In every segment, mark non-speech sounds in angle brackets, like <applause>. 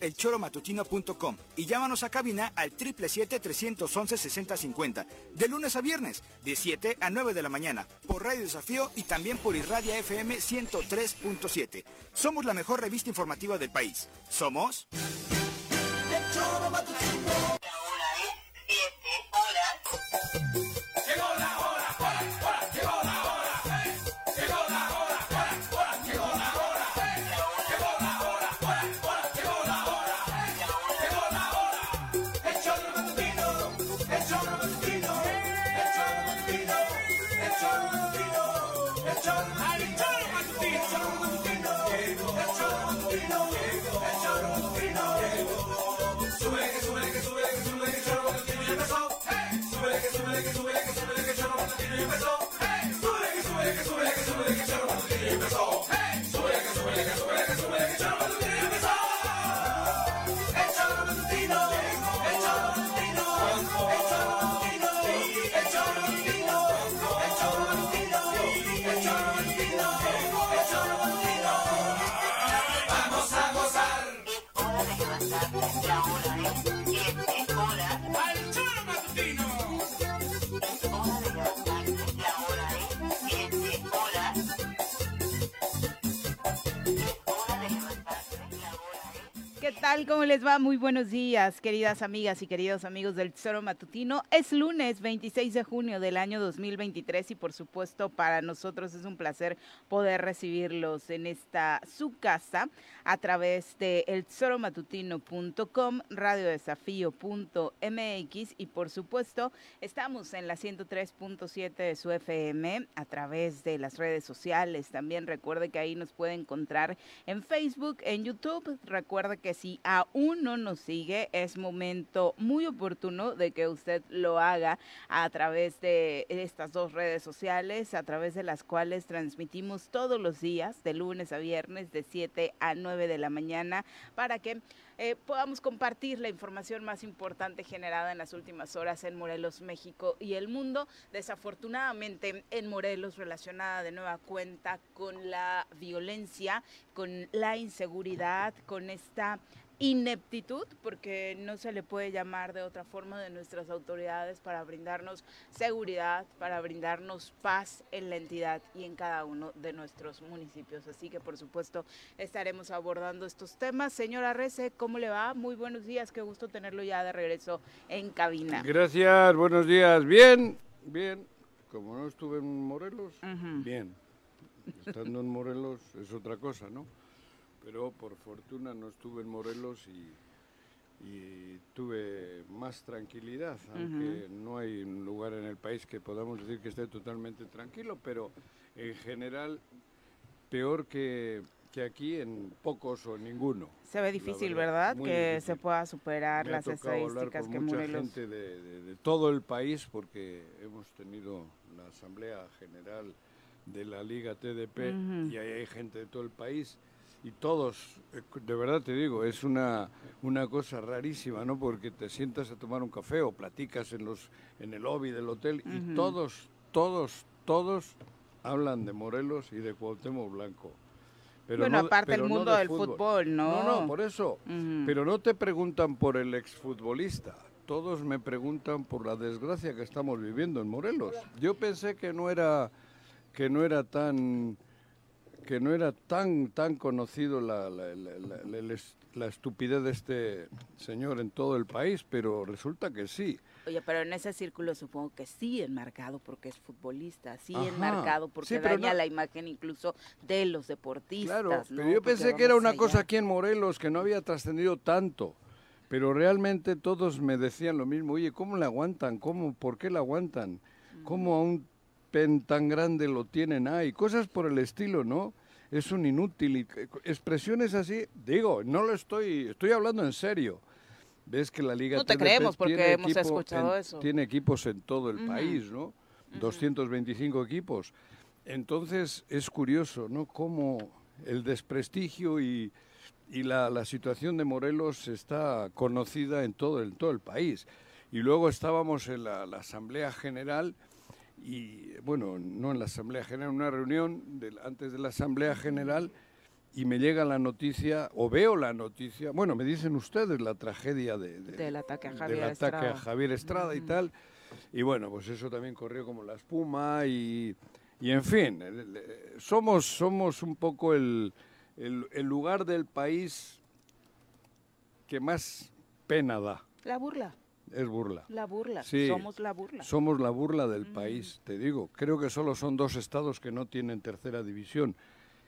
elchoromatutino.com y llámanos a cabina al 777-311-6050 de lunes a viernes de 7 a 9 de la mañana por Radio Desafío y también por Irradia FM 103.7. Somos la mejor revista informativa del país. Somos... ¿Cómo les va? Muy buenos días, queridas amigas y queridos amigos del Tesoro Matutino. Es lunes 26 de junio del año 2023 y por supuesto para nosotros es un placer poder recibirlos en esta su casa a través de eltesoromatutino.com, radiodesafío.mx y por supuesto estamos en la 103.7 de su FM a través de las redes sociales. También recuerde que ahí nos puede encontrar en Facebook, en YouTube. Recuerde que si aún no nos sigue, es momento muy oportuno de que usted lo haga a través de estas dos redes sociales, a través de las cuales transmitimos todos los días, de lunes a viernes, de 7 a 9 de la mañana, para que eh, podamos compartir la información más importante generada en las últimas horas en Morelos, México y el mundo. Desafortunadamente en Morelos relacionada de nueva cuenta con la violencia, con la inseguridad, con esta ineptitud, porque no se le puede llamar de otra forma de nuestras autoridades para brindarnos seguridad, para brindarnos paz en la entidad y en cada uno de nuestros municipios. Así que por supuesto estaremos abordando estos temas. Señora Rece, ¿cómo le va? Muy buenos días, qué gusto tenerlo ya de regreso en cabina. Gracias, buenos días. Bien, bien. Como no estuve en Morelos, bien. Estando en Morelos es otra cosa, ¿no? Pero por fortuna no estuve en Morelos y, tuve más tranquilidad, aunque no hay un lugar en el país que podamos decir que esté totalmente tranquilo, pero en general peor que, aquí en pocos o ninguno. Se ve difícil, ¿verdad? Que se pueda superar las estadísticas que mucha gente de, todo el país, porque hemos tenido la Asamblea General de la Liga TDP y ahí hay gente de todo el país y todos, eh, de verdad te digo, es una, una cosa rarísima, ¿no? Porque te sientas a tomar un café o platicas en, los, en el lobby del hotel y todos, todos, todos hablan de Morelos y de Cuauhtémoc Blanco. Pero bueno, aparte el mundo del fútbol. ¿no? No, no, por eso. Pero no te preguntan por el exfutbolista. Todos me preguntan por la desgracia que estamos viviendo en Morelos. Yo pensé que no era que no era tan que no era tan, tan conocido la, la, la, estupidez de este señor en todo el país, pero resulta que sí. Oye, pero en ese círculo supongo que sí enmarcado porque es futbolista, sí enmarcado porque daña la imagen incluso de los deportistas. Claro, pero yo pensé que era una cosa aquí en Morelos que no había trascendido tanto. Pero realmente todos me decían lo mismo, oye, ¿cómo la aguantan? ¿Cómo? ¿Por qué la aguantan? ¿Cómo a un pen tan grande lo tienen ahí, cosas por el estilo, ¿no? Es un inútil y expresiones así, digo, no lo estoy, estoy hablando en serio. Ves que la Liga No te creemos porque hemos escuchado eso. Tiene equipos en todo el país, ¿no? 225 equipos. Entonces es curioso, ¿no? Cómo el desprestigio y, y la, la, situación de Morelos está conocida en todo el, todo el país. Y luego estábamos en la, la Asamblea General y bueno, no en la Asamblea General, en una reunión antes de la Asamblea General y me llega la noticia, o veo la noticia, bueno, me dicen ustedes la tragedia de, del ataque a Javier del ataque Estrada, a Javier Estrada y tal, y bueno, pues eso también corrió como la espuma y, y en fin, somos, somos un poco el, el, el lugar del país que más pena da. La burla. Es burla. La burla. Sí, somos la burla. Somos la burla del país, te digo. Creo que solo son dos estados que no tienen tercera división.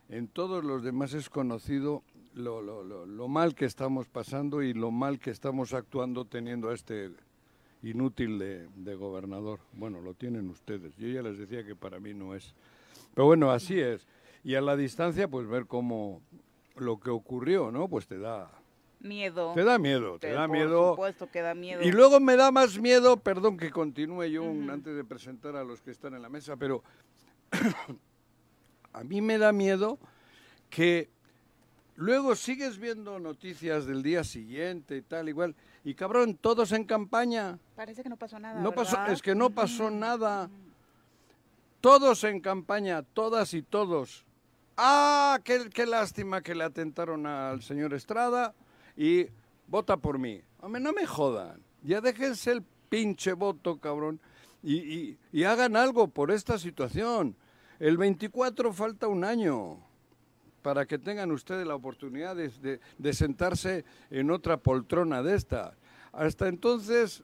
En todos los demás es conocido lo, lo, lo, lo mal que estamos pasando y lo mal que estamos actuando teniendo a este inútil de, de, gobernador. Bueno, lo tienen ustedes. Yo ya les decía que para mí no es. Pero bueno, así es. Y a la distancia, pues ver cómo lo que ocurrió, ¿no? Pues te da, Miedo. Te da miedo, te, Te- da por miedo. supuesto que da miedo. Y luego me da más miedo, perdón que continúe yo un- Ujú. antes de presentar a los que están en la mesa, pero <coughs> a mí me da miedo que luego sigues viendo noticias del día siguiente y tal, igual, y cabrón, todos en campaña. Parece que no pasó nada. No pasó, es que no pasó nada. Todos en campaña, todas y todos. Ah, qué, qué lástima que le atentaron al señor Estrada y vota por mí. Hombre, no me jodan. Ya déjense el pinche voto, cabrón, y, y- y hagan algo por esta situación. El 24 falta un año para que tengan ustedes la oportunidad de, de- de sentarse en otra poltrona de esta. Hasta entonces,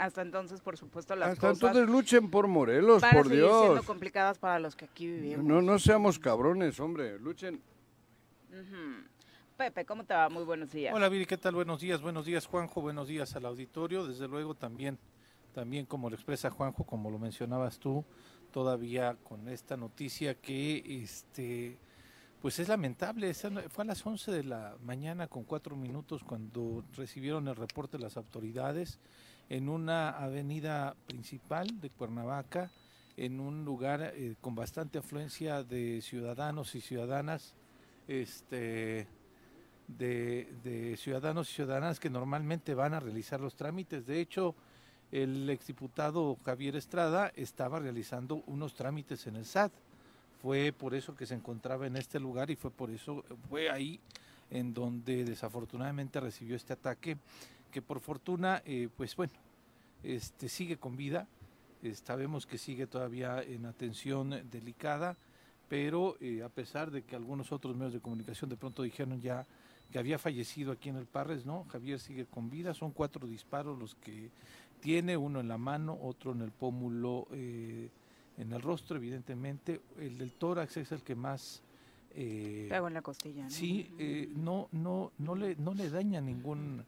Hasta entonces, por supuesto, las hasta cosas entonces luchen por Morelos, van a por seguir siendo Dios. complicadas para los que aquí vivimos. No, no seamos cabrones, hombre. Luchen. Pepe, ¿cómo te va? Muy buenos días. Hola Viri, ¿qué tal? Buenos días, buenos días Juanjo, buenos días al auditorio. Desde luego también, también como lo expresa Juanjo, como lo mencionabas tú, todavía con esta noticia que este pues es lamentable, fue a las 11 de la mañana con cuatro minutos cuando recibieron el reporte las autoridades en una avenida principal de Cuernavaca, en un lugar eh, con bastante afluencia de ciudadanos y ciudadanas, este de, ciudadanos y ciudadanas que normalmente van a realizar los trámites. De hecho, el exdiputado Javier Estrada estaba realizando unos trámites en el SAT. Fue por eso que se encontraba en este lugar y fue por eso, fue ahí en donde desafortunadamente recibió este ataque, que por fortuna, eh, pues bueno, este sigue con vida. Eh, sabemos que sigue todavía en atención delicada, pero eh, a pesar de que algunos otros medios de comunicación de pronto dijeron ya que había fallecido aquí en el Parres, ¿no? Javier sigue con vida, son cuatro disparos los que tiene, uno en la mano, otro en el pómulo, eh, en el rostro, evidentemente. El del tórax es el que más... eh, en la costilla. ¿no? sí, eh, no, no, no, le, no le daña ningún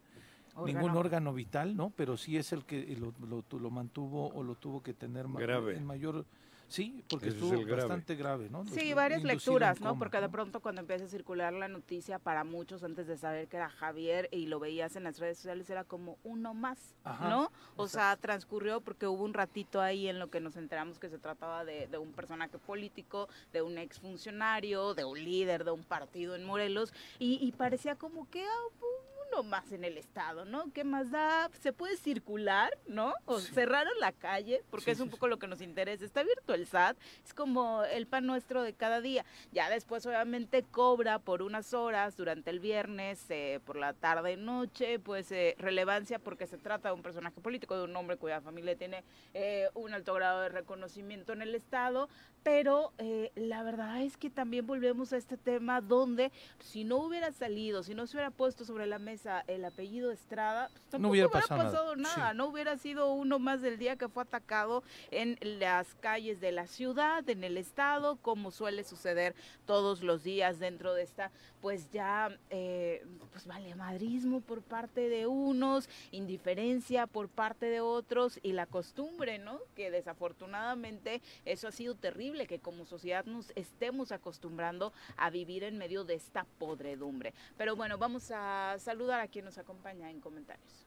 ningún Órgano. órgano vital, ¿no? Pero sí es el que lo, lo, tu- lo mantuvo o lo tuvo que tener Grave. en mayor... Sí, porque Ese estuvo bastante grave, ¿no? Sí, varias lecturas, ¿no? coma, Porque de pronto cuando empieza a circular la noticia para muchos antes de saber que era Javier y lo veías en las redes sociales era como uno más, Ajá, ¿no? O sea, transcurrió porque hubo un ratito ahí en lo que nos enteramos que se trataba de, de un personaje político, de un exfuncionario, de un líder de un partido en Morelos y, y parecía como que ah, uno más en el estado, ¿no? ¿Qué más da? Se puede circular, ¿no? O Sí. cerraron la calle porque Sí, es un sí, poco lo que nos interesa. Está abierto el SAT, es como el pan nuestro de cada día. Ya después obviamente cobra por unas horas durante el viernes, eh, por la tarde y noche, pues eh, relevancia porque se trata de un personaje político, de un hombre cuya familia tiene eh, un alto grado de reconocimiento en el Estado, pero la verdad es que también volvemos a este tema donde si no hubiera salido, si no se hubiera puesto sobre la mesa el apellido Estrada, pues, tampoco hubiera pasado nada, pasado nada, sí. no hubiera sido uno más del día que fue atacado en las calles de la ciudad, en el estado, como suele suceder todos los días dentro de esta, pues ya, eh, pues valemadrismo por parte de unos, indiferencia por parte de otros y la costumbre, ¿no? Que desafortunadamente eso ha sido terrible, que como sociedad nos estemos acostumbrando a vivir en medio de esta podredumbre. Pero bueno, vamos a saludar a quien nos acompaña en comentarios.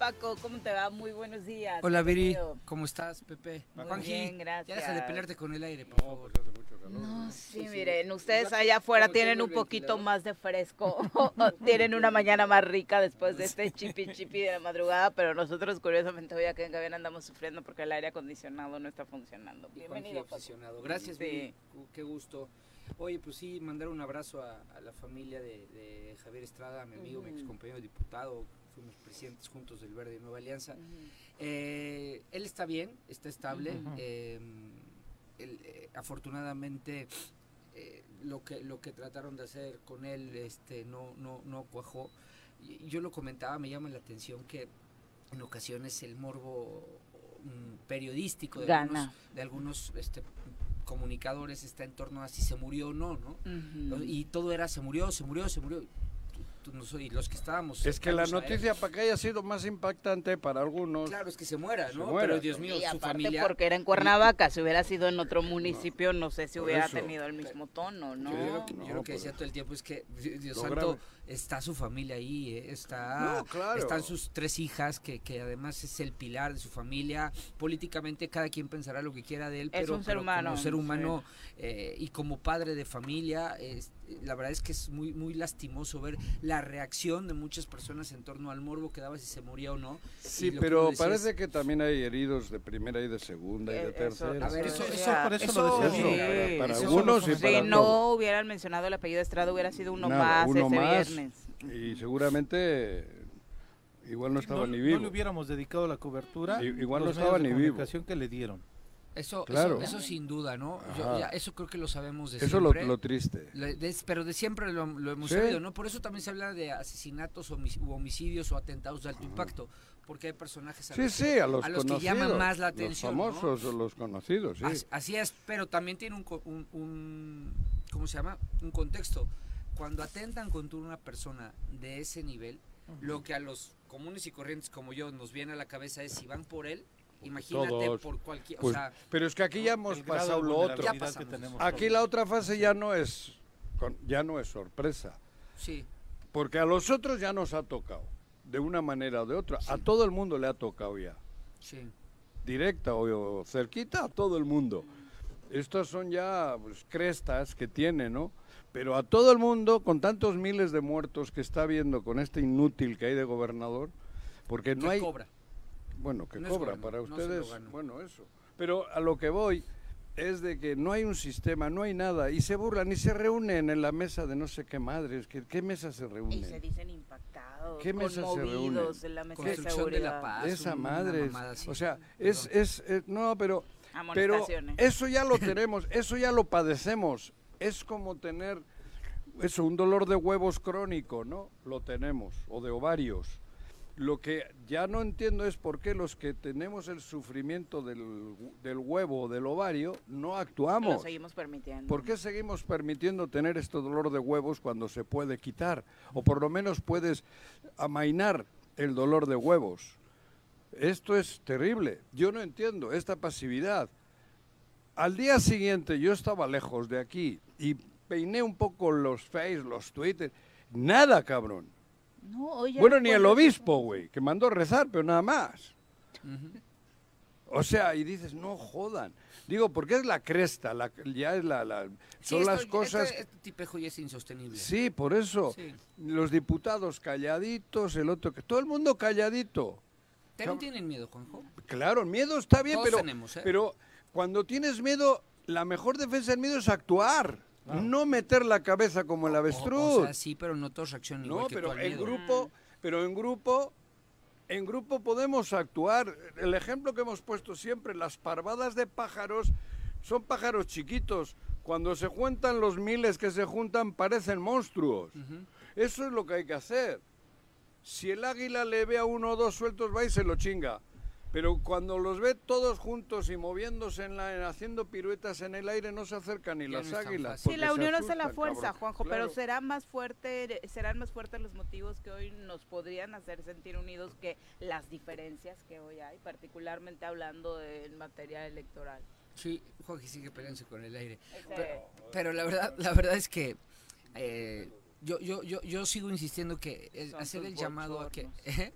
Paco, ¿cómo te va? Muy buenos días. Hola, Viri. ¿Cómo estás, Pepe? Muy bien, gracias. Ya deja de pelearte con el aire, por favor. No, sí, miren, ustedes allá afuera tienen un poquito más de fresco, <laughs> <laughs> tienen una mañana más rica después de este chipi chipi de madrugada, pero nosotros curiosamente hoy acá en Gabén andamos sufriendo porque el aire acondicionado no está funcionando. Bienvenido. Gracias, sí. qué gusto. Oye, pues sí, mandar un abrazo a, la familia de, Javier Estrada, mi amigo, mi ex compañero diputado, fuimos presidentes juntos del Verde Nueva Alianza. Eh, él está bien, está estable. Em, eh, afortunadamente eh, lo que lo que trataron de hacer con él este no no no cuajó yo lo comentaba me llama la atención que en ocasiones el morbo mm, periodístico de algunos, de algunos este, comunicadores está en torno a si se murió o no, ¿no? Y todo era se murió, se murió, se murió y los que estábamos. Es que la noticia para que haya sido más impactante para algunos. Claro, es que se muera, ¿no? Pero Dios mío, y su familia. Porque era en Cuernavaca, si hubiera sido en otro municipio, no, sé si hubiera tenido el mismo tono, ¿no? Yo, lo que, decía todo el tiempo es que, Dios santo, está su familia ahí, ¿eh? está, están sus tres hijas, que, que además es el pilar de su familia. Políticamente, cada quien pensará lo que quiera de él, pero, un ser humano, como ser humano eh, y como padre de familia, la verdad es que es muy, muy lastimoso ver la reacción de muchas personas en torno al morbo que daba si se moría o no. Sí, pero parece que también hay heridos de primera y de segunda y de eh, tercera. A ver, eso, eso, por eso, lo decía. para algunos y para Si no hubieran mencionado el apellido de Estrada, hubiera sido uno más ese viernes. Y seguramente igual no estaba ni vivo. No le hubiéramos dedicado la cobertura. igual no estaba ni vivo. que le dieron. Eso, claro. eso, sin duda, ¿no? eso creo que lo sabemos de eso siempre. Eso lo, triste. pero de siempre lo, hemos sabido, ¿no? Por eso también se habla de asesinatos o homicidios o atentados de alto impacto, porque hay personajes a, sí, los, sí, a los, que llaman más la atención. Los famosos o los conocidos, sí. Así, es, pero también tiene un, un, ¿cómo se llama? Un contexto. Cuando atentan contra una persona de ese nivel, lo que a los comunes y corrientes como yo nos viene a la cabeza es si van por él, Imagínate por cualquier. o pues, sea, pero es que aquí ya hemos pasado lo otro. aquí la otra fase ya no es ya no es sorpresa. Sí. Porque a los otros ya nos ha tocado, de una manera o de otra. A todo el mundo le ha tocado ya. Sí. Directa o, cerquita a todo el mundo. Estas son ya pues, crestas que tiene, ¿no? Pero a todo el mundo, con tantos miles de muertos que está viendo con este inútil que hay de gobernador, porque no hay... Cobra? Bueno, que cobra para ustedes, bueno, eso. Pero a lo que voy es de que no hay un sistema, no hay nada, y se burlan y se reúnen en la mesa de no sé qué madres, ¿qué, qué mesa se reúnen? Y se dicen impactados, ¿Qué mesa se reúnen? en la mesa de, de la paz. Esa madre, o sea, es, es, es, no, pero, pero eso ya lo tenemos, eso ya lo padecemos, es como tener eso, un dolor de huevos crónico, ¿no? Lo tenemos, o de ovarios lo que ya no entiendo es por qué los que tenemos el sufrimiento del, del huevo o del ovario no actuamos. Lo seguimos permitiendo. ¿Por qué seguimos permitiendo tener este dolor de huevos cuando se puede quitar? O por lo menos puedes amainar el dolor de huevos. Esto es terrible. Yo no entiendo esta pasividad. Al día siguiente yo estaba lejos de aquí y peiné un poco los face, los Twitter. Nada, cabrón bueno, ni el obispo, güey, que mandó rezar, pero nada más. O sea, y dices, no jodan. Digo, porque es la cresta, la, ya es la... la son las cosas... Este, tipejo ya es insostenible. Sí, por eso. Los diputados calladitos, el otro... que Todo el mundo calladito. ¿Pero tienen miedo, Juanjo? Claro, miedo está bien, pero, ¿eh? pero cuando tienes miedo, la mejor defensa del miedo es actuar. No meter la cabeza como el avestruz. O, sí, pero no todos reaccionan igual que pero en grupo, pero en grupo, en grupo podemos actuar. El ejemplo que hemos puesto siempre, las parvadas de pájaros son pájaros chiquitos. Cuando se juntan los miles que se juntan parecen monstruos. Eso es lo que hay que hacer. Si el águila le ve a uno o dos sueltos, va y se lo chinga. Pero cuando los ve todos juntos y moviéndose, en la, haciendo piruetas en el aire, no se acercan ni las águilas. Sí, la unión hace la fuerza, Juanjo, pero será más fuerte, serán más fuertes los motivos que hoy nos podrían hacer sentir unidos que las diferencias que hoy hay, particularmente hablando en materia electoral. Sí, Jorge sigue peleándose con el aire. Pero, la verdad, la verdad es que eh, yo, yo, yo, yo sigo insistiendo que el- hacer el llamado a que... <laughs>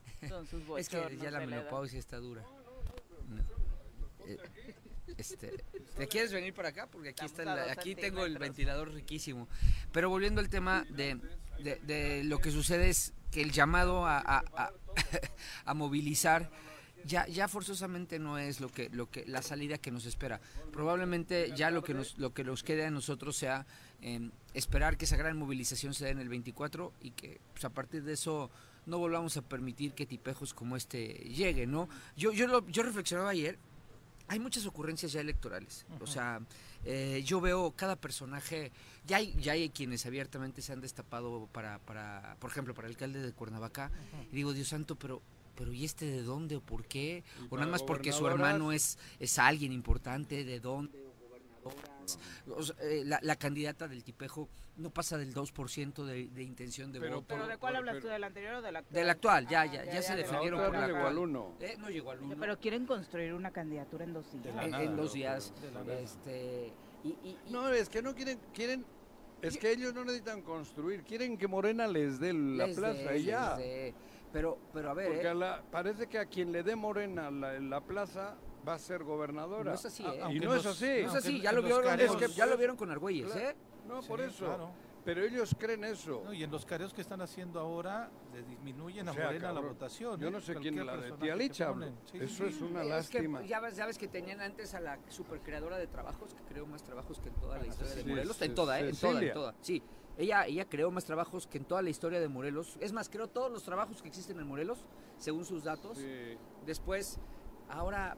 sus es que ya la menopausia está dura. No. Eh, Este, ¿Te quieres venir para acá? Porque aquí, está el- aquí tengo el ventilador riquísimo. Pero volviendo al tema de, de- de lo que sucede es que el llamado a, a- a- <laughs> a movilizar ya, ya forzosamente no es lo que, lo que la salida que nos espera. Probablemente ya lo que nos, lo que nos quede a nosotros sea em, esperar que esa gran movilización se dé en el 24 y que pues, a partir de eso no volvamos a permitir que tipejos como este lleguen, ¿no? Yo, yo, lo- yo reflexionaba ayer hay muchas ocurrencias ya electorales. O sea, eh, yo veo cada personaje, ya hay, ya hay quienes abiertamente se han destapado para, para por ejemplo, para el alcalde de Cuernavaca. Y digo, Dios santo, pero, pero ¿y este de dónde o por qué? O nada más porque su hermano es, es alguien importante, ¿de dónde? Gobernadoras. O sea, eh, la, la candidata del Tipejo no pasa del 2% de, de intención de Pero voto. ¿Pero de cuál hablas pero- tú? ¿Del anterior o del actual? Del actual, ya, Ah, ya, ya se de defendieron por no la llegó al uno. Eh, no llegó al uno. Pero quieren construir una candidatura en dos días. De la en, nada, en dos días. de nada. Este, y, y- y- No, es que no quieren, quieren, es que ellos no necesitan construir, quieren que Morena les dé la les plaza dé, y ya. Pero, pero a ver, Porque ¿eh? a la- parece que a quien le dé Morena la, la plaza va a ser gobernadora. no es así, ¿eh? Y aunque no es así. No es así, ya lo vieron, careos- es que ya lo vieron con Argüelles, Claro. ¿eh? No, Sí, por eso. claro. Pero ellos creen eso. No, y en los careos que están haciendo ahora, le disminuyen O a sea, Morena la votación. Yo ¿eh? no sé quién es la de tía que Licha. Sí, Eso sí. es una Es que lástima. ya ves, ya ves que tenían antes a la supercreadora de trabajos, que creó más trabajos que en toda la historia de Morelos. sí, En toda, ¿eh? En toda, en toda. Sí, ella, ella creó más trabajos que en toda la historia de Morelos. Es más, creó todos los trabajos que existen en Morelos, según sus datos. Sí. Después, ahora,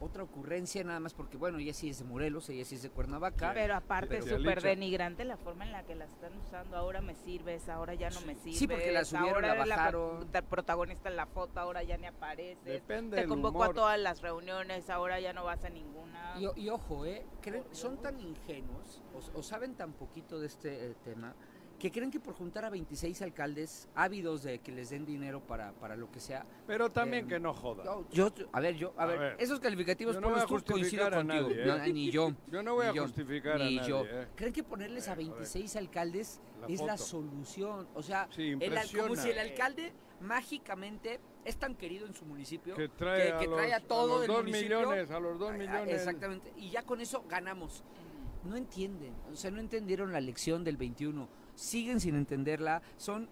otra ocurrencia nada más porque, bueno, ella sí es de Morelos, ella sí es de Cuernavaca. Pero aparte es súper denigrante la forma en la que la están usando. Ahora me sirves, ahora ya no me sirves. Sí, porque la subieron, ahora la bajaron. pro- protagonista en la foto, ahora ya ni apareces. Depende Te del convoco a todas las reuniones, ahora ya no vas a ninguna. Y, y ojo, ¿eh? creen- son tan ingenuos o, o saben tan poquito de este eh, tema que creen que por juntar a 26 alcaldes ávidos de que les den dinero para, para lo que sea. Pero también Eh, que no joda. Yo, yo- a ver, yo, a, A ver, ver, esos calificativos yo no voy a justificar a contigo. nadie, No, ¿eh? ni yo. <laughs> Yo no voy ni a yo, justificar ni a nadie. yo. ¿eh? ¿Creen que ponerles a A ver, a ver. 26 alcaldes La es la solución? O sea, Sí, el como si el alcalde mágicamente es tan querido en su municipio Que trae, a, que los, trae a todo el dos municipio. millones, a los dos Ah, millones. Exactamente. Y ya con eso ganamos. No entienden, o sea, no entendieron la lección del 21. Siguen sin entenderla. Son,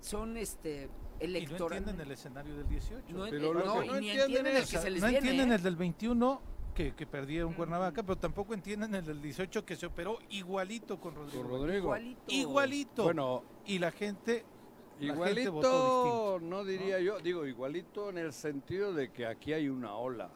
son este, Y no electorales. entienden el escenario del 18. No, Pero no, ni entienden el es- que se les no viene. entienden ¿eh? el del 21 que, que perdieron Cuernavaca, pero tampoco entienden el del 18 que se operó igualito con Rodrigo. Con Rodrigo. Igualito. Igualito. Bueno, y la gente, la gente votó igualito, distinto. no diría yo, digo igualito en el sentido de que aquí hay una ola,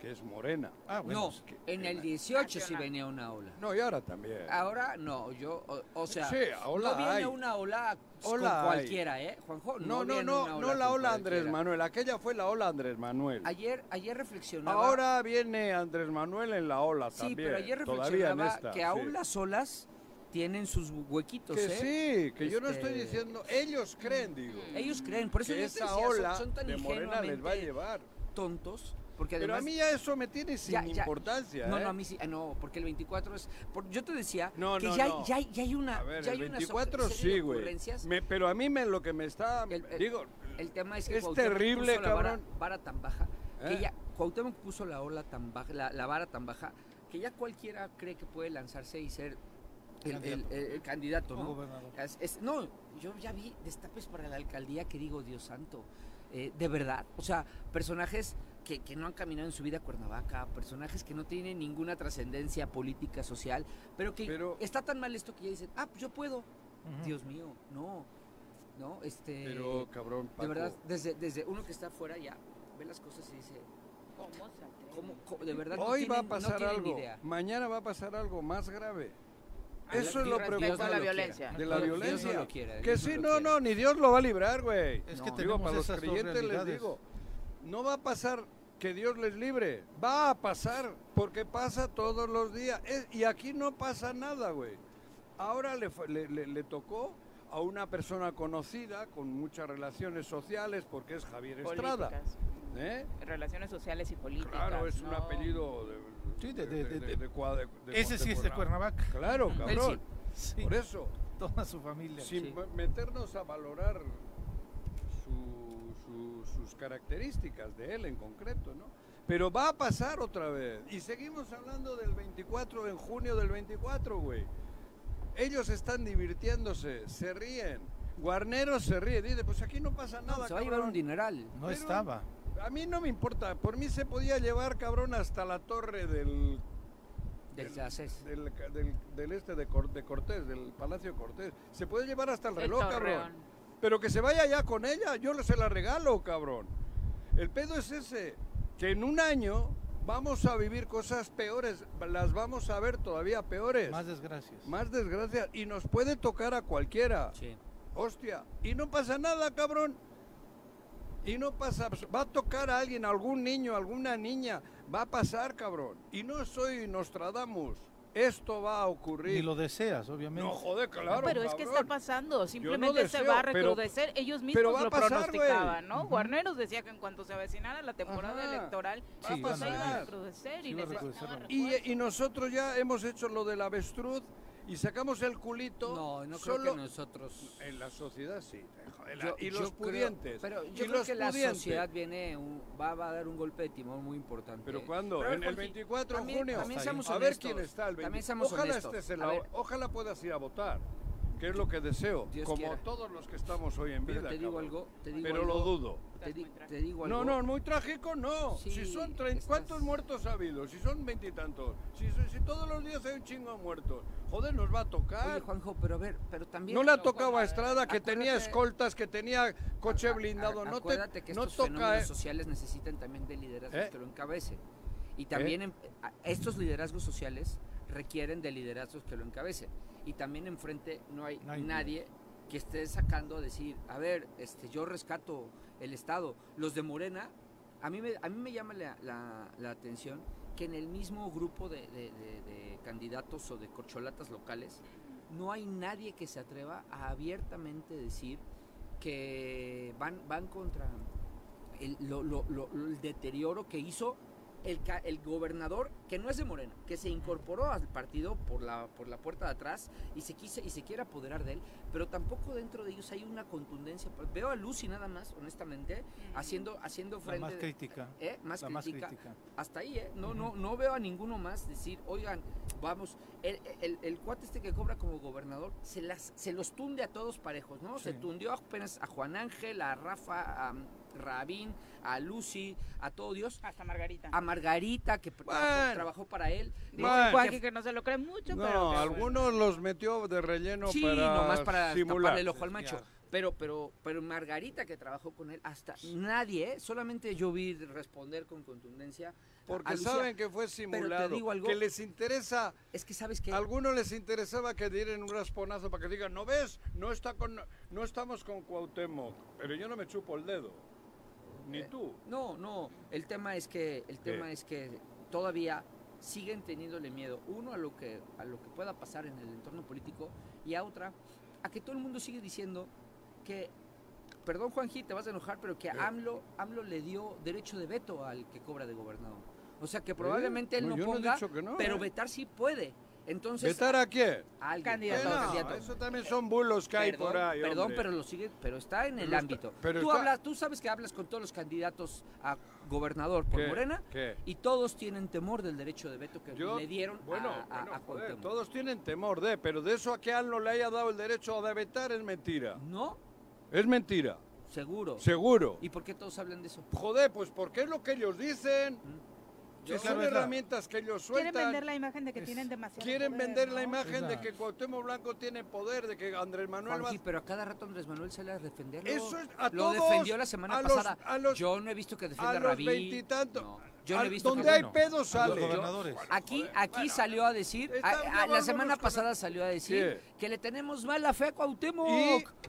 que es morena. Ah, bueno, no, es que- en el 18 sí venía una ola. No, y ahora también. Ahora no, yo, o, o sea, Sí, ola no viene hay. una ola, Ola con hay. cualquiera, ¿eh, Juanjo? No, no, viene no, una no la ola Andrés. Manuel, aquella fue la ola Andrés Manuel. Ayer, ayer reflexionaba. Ahora viene Andrés Manuel en la ola sí, también. pero ayer reflexionaba esta, que aún sí. las olas tienen sus huequitos, Que ¿eh? sí, que yo no estoy Este- diciendo, ellos creen, digo, Ellos creen, por eso que yo esa decía, son- ola son, tan de Morena les va a llevar. tontos, porque Pero además a mí ya eso me tiene sin Ya, ya. importancia. No, ¿eh? no, a mí sí, ah, no, porque el 24 es... por- yo te decía No, que no, ya, no. Ya, ya hay una... A ver, ya el hay una 24 serie sí, güey. Pero a mí me lo que me está, El- el- digo, El tema es que Es Cuauhtémoc terrible, puso la vara, cabrón. vara tan baja, que ¿Eh? ya Cuauhtémoc puso la ola tan baja, la, la vara tan baja, que ya cualquiera cree que puede lanzarse y ser el, Candidato. el- ¿no? Es- es- no, yo ya vi destapes para la alcaldía que digo, Dios santo, eh, de verdad, o sea, personajes que, que no han caminado en su vida a Cuernavaca, personajes que no tienen ninguna trascendencia política, social, pero que Pero- está tan mal esto que ya dicen, ah, pues yo puedo. Dios mío, no, no, este... pero cabrón, De Paco, verdad, desde, desde uno que está afuera ya ve las cosas y dice, ¿Cómo se? ¿cómo, cómo- de verdad no hoy va a tienen- no pasar tienen algo, idea. mañana va a pasar algo más grave. Eso es lo no preocupante. la lo quiera. violencia. De la no violencia. lo quiera, que sí, no, no, ni Dios lo va a librar, güey. Es No. que Digo, Digo, tenemos para los creyentes les digo, no va a pasar que Dios les libre, va a pasar, porque pasa todos los días. Es- y aquí no pasa nada, güey. Ahora le, le- le- le tocó a una persona conocida con muchas relaciones sociales, porque es Javier Estrada. ¿eh? Relaciones sociales y políticas. Claro, es un no. apellido de, Sí, de- de- de- de Cua- de- de- Ese sí es de Cuernavaca. Claro, cabrón. Sí. Por eso. toda su familia. sin Sí. meternos a valorar su- su- sus características de él en concreto, ¿no? Pero va a pasar otra vez. Y seguimos hablando del 24, en junio del 24, güey. Ellos están divirtiéndose, se ríen. Guarneros se ríe, dice, pues aquí no pasa nada, se va a llevar cabrón". un dineral. No Pero- estaba. A mí no me importa, por mí se podía llevar, cabrón, hasta la torre del Del del, del, del este de, Cor- de Cortés, del Palacio Cortés. Se puede llevar hasta el El reloj, cabrón. Pero que se vaya ya con ella, yo se la regalo, cabrón. El pedo es ese, que en un año vamos a vivir cosas peores, las vamos a ver todavía peores. Más desgracias. Más desgracias, y nos puede tocar a cualquiera. Sí. Hostia, y no pasa nada, cabrón. Y no pasa, va a tocar a alguien, a algún niño, a alguna niña, va a pasar, cabrón. Y no soy Nostradamus, esto va a ocurrir. Ni lo deseas, obviamente. No, joder, claro. pero es que está pasando, simplemente se deseo, va a pero- recrudecer. Ellos mismos pero va a lo pasar, pronosticaban. ¿no? Guarneros decía que en cuanto se avecinara la temporada Ajá. electoral, Va a se iba a pasar. recrudecer Sí y iba a necesitaba recrudecer. Y, y nosotros ya hemos hecho lo del avestruz y sacamos el culito. No, no creo solo que nosotros... En la sociedad sí, joder, la- Yo- y yo los creo- pudientes. pero y yo creo los que la sociedad viene un- va, va a dar un golpe de timón muy importante. ¿Pero cuándo? Pero, ¿En el Jorge, 24 de también- junio? también seamos a ver quién está el 20. también seamos ojalá, honestos. estés en la- ver. ojalá puedas ir a votar, que es lo que deseo, Dios como quiera. todos los que estamos hoy en Pero vida. te digo cabrón. algo, te digo Pero algo, lo dudo. Te, di- digo algo. No, no, muy trágico no. Sí, si son trein- estás- ¿Cuántos muertos ha habido? Si son veintitantos. Si, si todos los días hay un chingo de muertos. Joder, nos va a tocar. Oye, Juanjo, pero a ver, pero también... no le ha tocado a Estrada que tenía escoltas, que tenía coche a- a- blindado. No acuérdate te, que no estos toca. fenómenos eh. sociales necesitan también de liderazgos ¿Eh? que lo encabecen. Y también em- a- estos liderazgos sociales requieren de liderazgos que lo encabecen. Y también enfrente no hay No nadie que esté sacando a decir, a ver, este, yo rescato el Estado. Los de Morena, a mí me, a mí me llama la, la- la atención que en el mismo grupo de, de- de- de candidatos o de corcholatas locales, no hay nadie que se atreva a abiertamente decir que van, van contra el, lo- lo- lo- el deterioro que hizo el, el gobernador, que no es de Morena, que se incorporó al partido por la, por la puerta de atrás y se, quise, y se quiere apoderar de él, pero tampoco dentro de ellos hay una contundencia. Veo a Lucy nada más, honestamente, haciendo, haciendo La frente... más crítica. ¿eh? Más La más crítica. crítica. Hasta ahí, ¿eh? No, no, no veo a ninguno más decir, oigan, vamos, el, el, el cuate este que cobra como gobernador se, las, se los tunde a todos parejos, ¿no? Se tundió apenas a Juan Ángel, a Rafa, a Rabín, a Lucy, a todo Dios, Hasta Margarita. a Margarita, que trabajó, Bueno. trabajó para él. Bueno. Que- que no se lo cree mucho, No, pero... algunos los metió de relleno sí, para nomás para simular. taparle el ojo al macho. Pero, pero, pero Margarita que trabajó con él, hasta nadie, ¿eh? solamente yo vi responder con contundencia. Porque Lucía. saben que fue simulado. digo algo. Que les interesa, Es que sabes que algunos les interesaba que dieran un rasponazo para que digan, no ves, no está con, no estamos con Cuauhtémoc, pero yo no me chupo el dedo, ni tú. No, no, el tema es que el tema es que todavía siguen teniéndole miedo uno a lo que a lo que pueda pasar en el entorno político y a otra a que todo el mundo sigue diciendo que perdón Juanji, te vas a enojar, pero que AMLO AMLO le dio derecho de veto al que cobra de gobernador. O sea, que probablemente él No, ponga, no, pero ¿eh? vetar sí puede. Entonces, ¿Vetar a quién? a alguien, Candidato. No, eso también son bulos que hay por ahí. perdón, hombre. pero lo sigue, pero está en el Pero está- ámbito. pero tú está- hablas, tú sabes que hablas con todos los candidatos a gobernador por ¿Qué? Morena ¿Qué? y todos tienen temor del derecho de veto que Yo- le dieron bueno, a, a, bueno, a joder, Cuauhtémoc. todos tienen temor de, pero de eso a que ALNO le haya dado el derecho de vetar es mentira. No, Es mentira, seguro. seguro. ¿Y por qué todos hablan de eso? Joder, pues porque es lo que ellos dicen. Yo- Que son claro, es la- herramientas que ellos Quieren sueltan. vender la imagen de que tienen demasiado Quieren poder, vender ¿no? la imagen Es de que Cuauhtémoc Blanco tiene poder, de que Andrés Manuel Juanji, va... pero a cada rato Andrés Manuel sale a defenderlo. Eso es a Lo todos, defendió la semana a los- pasada. a los- yo no he visto que defienda a a los Rabí. veintitantos. No, yo no he visto donde hay pedos a los sale. gobernadores. Aquí, aquí bueno. salió a decir, a- a- la semana pasada salió a decir ¿Qué? que le tenemos mala fe a Cuauhtémoc.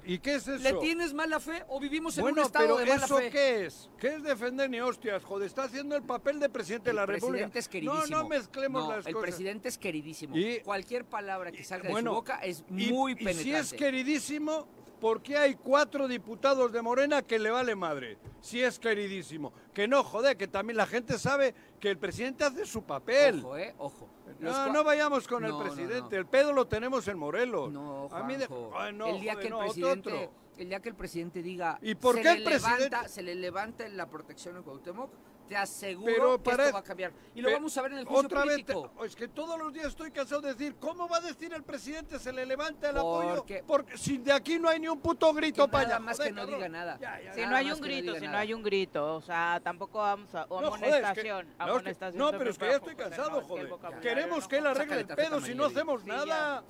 ¿Y, ¿Y qué es eso? ¿Le tienes mala fe o vivimos en bueno, un estado pero de mala ¿eso fe? qué es? ¿Qué es defender ni hostias? Joder, está haciendo el papel de presidente de El la República. presidente es queridísimo. No, no mezclemos No, las el cosas. presidente es queridísimo. Y- Cualquier palabra que salga bueno, de su boca es Y- muy y, penetrante. si es queridísimo, ¿Por qué hay cuatro diputados de Morena que le vale madre? Si es queridísimo. Que no, joder, que también la gente sabe que el presidente hace su papel. Ojo, ¿eh? Ojo. No, no vayamos con el presidente. El pedo lo tenemos en Morelos. No, A mí de- Juanjo. Ay, no, el día joder, que el no, otro, presidente, otro. el día que el presidente diga, ¿Y por se qué le el presidente- levanta, se le levanta la protección en Cuauhtémoc, te aseguro Pero que esto va a cambiar. Y lo vamos a ver en el juicio Otra vez, político. es que todos los días estoy cansado de decir, ¿cómo va a decir el presidente se le levanta el apoyo? Porque- si de aquí no hay ni un puto grito para nada allá. más joder, que no cabrón. diga nada. Ya, ya, Si no hay un no grito, si no hay un grito, o sea, tampoco vamos a o No, joder, es que- amonestación, no, es que- no, pero es que ya estoy pues, cansado, joder. Queremos no- que él arregle el pedo si no hacemos nada.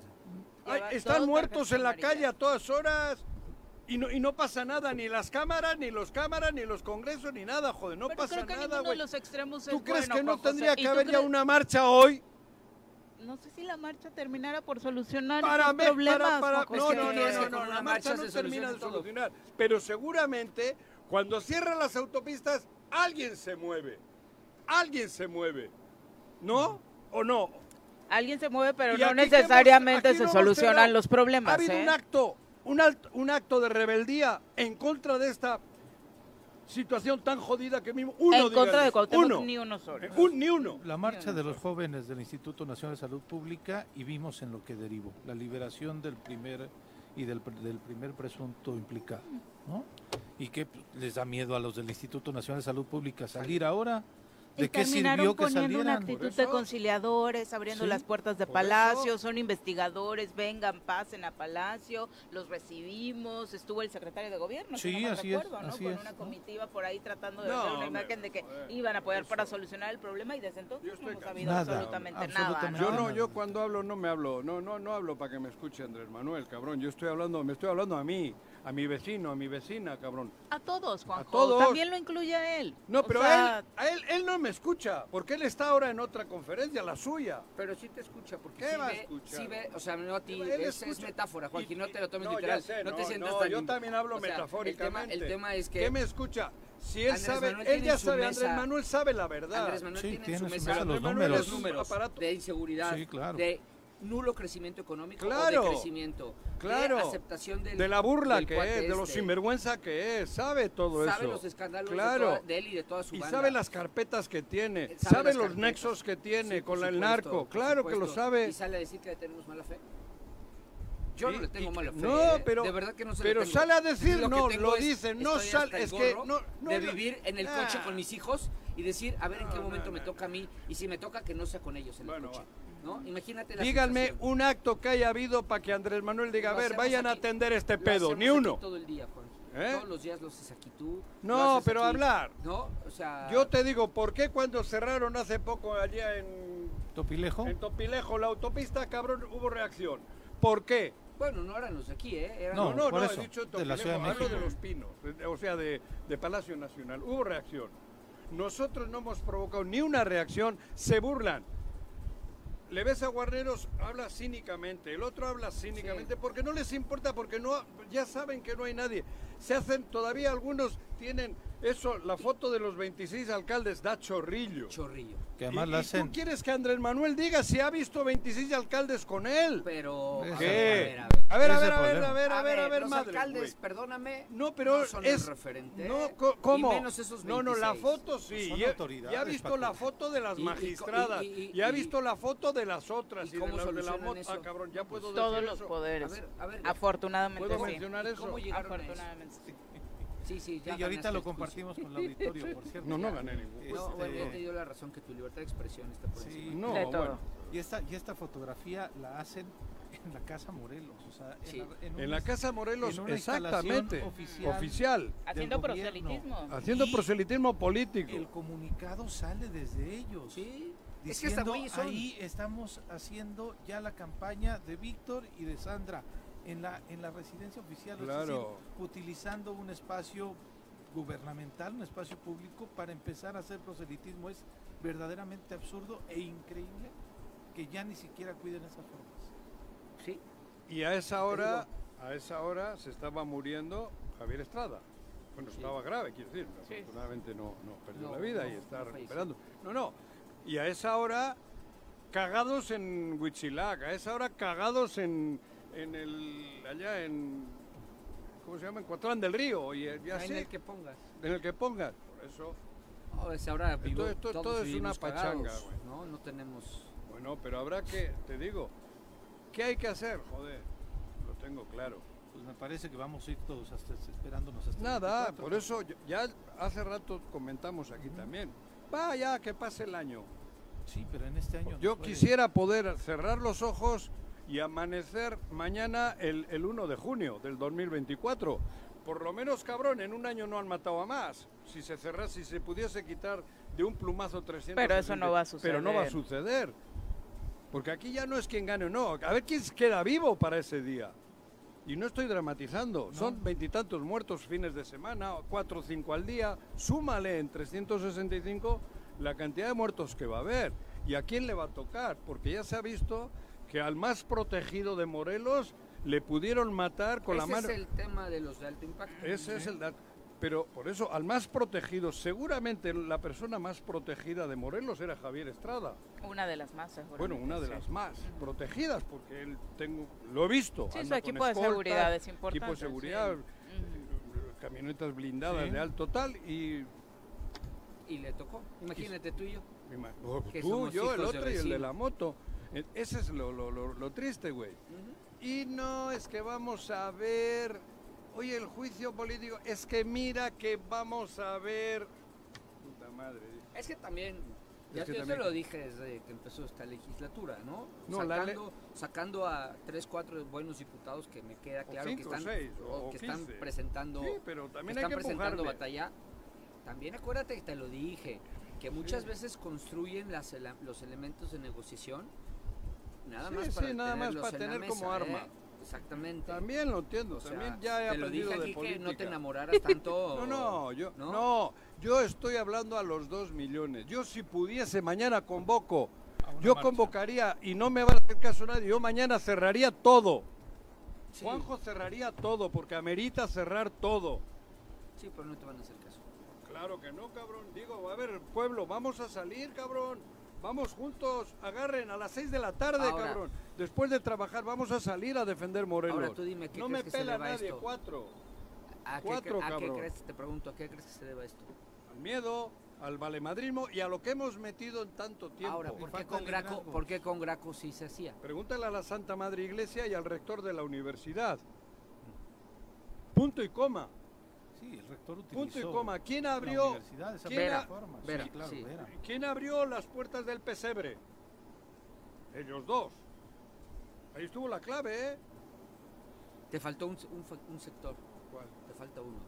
Ay, están muertos en la calle a todas horas. Y no, y no pasa nada, ni las cámaras, ni los cámaras, ni los congresos, ni nada, joder, no Pero pasa creo que nada, ninguno güey. de los extremos ¿Tú es crees bueno, que no Juan José. tendría ¿Y que tú haber ya crees- una marcha hoy? No sé si la marcha terminara por solucionar Para esos problemas. para, para, Juan no, José. no, no, no, con no, una la marcha marcha no se termina soluciona de todo. solucionar. Pero seguramente, cuando cierran las autopistas, alguien se mueve. Alguien se mueve. ¿No? ¿O no? Alguien se mueve, pero Y no aquí que hemos- necesariamente aquí se no hemos solucionan los problemas. Ha habido ¿eh? un acto, un, alt- un acto de rebeldía en contra de esta situación tan jodida que mismo uno en contra de Cuauhtémoc uno. ni uno solo. Eh, un- ni uno. La marcha de los jóvenes del Instituto Nacional de Salud Pública y vimos en lo que derivó, la liberación del primer y del, del primer presunto implicado, ¿no? Y que pues, les da miedo a los del Instituto Nacional de Salud Pública salir ahora. ¿De Y qué terminaron sirvió que poniendo una salieran? actitud de conciliadores, abriendo Sí, las puertas de Palacio, eso. son investigadores, vengan, pasen a Palacio, los recibimos, estuvo el secretario de gobierno, si Sí, no mal así es, ¿no? así Con es, una ¿no? comitiva por ahí tratando de No, dar una hombre, imagen de que joder, iban a apoyar para solucionar el problema y desde entonces Yo no hemos sabido Nada, absolutamente, absolutamente Yo nada. no, yo cuando hablo no me hablo, no, no, no hablo para que me escuche Andrés Manuel, cabrón. Yo estoy hablando, me estoy hablando a mí, a mi vecino, a mi vecina, cabrón. A todos, Juanjo, todos. también lo incluye a él. No, O pero sea, a él, a él, él no me escucha, porque él está ahora en otra conferencia, la suya. Pero sí te escucha, porque ¿Qué sí va a ve, escuchar? sí ve, o sea, no a ti, Él es, es metáfora, Joaquín, no te lo tomes No, ya literal, sé, no te sientas no, tan... yo también hablo o sea, metafóricamente. El tema, el tema es que ¿Qué me escucha? Si él Andrés sabe, Manuel él ya sabe, mesa- Andrés Manuel sabe la verdad. Andrés Manuel Sí, tiene en tiene su mesa mesa los números. los números Aparato. de inseguridad, Sí, claro. de nulo crecimiento económico o Claro, de crecimiento, claro. de aceptación del, de la burla del que es, de lo este. sinvergüenza que es, sabe todo sabe eso. los escándalos claro. de, toda- de él y de toda su y banda. sabe las carpetas que tiene, Eh, sabe, las los carpetas. nexos que tiene Sí, con el supuesto, narco, por claro que lo sabe. Y sale a decir que le tenemos mala fe. Yo Y- no le tengo y- mala fe. no, ¿eh? pero- de verdad que no se le pero sale a decir, Lo no, lo dice, no sale, el es que no, no, de vivir en el coche Ah. con mis hijos y decir, a ver en qué No, momento no, me no, toca a mí y si me toca que no sea con ellos en Bueno, el coche. ¿no? Imagínate la Díganme situación. un acto que haya habido para que Andrés Manuel diga, a ver, vayan a atender este Lo pedo, ni aquí uno. todo el día, Juan. ¿Eh? Todos los días lo haces aquí tú. No, pero aquí, hablar. ¿No? O sea, Yo te digo, ¿por qué cuando cerraron hace poco allá en, ¿Topilejo? en Topilejo la autopista, cabrón, hubo reacción? ¿Por qué? bueno, no eran los de aquí, ¿eh? Eran No, No, no, he dicho de la Topilejo, Ciudad de hablo de los Pinos, o sea, de, de Palacio Nacional. Hubo reacción. Nosotros no hemos provocado ni una reacción, se burlan. Le ves a Guarneros, habla cínicamente, el otro habla cínicamente, Sí. porque no les importa, porque no, ya saben que no hay nadie. Se hacen, todavía algunos tienen eso, la foto de los 26 alcaldes da chorrillo. chorrillo. Que además ¿Y- la hacen... ¿Tú quieres que Andrés Manuel diga si ha visto 26 alcaldes con él? Pero. A ¿Qué? ver, a ver, A ver, a ver, a ver, a ver, a ver, a ver, los madre. alcaldes, güey. perdóname. No, pero no son es el referente. No, co- ¿cómo? Y menos esos 26. No, no, la foto sí. Son Ya, ya ha visto la foto de las Y- y co- magistradas. y- ha visto la foto de las otras. ¿y Y, cómo de la moto. eso? Ah, cabrón, ya puedo todos decir los eso. A poderes. ver, a ver. Afortunadamente ¿Puedo sí. mencionar ¿y eso? ¿Cómo llegaron a? Afortunadamente sí. Sí, sí, ya y ahorita lo compartimos con el auditorio, por cierto. No, no gané ningún. juicio. No, Este, bueno, ya te dio la razón que tu libertad de expresión está por Sí. encima. No, De todo. bueno. Y esta, y esta fotografía la hacen en la Casa Morelos, o sea, en, Sí. la- en En un- la Casa Morelos, en una exactamente. oficial. Oficial. Haciendo proselitismo. Haciendo Y proselitismo político. El comunicado sale desde ellos. Sí. Es que Diciendo, güeyes son. ahí estamos haciendo ya la campaña de Víctor y de Sandra en la en la residencia oficial, es Claro. decir, utilizando un espacio gubernamental, un espacio público para empezar a hacer proselitismo es verdaderamente absurdo e increíble que ya ni siquiera cuiden esas formas. Sí. Y a esa hora, a esa hora se estaba muriendo Javier Estrada. Bueno, Sí. estaba grave, quiero decir. Sí. Afortunadamente no, no perdió No, la vida no, y está no recuperando. No, no. Y a esa hora, cagados en Huitzilac, a esa hora cagados en, en el, allá en, ¿cómo se llama? En Cuatrán del Río, y ya En el que pongas. En el que pongas, por eso. No, ahora vivo- esto- todos todo es una pachanga, cagados, güey. ¿no? No tenemos... Bueno, pero habrá que, te digo, ¿qué hay que hacer? Joder, lo tengo claro. Pues me parece que vamos a ir todos hasta, esperándonos hasta Nada, 24. por eso ya hace rato comentamos aquí también. Va ya, que pase el año. Sí, pero en este año... Yo no quisiera poder cerrar los ojos y amanecer mañana el, el 1 de junio del 2024. Por lo menos, cabrón, en un año no han matado a más. Si se cerrase, si se pudiese quitar de un plumazo 300. Pero eso no va a Pero no va a suceder. suceder. Porque aquí ya no es quien gane o no. A ver quién queda vivo para ese día. Y no estoy dramatizando. Son veintitantos muertos fines de semana, cuatro o cinco al día. Súmale en 365 la cantidad de muertos que va a haber. ¿Y a quién le va a tocar? Porque ya se ha visto que al más protegido de Morelos le pudieron matar con Ese la mano. es el tema de los de alto impacto. Ese es el dato. Pero por eso, al más protegido, seguramente la persona más protegida de Morelos era Javier Estrada. Una de las más, seguramente. Bueno, una de sí. las más protegidas, porque él tengo, lo he visto. Sí, su equipo de seguridad es importante. Equipo de seguridad, sí. Camionetas blindadas Sí. de alto tal y... Y le tocó. Imagínate tú y yo. tú, yo, el otro y el de la moto. Ese es lo, lo- lo- lo triste, güey. Y no es que vamos a ver... Oye, el juicio político, es que mira que vamos a ver... Puta madre. Es que también, Es ya que yo también- te lo dije desde que empezó esta legislatura, ¿no? No, la le- sacando, sacando a tres, cuatro buenos diputados que me queda claro cinco, que están, seis, o- que están presentando, Sí, pero también que están presentando batalla. También acuérdate que te lo dije, que muchas veces construyen las, los elementos de negociación nada Sí, más sí, para nada más para tener como mesa, arma. ¿eh? Exactamente. También lo entiendo, O sea, también ya he te lo aprendido dije de aquí que no te enamoraras tanto. <laughs> No, no, yo ¿no? ¿no? yo estoy hablando a los dos millones. Yo si pudiese mañana convoco, yo marcha. convocaría y no me va a hacer caso nadie. Yo mañana cerraría todo. Sí. Juanjo cerraría todo porque amerita cerrar todo. Sí, pero no te van a hacer caso. Claro que no, cabrón. Digo, a ver, pueblo, vamos a salir, cabrón. Vamos juntos, agarren a las 6 de la tarde, Ahora- cabrón. Después de trabajar, vamos a salir a defender Morelos. Ahora tú dime, ¿qué no crees me que se pela deba a nadie, esto? cuatro. ¿A qué, Cuatro, cre- a qué crees, te pregunto, ¿a qué crees que se deba esto? al miedo, al valemadrismo y a lo que hemos metido en tanto tiempo. Ahora, ¿por qué, con Graco. ¿por qué con Graco sí se hacía? Pregúntale a la Santa Madre Iglesia y al rector de la universidad. Punto y coma. Sí, el rector utilizó Punto y coma. ¿Quién la abrió, universidad de esa quién ha- plataforma. Sí, Vera, claro, sí. Vera. quién abrió las puertas del pesebre? Ellos dos. Ahí estuvo la clave, ¿eh? Te faltó un, un fa- un sector, ¿Cuál? te falta uno.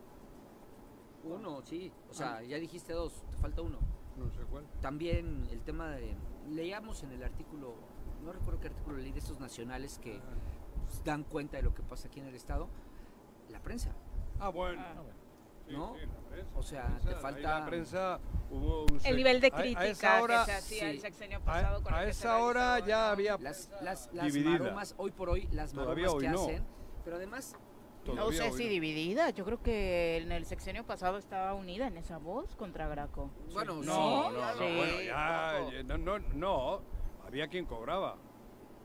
Uno, sí. O sea, ya dijiste dos, te falta uno. No sé cuál. También el tema de... Leíamos en el artículo, no recuerdo qué artículo leí de estos nacionales que pues, dan cuenta de lo que pasa aquí en el Estado. La prensa. Ah, bueno. Ah. Ah, bueno. ¿No? sí, la prensa, O sea, la prensa, te falta- La prensa hubo un El nivel de a- a crítica esa hora, que se hacía el sexenio a- pasado con a el que se esa hora realizó, ya ¿no? había Las, las, las Dividida. maromas, hoy por hoy, las Todavía maromas que no. hacen. Pero además, No sé hoy si no. dividida. Yo creo que en el sexenio pasado estaba unida en esa voz contra Graco. bueno, No, sí, no, no, Sí, ya, no, no, no, había quien cobraba,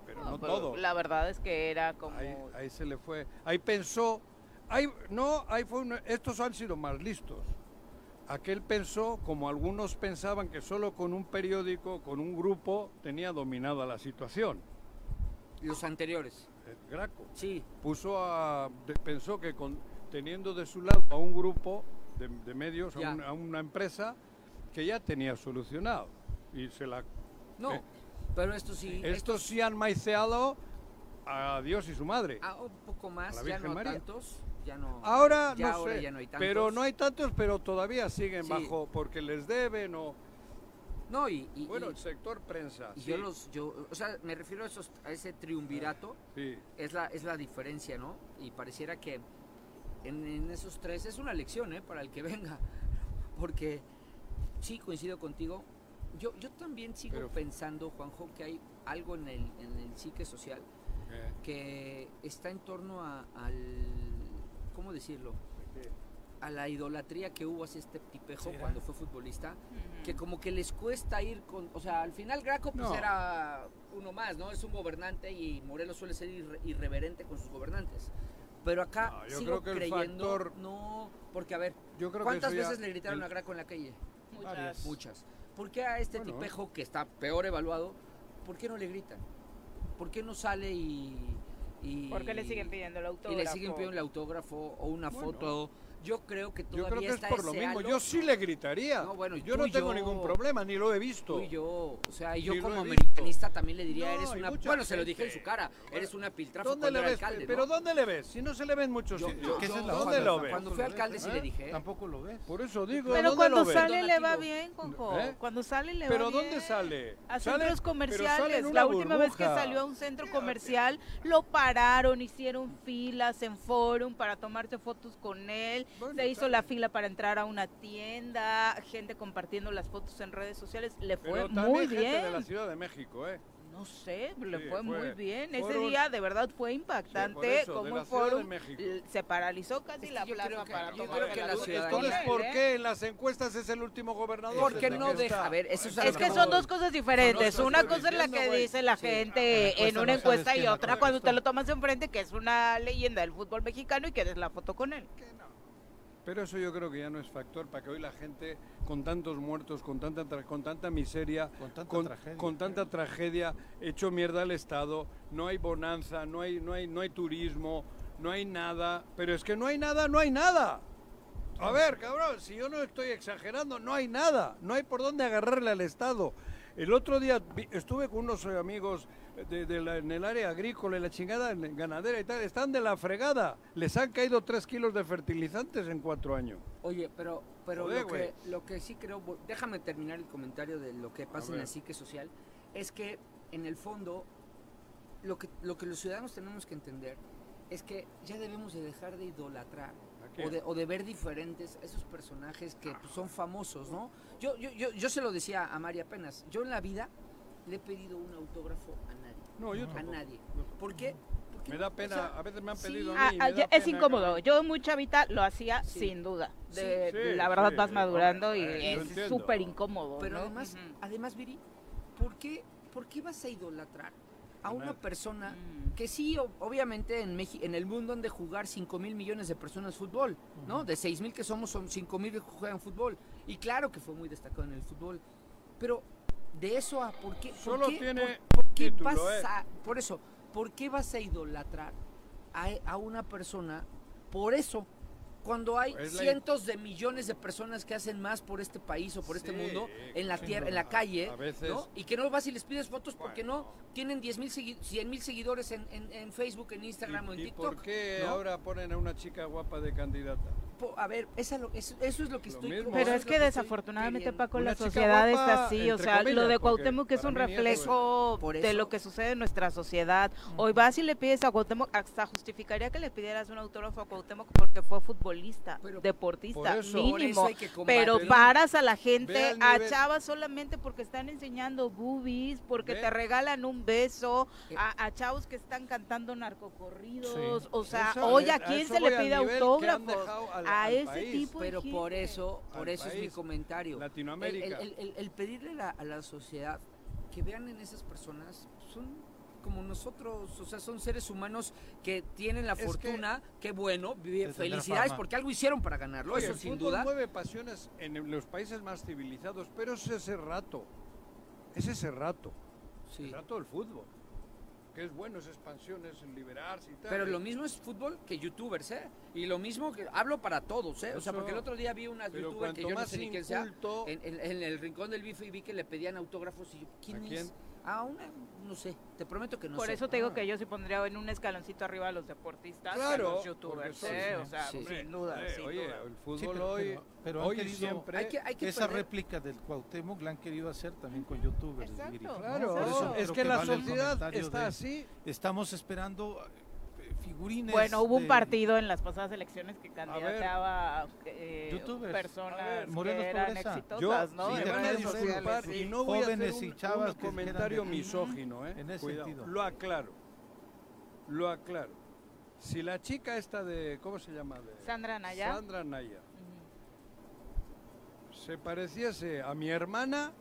pero no, pero todo. La verdad es que era como... Ahí, ahí se le fue, ahí pensó, ahí, no, estos han sido más listos. Aquel pensó, como algunos pensaban, que solo con un periódico, con un grupo, tenía dominada la situación. Los anteriores. El Graco Sí, puso a, pensó que con, teniendo de su lado a un grupo de, de medios, a, Ya. un- a una empresa, que ya tenía solucionado. Y se la no. Eh, Pero esto sí. Estos sí han maiceado a Dios y su madre. Ah, un poco más, la ya Virgen no María. tantos. Ya no. Ahora ya no ahora sé, ya no hay tantos. pero no hay tantos, pero todavía siguen Sí. bajo porque les deben o No, y. y- bueno, y- el sector prensa. y sí, yo los. Yo, o sea, me refiero a, esos, a ese triunvirato. sí. Es la, es la diferencia, ¿no? Y pareciera que en, en esos tres es una lección, ¿eh? Para el que <laughs> venga. Porque sí, coincido contigo. Yo, yo también sigo Pero- pensando, Juanjo, que hay algo en el, en el psique social Eh, que está en torno a, al. ¿Cómo decirlo? A la idolatría que hubo hacia este tipejo ¿Será? cuando fue futbolista. Que como que les cuesta ir con. O sea, al final Graco pues No. era uno más, ¿no? Es un gobernante y Morelos suele ser irre- irreverente con sus gobernantes. Pero acá No, yo sigo creo que el creyendo, factor- no, porque a ver, Yo creo que ¿cuántas ya- veces le gritaron el- a Graco en la calle? Muchas. Muchas. ¿Por qué a este Bueno. tipejo que está peor evaluado, por qué no le gritan? ¿Por qué no sale y... y ¿Por qué le siguen pidiendo el y autógrafo? le siguen pidiendo el autógrafo o una Bueno. foto? Yo creo que Yo todavía creo que es está por lo mismo. halo. Yo sí le gritaría. No, bueno, yo no tengo yo- ningún problema, ni lo he visto. Tú y yo, o sea, y yo como he americanista también le diría, No, eres una... Bueno, se lo dije en su cara, eres una piltrafa ¿Dónde le ves? alcalde, Pero ¿no? ¿dónde le ves? Si no se le ve en muchos Yo- sitios. yo- es ¿Dónde lo tampoco ves? Cuando lo fui ves, alcalde sí ¿eh? le dije. Tampoco lo ves. Por eso digo, Pero ¿dónde cuando sale le va bien, Juanjo. ¿Eh? Cuando sale le va ¿Pero bien. dónde sale? A centros pero comerciales. La última vez que salió a un centro comercial, lo pararon, hicieron filas en forum para tomarse fotos con él. Bueno, Se hizo la fila para entrar a una tienda, gente compartiendo las fotos en redes sociales. Le fue Pero también muy gente de la bien. Ciudad de México, ¿eh? No sé, le Sí, fue, muy bien. Ese día de verdad fue Sí, impactante. de como la el Ciudad de forum México. l- se paralizó casi Es que la yo plaza creo que- para yo creo que la Entonces, ¿por ¿eh? qué en las encuestas es el último gobernador? Porque no que deja, está? a ver, eso es Es que que son dos cosas diferentes. Una cosa es la que dice la Sí. gente En la en una encuesta no y otra cuando te lo tomas enfrente, que es una leyenda del fútbol mexicano y quieres la foto con él. Pero eso yo creo que ya no es factor para que hoy la gente, con tantos muertos, con tanta, con tanta miseria, Con tanta con, tragedia. con tanta tragedia, hecho mierda al Estado, no hay bonanza, no hay, no hay, no hay turismo, no hay nada. Pero es que no hay nada, no hay nada. A ver, cabrón, si yo no estoy exagerando, no hay nada, no hay por dónde agarrarle al Estado. El otro día estuve con unos eh, amigos de, de la- en el área agrícola y la chingada ganadera y tal, están de la fregada. Les han caído tres kilos de fertilizantes en cuatro años. Oye, pero, pero Joder, lo, que, lo que sí creo, déjame terminar el comentario de lo que pasa en la psique social, es que en el fondo lo que, lo que los ciudadanos tenemos que entender es que ya debemos de dejar de idolatrar o de, o de ver diferentes esos personajes que pues, son famosos, ¿no? Yo, yo, yo, yo se lo decía a Mari apenas, yo en la vida le he pedido un autógrafo a nadie, No, yo a tampoco. nadie. ¿Por qué? Porque, Me da o pena, sea, a veces me han pedido Ah, a mí. me ah, da ya- es pena, incómodo. Yo muy chavita lo hacía Sí. sin duda. Sí. De- Sí, la verdad sí, vas madurando y es súper incómodo. Pero ¿no? además, Ujú. además, Viri, ¿por qué, ¿por qué vas a idolatrar a una persona Mm. que sí, obviamente en, Meji- en el mundo han de jugar 5 mil millones de personas fútbol, ¿no? De 6 mil que somos, son 5 mil que juegan fútbol. Y claro que fue muy destacado en el fútbol. Pero de eso a por qué, por Solo qué- tiene por, por qué título, vas ¿eh? a, por eso, ¿por qué vas a idolatrar a, a una persona por eso? Cuando hay Pues la- cientos de millones de personas que hacen más por este país o por este mundo en la tierra, en la calle, A veces- ¿no? Y que no vas y les pides fotos porque no tienen 10 mil, 100 mil seguidores en, en- en Facebook, en Instagram o en ¿Y, y TikTok. por qué ¿no? ahora ponen a una chica guapa de candidata? Po- a ver, esa lo- eso, eso es lo que Lo estoy mismo. Pero es que desafortunadamente. Paco, la sociedad guapa, está así. O sea, lo de Cuauhtémoc es un eso es- reflejo Por de lo que sucede en nuestra sociedad. Hoy vas y le pides a Cuauhtémoc, hasta justificaría que le pidieras un autógrafo a Cuauhtémoc porque fue futbolista, Pero- deportista, Por eso- Por eso mínimo. Pero paras a la gente, a chavas solamente porque están enseñando boobies, porque Ve- te regalan un beso, Eh. a, a chavos que están cantando narcocorridos. O sea, Eso, hoy a a quién se le pide autógrafos a al ese país. tipo de Pero gente. por eso, por Al eso es mi comentario. El, Latinoamérica. el- el- el pedirle la- a la sociedad que vean en esas personas son como nosotros, o sea, son seres humanos que tienen la Es que- fortuna, qué bueno, felicidades porque algo hicieron para ganarlo, Oye, eso el sin fútbol duda. mueve pasiones en los países más civilizados, pero es ese rato. Es ese rato. Sí. El rato del fútbol. Que es bueno, es expansión, es liberarse y tal. Pero lo mismo es fútbol que youtubers, ¿eh? Y lo mismo que hablo para todos, ¿eh? O sea, porque el otro día vi unas youtubers que yo no más sé ni quién sea, en, en- en el rincón del bife y vi que le pedían autógrafos y yo, ¿quién ¿A es? Una, no sé, te prometo que no Por sé. eso te digo Ah. que yo sí pondría en un escaloncito arriba a los deportistas que a Claro, los youtubers, ¿eh? sí, o sea, sí. sin duda, Eh, sin oye, duda. el Sí, fútbol pero- hoy, pero- hoy querido- siempre... Hay que, hay que Esa perder- réplica del Cuauhtémoc la han querido hacer también con youtubers. Exacto. Claro, eso es que la vale sociedad está de- así. Estamos esperando figurines. Bueno, hubo un de- partido en las pasadas elecciones que candidateaba eh, Youtubers. A ver, personas Morelos que eran Progresa. exitosas, ¿no? sí, me van a redes disculpar sociales. y sí. no voy a hacer Jóvenes un, y chavas un que comentario de- misógino, ¿eh? En ese Cuidado, sentido. lo aclaro. Lo aclaro. Si la chica esta de, ¿cómo se llama? De, Sandra Naya. Sandra Naya. Ujú. Se pareciese a mi hermana,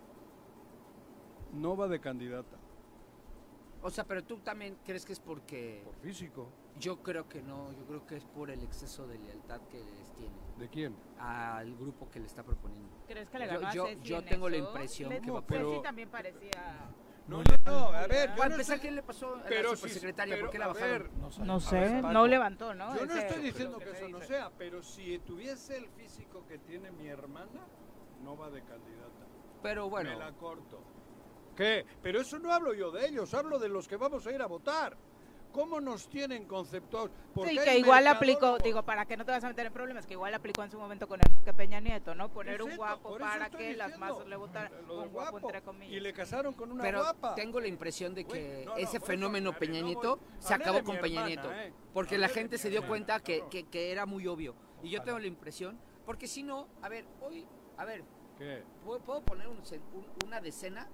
no va de candidata. O sea, pero tú también crees que es porque... Por físico. Yo creo que no, yo creo que es por el exceso de lealtad que les tiene ¿De quién? al grupo que le está proponiendo. ¿Crees que le Yo- a yo- Ceci yo en tengo la eso? impresión Le- que va- Ceci pero- también parecía... No, no, no, a ver, yo no empezar, estoy- ¿qué le pasó a pero la si- supersecretaria? pero, ¿Por qué la a bajaron? ver, No, sé. No sé, no levantó, ¿no? Yo no Ese- estoy diciendo que se eso no sea, pero si tuviese el físico que tiene mi hermana, no va de candidata. Pero bueno, Me la corto. ¿Qué? Pero eso no hablo yo de ellos, hablo de los que vamos a ir a votar. ¿Cómo nos tienen conceptuados? Sí, que igual aplicó, digo, para que no te vas a meter en problemas, que igual aplicó en su momento con Enrique Peña Nieto, ¿no? Poner un guapo para que las masas le votaran un guapo, entre comillas. Y le casaron con una pero guapa. tengo la impresión de que Güey, no, no, ese eso, fenómeno Peña Nieto se acabó con Peña hermana, Nieto. ¿eh? Porque Hablé la gente se dio hermana, cuenta que, que- que era muy obvio. Y yo tengo la impresión, porque si no, a ver, hoy, a ver, ¿Qué? ¿puedo, poner un un- una decena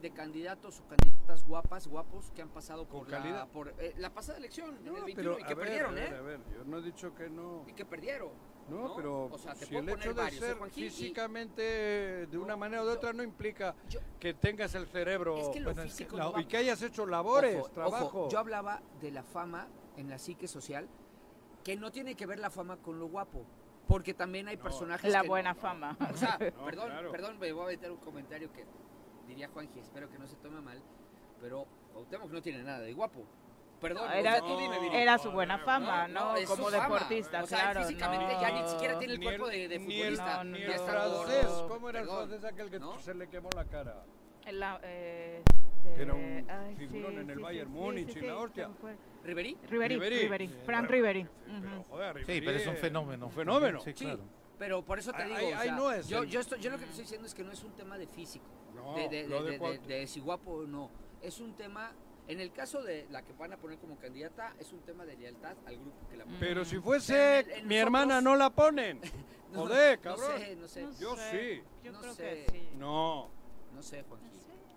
de candidatos o candidatas guapas, guapos que han pasado por, ¿Con la, por eh, la pasada elección en No, el 21 pero, y que ver, perdieron, a ver, ¿eh? A ver, yo no he dicho que no. Y que perdieron. No, ¿no? pero O sea, te si puedo el poner hecho de varios, ¿eh, ser? Y- físicamente de una No, manera o de yo- otra no implica yo- que tengas el cerebro Es que lo Bueno, es que físico la- no va- y que hayas hecho labores, Ojo, trabajo. ojo, yo hablaba de la fama en la psique social, que no tiene que ver la fama con lo guapo, porque también hay No. personajes La que buena no- fama. O sea, <laughs> No, perdón, claro. perdón, me voy a meter un comentario que diría Juanji, espero que no se tome mal, pero Cuauhtémoc no tiene nada de guapo. Perdón, No, o era, sea, dime, era su buena fama, No, ¿no? no, Como deportista, O sea, claro. físicamente no. ya ni siquiera tiene el Ni cuerpo de, de ni el- futbolista. No, no, Ni ya el está francés. ¿cómo era el francés aquel que ¿no? se le quemó la cara? La, eh, Que era un este, ay, figurón sí, en el sí, Bayern sí, Múnich sí, y la sí, hostia. Riveri. Riveri, Sí, Frank. Pero, joder, Sí, pero es un fenómeno. Un fenómeno. Sí, claro. pero por eso te digo, yo lo que te estoy diciendo es que no es un tema de físico, No, de, de, lo de- de de- Cuauhtémoc. de si guapo o no. Es un tema, en el caso de la que van a poner como candidata, es un tema de lealtad al grupo que la pone. Pero si Pero fuese en- en mi nosotros- hermana no la ponen. <laughs> No, Joder, no cabrón. sé, no sé, No Yo sé, sí. Yo No creo sé. que sí. No, no sé, Juanji.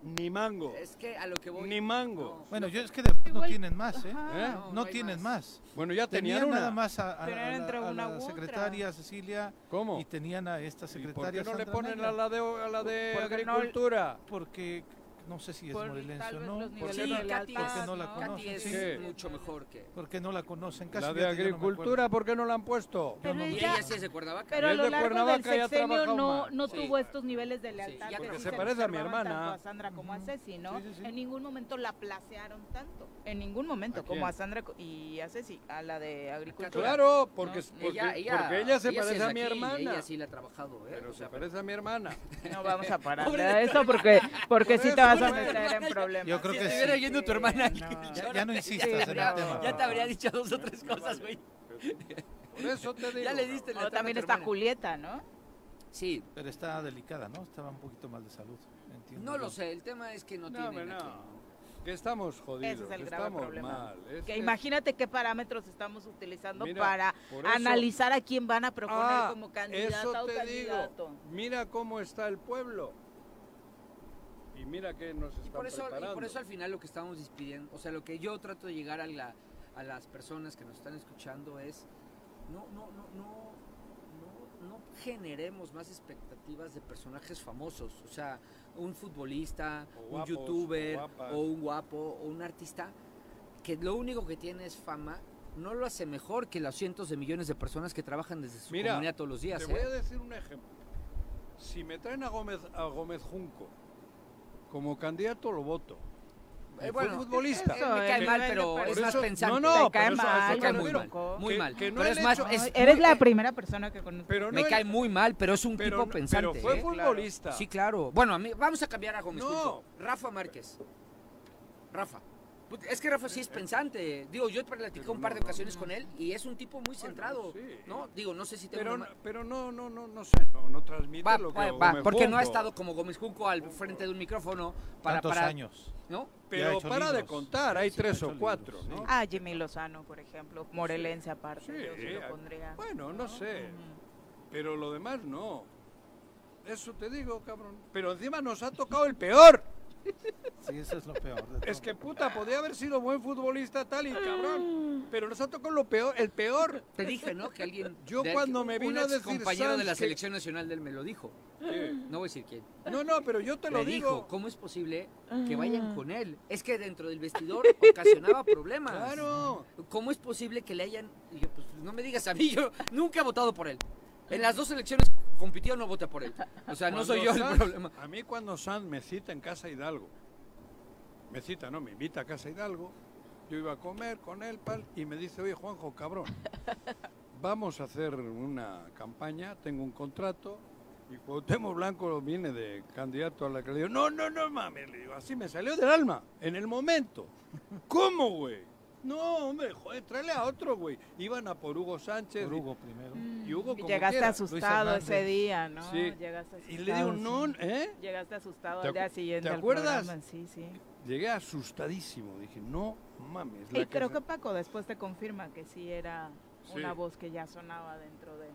Ni mango. Es que a lo que voy... Ni mango. no, Bueno, no, yo es que de no tienen más, ¿eh? Ajá. ¿Eh? no, tienen más. Bueno, ya tenían, Tenían una. nada más a, la, a secretaria Cecilia ¿Cómo? y tenían a esta ¿Y por secretaria qué no le ponen Negra. a la de, a la de Porque no- agricultura? Porque no sé si es Por morelense tal o vez no. los ¿Por niveles qué Sí, no, de Katy, lealtad, porque no la ¿no? conocen? Es Sí. mucho mejor que... por qué no la conocen? Casi La de yo no agricultura, ¿por qué no la han puesto? Pero no- Y ella- ella sí es de Cuernavaca. Pero a lo de largo del sexenio trabajado no, más. no Sí. tuvo estos niveles de lealtad. porque se parece a mi hermana. Tanto a Sandra como a Ceci, ¿no? Sí, sí, sí. En ningún momento la placearon tanto. En ningún momento, ¿A como a Sandra y a Ceci, a la de agricultura. Claro, porque, No, porque, ella, ella, porque ella se parece a mi hermana. Ella sí la ha trabajado, ¿eh? Pero O sea, se parece a mi hermana. No vamos a <laughs> parar de eso porque, porque Por sí te vas a pobre de meter en hermana. problemas. Yo creo si que estuviera sí. yendo tu hermana Ya- ya no insistas ya en te el habría- tema. Ya te habría dicho dos o tres cosas, güey. Por eso te digo. Ya le diste la también está hermana. Julieta, ¿no? Sí, Pero está delicada, ¿no? Estaba un poquito mal de salud. entiendo no lo sé, el tema es que no, No, tiene hombre, aquí. no. Que estamos jodidos. Ese es el que grave estamos problema. mal. Es- Que es- imagínate qué parámetros estamos utilizando Mira, para eso- analizar a quién van a proponer Ah, como candidata eso o te candidato. digo. Mira cómo está el pueblo. Y mira que nos están Y por, eso, y preparando. por eso al final lo que estamos despidiendo, o sea, lo que yo trato de llegar a, la, a las personas que nos están escuchando es, no, no, no, no, no, no generemos más expectativas de personajes famosos, o sea, un futbolista, un youtuber, o un guapo, o un artista, que lo único que tiene es fama, no lo hace mejor que los cientos de millones de personas que trabajan desde su Mira, comunidad todos los días. Te voy ¿eh? a decir un ejemplo. Si me traen a Gómez, a Gómez Junco como candidato, lo voto. Eh, bueno, fue futbolista. Eh, me cae el mal, pero per- es más eso- pensante. no, no, Te cae mal, eso me cae me muy mal, muy Que- mal. que no pero es más, es Eres muy- la eh, primera persona que conozco. Pero no me cae muy mal, pero es un pero tipo pensante. Pero fue ¿eh? futbolista. Sí, claro. Bueno, a mí, vamos a cambiar a Gómez. Rafa Márquez. Rafa. Pues, Es que Rafa sí es pensante. Digo, yo he platicado Pero un par de no, no. ocasiones con él y es un tipo muy centrado. sí. ¿No? Digo, no sé si tengo Pero, una pero no, no, no, no sé, no, no transmite Va, lo que va, Gómez porque no ha estado como Gómez Junco al frente de un micrófono para, Tantos para años. ¿no? Pero para de contar, hay Sí, tres o cuatro, libros, ¿no? Ah, Jimmy Lozano, por ejemplo, morelense aparte, Sí, yo sí lo ah, pondría. Bueno, no sé, pero lo demás no. Eso te digo, cabrón. Pero encima nos ha tocado el peor. Sí, eso es lo peor. de Es que puta, podía haber sido buen futbolista tal y cabrón. Pero nos ha tocado lo peor, el peor. Te dije, ¿no? Que alguien. Yo de- cuando me un vino a decir compañero de la que- selección nacional de él me lo dijo. No voy a decir quién. No, no, pero yo te lo Le digo. dijo, ¿cómo es posible que vayan con él? Es que dentro del vestidor <laughs> ocasionaba problemas. Claro. ¿Cómo es posible que le hayan.? Y yo, pues no me digas a mí, yo nunca he votado por él. En las dos elecciones compitió, no voté por él. O sea, no soy yo el problema. A mí cuando Sanz me cita en Casa Hidalgo, me cita, no, me invita a Casa Hidalgo, yo iba a comer con él, pal, y me dice, oye Juanjo, cabrón, <laughs> vamos a hacer una campaña, tengo un contrato, y Cuauhtémoc Blanco viene de candidato a la que le digo, no, no, no mames, le digo, así me salió del alma, en el momento. <laughs> ¿Cómo, güey? No, hombre, joder, tráele a otro, güey. Iban a por Hugo Sánchez. Por Hugo primero. Y Hugo Y como llegaste quiera. asustado ese día, ¿no? Sí. Llegaste asustado. Y le digo, sí. no, ¿eh? Llegaste asustado ¿Te al día siguiente te acuerdas? programa, Sí, sí. Llegué asustadísimo. Dije, no mames. Y creo se- que Paco después te confirma que sí era Sí. una voz que ya sonaba dentro de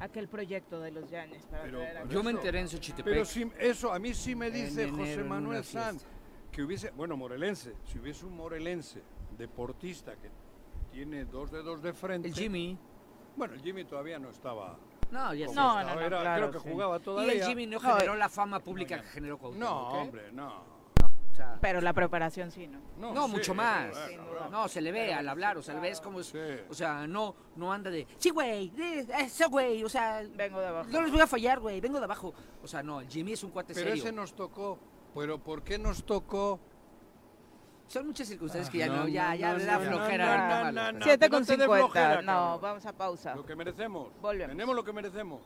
aquel proyecto de los Yanes para Pero traer a Yo me enteré en Xochitepec. Pero sí, eso a mí sí me En dice enero, José Manuel. Sanz que hubiese, bueno, morelense, si hubiese un morelense deportista que tiene dos dedos de frente. El Jimmy. Bueno, el Jimmy todavía no estaba. No, ya. No, estaba, no, no, era- claro, creo que sí. jugaba Y todavía. el Jimmy no generó eh, la fama pública que generó Cuauhtémoc. No, ¿eh? hombre, no. Pero la preparación sí, ¿no? No, sí, mucho más. No, se le ve al hablar, o sea, le ves como es, Sí. o sea, no, no anda de, sí, güey, eso, güey, o sea, Vengo de abajo. no les voy a fallar, güey, vengo de abajo. O sea, no, el Jimmy es un cuate Pero serio. ese nos tocó. Pero ¿por qué nos tocó? Son muchas circunstancias que ya No, no, ya, no, ya no, da no, flojera. no, no, no, no. 7 que con no te dé 50. flojera, no, cabrón. vamos a pausa. Lo que merecemos. Volvemos. Tenemos lo que merecemos.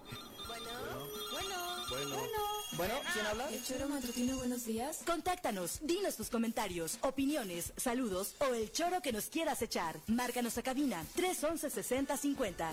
Bueno, ¿quién habla? El choro matutino, buenos días. Contáctanos, dinos tus comentarios, opiniones, saludos o el choro que nos quieras echar. Márcanos a cabina 311 6050.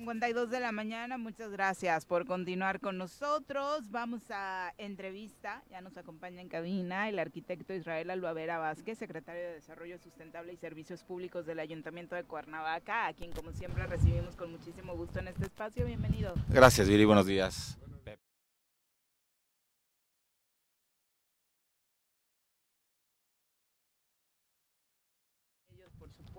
52 de la mañana, muchas gracias por continuar con nosotros. Vamos a entrevista, ya nos acompaña en cabina el arquitecto Israel Alvavera Vázquez, secretario de Desarrollo Sustentable y Servicios Públicos del Ayuntamiento de Cuernavaca, a quien como siempre recibimos con muchísimo gusto en este espacio. Bienvenido. Gracias, Viri, buenos días.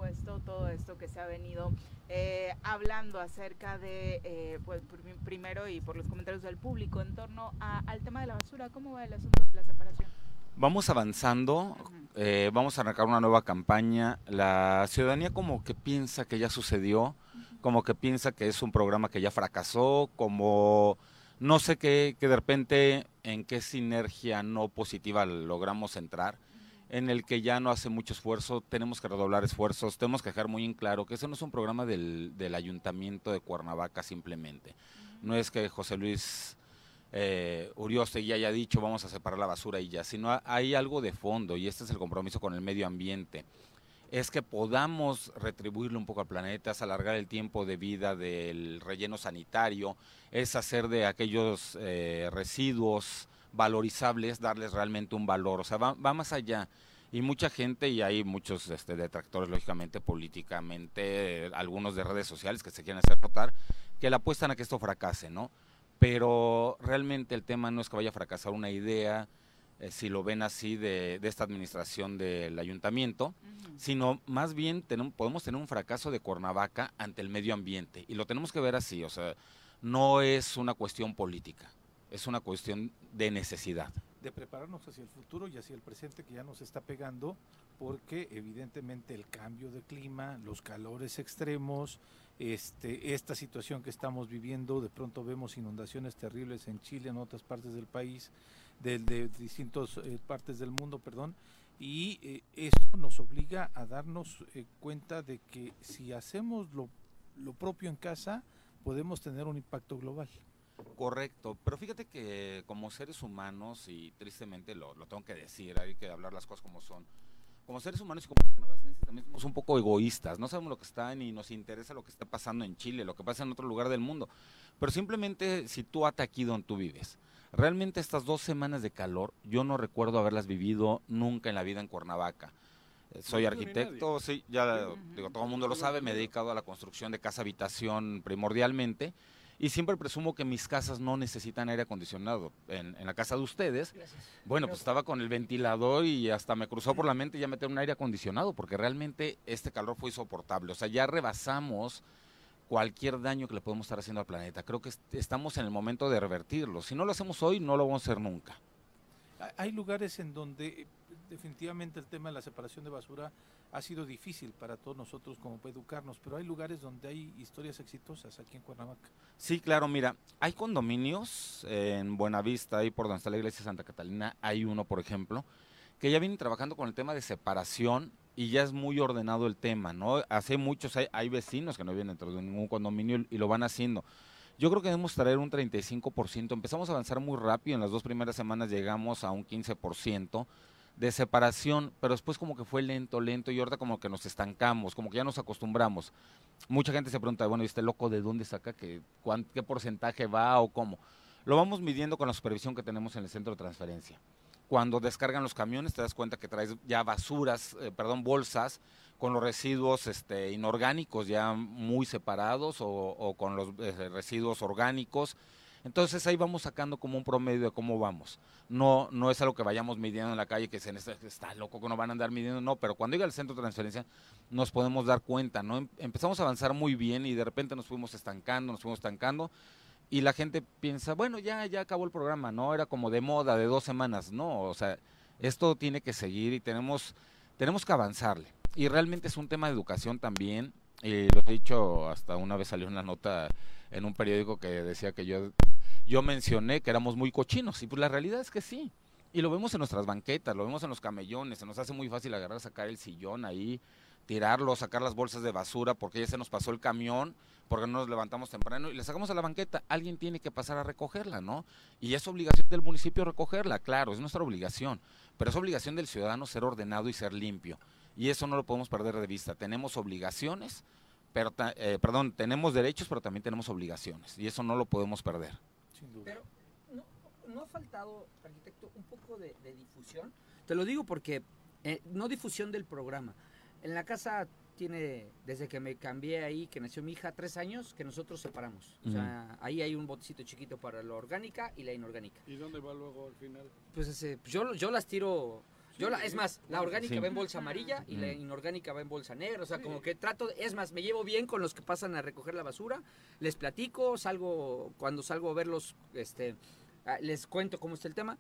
Supuesto, todo esto que se ha venido eh, hablando acerca de, eh, pues pr- primero y por los comentarios del público en torno a- al tema de la basura, ¿cómo va el asunto de la separación? Vamos avanzando, eh, vamos a arrancar una nueva campaña. La ciudadanía como que piensa que ya sucedió, como que piensa que es un programa que ya fracasó, como no sé qué, que de repente en qué sinergia no positiva logramos entrar, en el que ya no hace mucho esfuerzo, tenemos que redoblar esfuerzos, tenemos que dejar muy en claro que ese no es un programa del, del ayuntamiento de Cuernavaca simplemente. No es que José Luis eh, Urioste ya haya dicho vamos a separar la basura y ya, sino ha- hay algo de fondo y este es el compromiso con el medio ambiente. Es que podamos retribuirle un poco al planeta, es alargar el tiempo de vida del relleno sanitario, es hacer de aquellos eh, residuos valorizables, darles realmente un valor, o sea, va, va más allá. Y mucha gente, y hay muchos este, detractores, lógicamente, políticamente, eh, algunos de redes sociales que se quieren hacer notar, que le apuestan a que esto fracase, ¿no? pero realmente el tema no es que vaya a fracasar una idea, eh, si lo ven así, de, de esta administración del ayuntamiento, sino más bien tenemos, podemos tener un fracaso de Cuernavaca ante el medio ambiente. Y lo tenemos que ver así, o sea, no es una cuestión política, es una cuestión de necesidad. de prepararnos hacia el futuro y hacia el presente que ya nos está pegando, porque evidentemente el cambio de clima, los calores extremos, este, esta situación que estamos viviendo, de pronto vemos inundaciones terribles en Chile, en otras partes del país, de, de distintas eh, partes del mundo, perdón, y eh, eso nos obliga a darnos eh, cuenta de que si hacemos lo, lo propio en casa, podemos tener un impacto global. Correcto, pero fíjate que como seres humanos, y tristemente lo, lo tengo que decir, hay que hablar las cosas como son, como seres humanos y como también somos un poco egoístas, no sabemos lo que está ni nos interesa lo que está pasando en Chile, lo que pasa en otro lugar del mundo, pero simplemente sitúate aquí donde tú vives. Realmente estas dos semanas de calor, yo no recuerdo haberlas vivido nunca en la vida en Cuernavaca. Eh, Soy No, arquitecto, sí, ya digo, todo el mundo lo sabe, me he dedicado a la construcción de casa habitación primordialmente y siempre presumo que mis casas no necesitan aire acondicionado. En, en la casa de ustedes, bueno, pues estaba con el ventilador y hasta me cruzó por la mente ya meter un aire acondicionado, porque realmente este calor fue insoportable. O sea, ya rebasamos cualquier daño que le podemos estar haciendo al planeta. Creo que est- estamos en el momento de revertirlo. Si no lo hacemos hoy, no lo vamos a hacer nunca. Ha- Hay lugares en donde eh, definitivamente el tema de la separación de basura ha sido difícil para todos nosotros como educarnos, pero hay lugares donde hay historias exitosas aquí en Cuernavaca. Sí, claro, mira, hay condominios en Buenavista, ahí por donde está la iglesia de Santa Catalina, hay uno, por ejemplo, que ya vienen trabajando con el tema de separación y ya es muy ordenado el tema, ¿no? Hace muchos, hay, hay vecinos que no viven dentro de ningún condominio y lo van haciendo. Yo creo que debemos traer un 35%, empezamos a avanzar muy rápido, en las dos primeras semanas llegamos a un 15% de separación, pero después como que fue lento, lento y ahorita como que nos estancamos, como que ya nos acostumbramos. Mucha gente se pregunta, bueno, ¿y este loco de dónde saca? ¿Qué, cuán- ¿Qué porcentaje va o cómo? Lo vamos midiendo con la supervisión que tenemos en el centro de transferencia. Cuando descargan los camiones te das cuenta que traes ya basuras, eh, perdón, bolsas con los residuos este, inorgánicos ya muy separados o, con los eh, residuos orgánicos. Entonces ahí vamos sacando como un promedio de cómo vamos. No, no es algo que vayamos midiendo en la calle, que se está, está loco que no van a andar midiendo, no, pero cuando llega el centro de transferencia nos podemos dar cuenta, ¿no? Em- Empezamos a avanzar muy bien y de repente nos fuimos estancando, nos fuimos estancando y la gente piensa, bueno, ya, ya acabó el programa, ¿no? Era como de moda, de dos semanas, no, o sea, esto tiene que seguir y tenemos, tenemos que avanzarle. Y realmente es un tema de educación también, y lo he dicho, hasta una vez salió una nota en un periódico que decía que yo, yo mencioné que éramos muy cochinos, y pues la realidad es que sí. Y lo vemos en nuestras banquetas, lo vemos en los camellones, se nos hace muy fácil agarrar, sacar el sillón ahí, tirarlo, sacar las bolsas de basura porque ya se nos pasó el camión, porque no nos levantamos temprano y le sacamos a la banqueta. Alguien tiene que pasar a recogerla, ¿no? Y es obligación del municipio recogerla, claro, es nuestra obligación, pero es obligación del ciudadano ser ordenado y ser limpio. Y eso no lo podemos perder de vista. Tenemos obligaciones, pero eh, perdón, tenemos derechos, pero también tenemos obligaciones. Y eso no lo podemos perder. Sin duda. Pero no, no ha faltado, arquitecto, un poco de, de difusión. Te lo digo porque eh, no difusión del programa. En la casa tiene, desde que me cambié ahí, que nació mi hija, tres años, que nosotros separamos. O sea, ahí hay un botecito chiquito para la orgánica y la inorgánica. ¿Y dónde va luego al final? Pues ese, yo, yo las tiro. Yo la, es más, la orgánica Sí. va en bolsa amarilla y la Mm. inorgánica va en bolsa negra. O sea, como que trato. de- es más, me llevo bien con los que pasan a recoger la basura. Les platico, salgo. Cuando salgo a verlos, este, ah, les cuento cómo está el tema.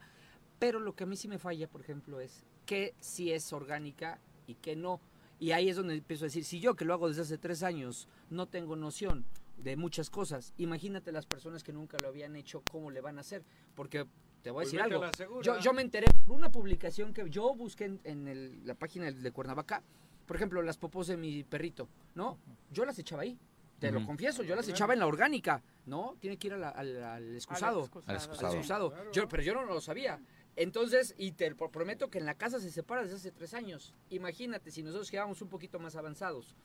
Pero lo que a mí sí me falla, por ejemplo, es que sí es orgánica y que no. Y ahí es donde empiezo a decir, si yo que lo hago desde hace tres años no tengo noción de muchas cosas, imagínate las personas que nunca lo habían hecho, cómo le van a hacer. Porque te voy a Pues decir algo. Yo, yo me enteré por una publicación que yo busqué en, en el- la página de Cuernavaca, por ejemplo, las popos de mi perrito, ¿no? Yo las echaba ahí. Te lo confieso, yo las echaba en la orgánica, ¿no? Tiene que ir a la- al, al excusado. Al Al excusado. excusado. Yo, pero yo no lo sabía. Entonces, y te pro- prometo que en la casa se separa desde hace tres años. Imagínate, si nosotros quedábamos un poquito más avanzados,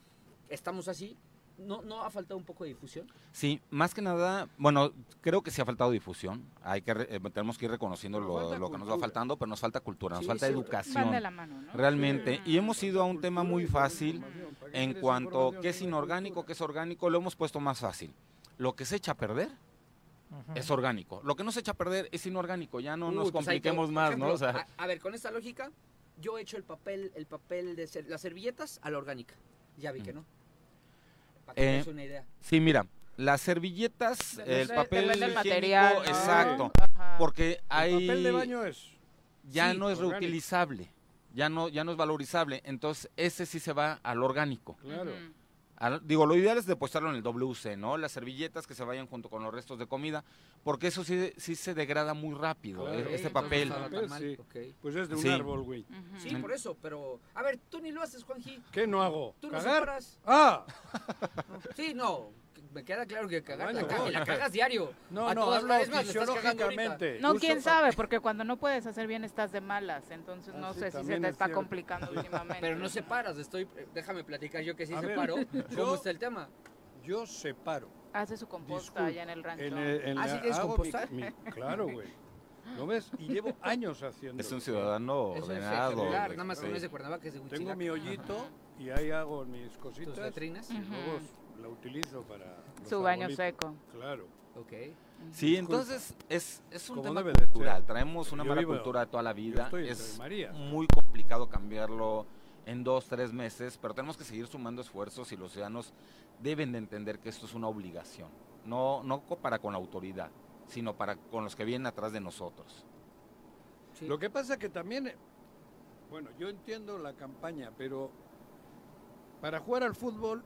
estamos así, ¿no, no ha faltado un poco de difusión? Sí, más que nada, bueno, creo que sí ha faltado difusión. Hay que re- eh, tenemos que ir reconociendo Nos lo, lo que nos va faltando, pero nos falta cultura, nos Sí, falta sí, educación. de la mano, ¿no? Realmente. Y hemos ido a un tema muy fácil información. ¿Para qué en cuanto información qué es inorgánico, qué es orgánico, lo hemos puesto más fácil. Lo que se echa a perder es orgánico. Lo que no se echa a perder es inorgánico. Ya no Uy, nos pues compliquemos más, ejemplo, ¿no? O sea, a, a ver, con esta lógica, yo he hecho el papel, el papel de ser- las servilletas a la orgánica. Ya vi que no. Para que te Eh, des una idea. sí, mira, las servilletas, Depende- el papel del material, ¿no? exacto, Ajá. porque hay El papel de baño es. ya Sí, no es orgánico. reutilizable, ya no ya no es valorizable, entonces ese sí se va al orgánico. Claro. Digo, lo ideal es depositarlo en el WC, ¿no? Las servilletas que se vayan junto con los restos de comida, porque eso sí, sí se degrada muy rápido, Claro. este papel. Sí. Pues es de un Sí. árbol, güey. Sí, por eso, pero... A ver, tú ni lo haces, Juanji. ¿Qué no hago? Tú no separas. ¡Ah! Sí, no. Me queda claro que cagar, Bueno, la, cagas, no. la cagas diario. No, A no, todas hablo es fisiológicamente. No, quién sabe, porque cuando no puedes hacer bien estás de malas, entonces no sí, sé si se te es está cierto. complicando <laughs> últimamente. Pero no separas, estoy, déjame platicar yo que sí A ver, separo. yo- ¿Cómo está el tema? Yo separo. Hace su composta Disculpa, allá en el rancho. En el- en ¿Ah, la- sí composta? mi- mi- claro, güey. ¿Lo ves? Y llevo <laughs> años haciendo. Es un ciudadano Eso es ordenado. ejemplar, güey, nada más que sí. no es de Cuernavaca, es de Tengo mi hoyito y ahí hago mis cositas. ¿Tus letrinas? Y luego la utilizo para. los Su baño arbolitos. seco. Claro. Ok. Sí, entonces es, es un tema cultural. Traemos una Yo mala vivo- cultura de toda la vida. Es Marías. muy complicado cambiarlo en dos, tres meses, pero tenemos que seguir sumando esfuerzos y los ciudadanos deben de entender que esto es una obligación. No, no para con la autoridad, sino para con los que vienen atrás de nosotros. Sí. Lo que pasa que también, eh, bueno, yo entiendo la campaña, pero para jugar al fútbol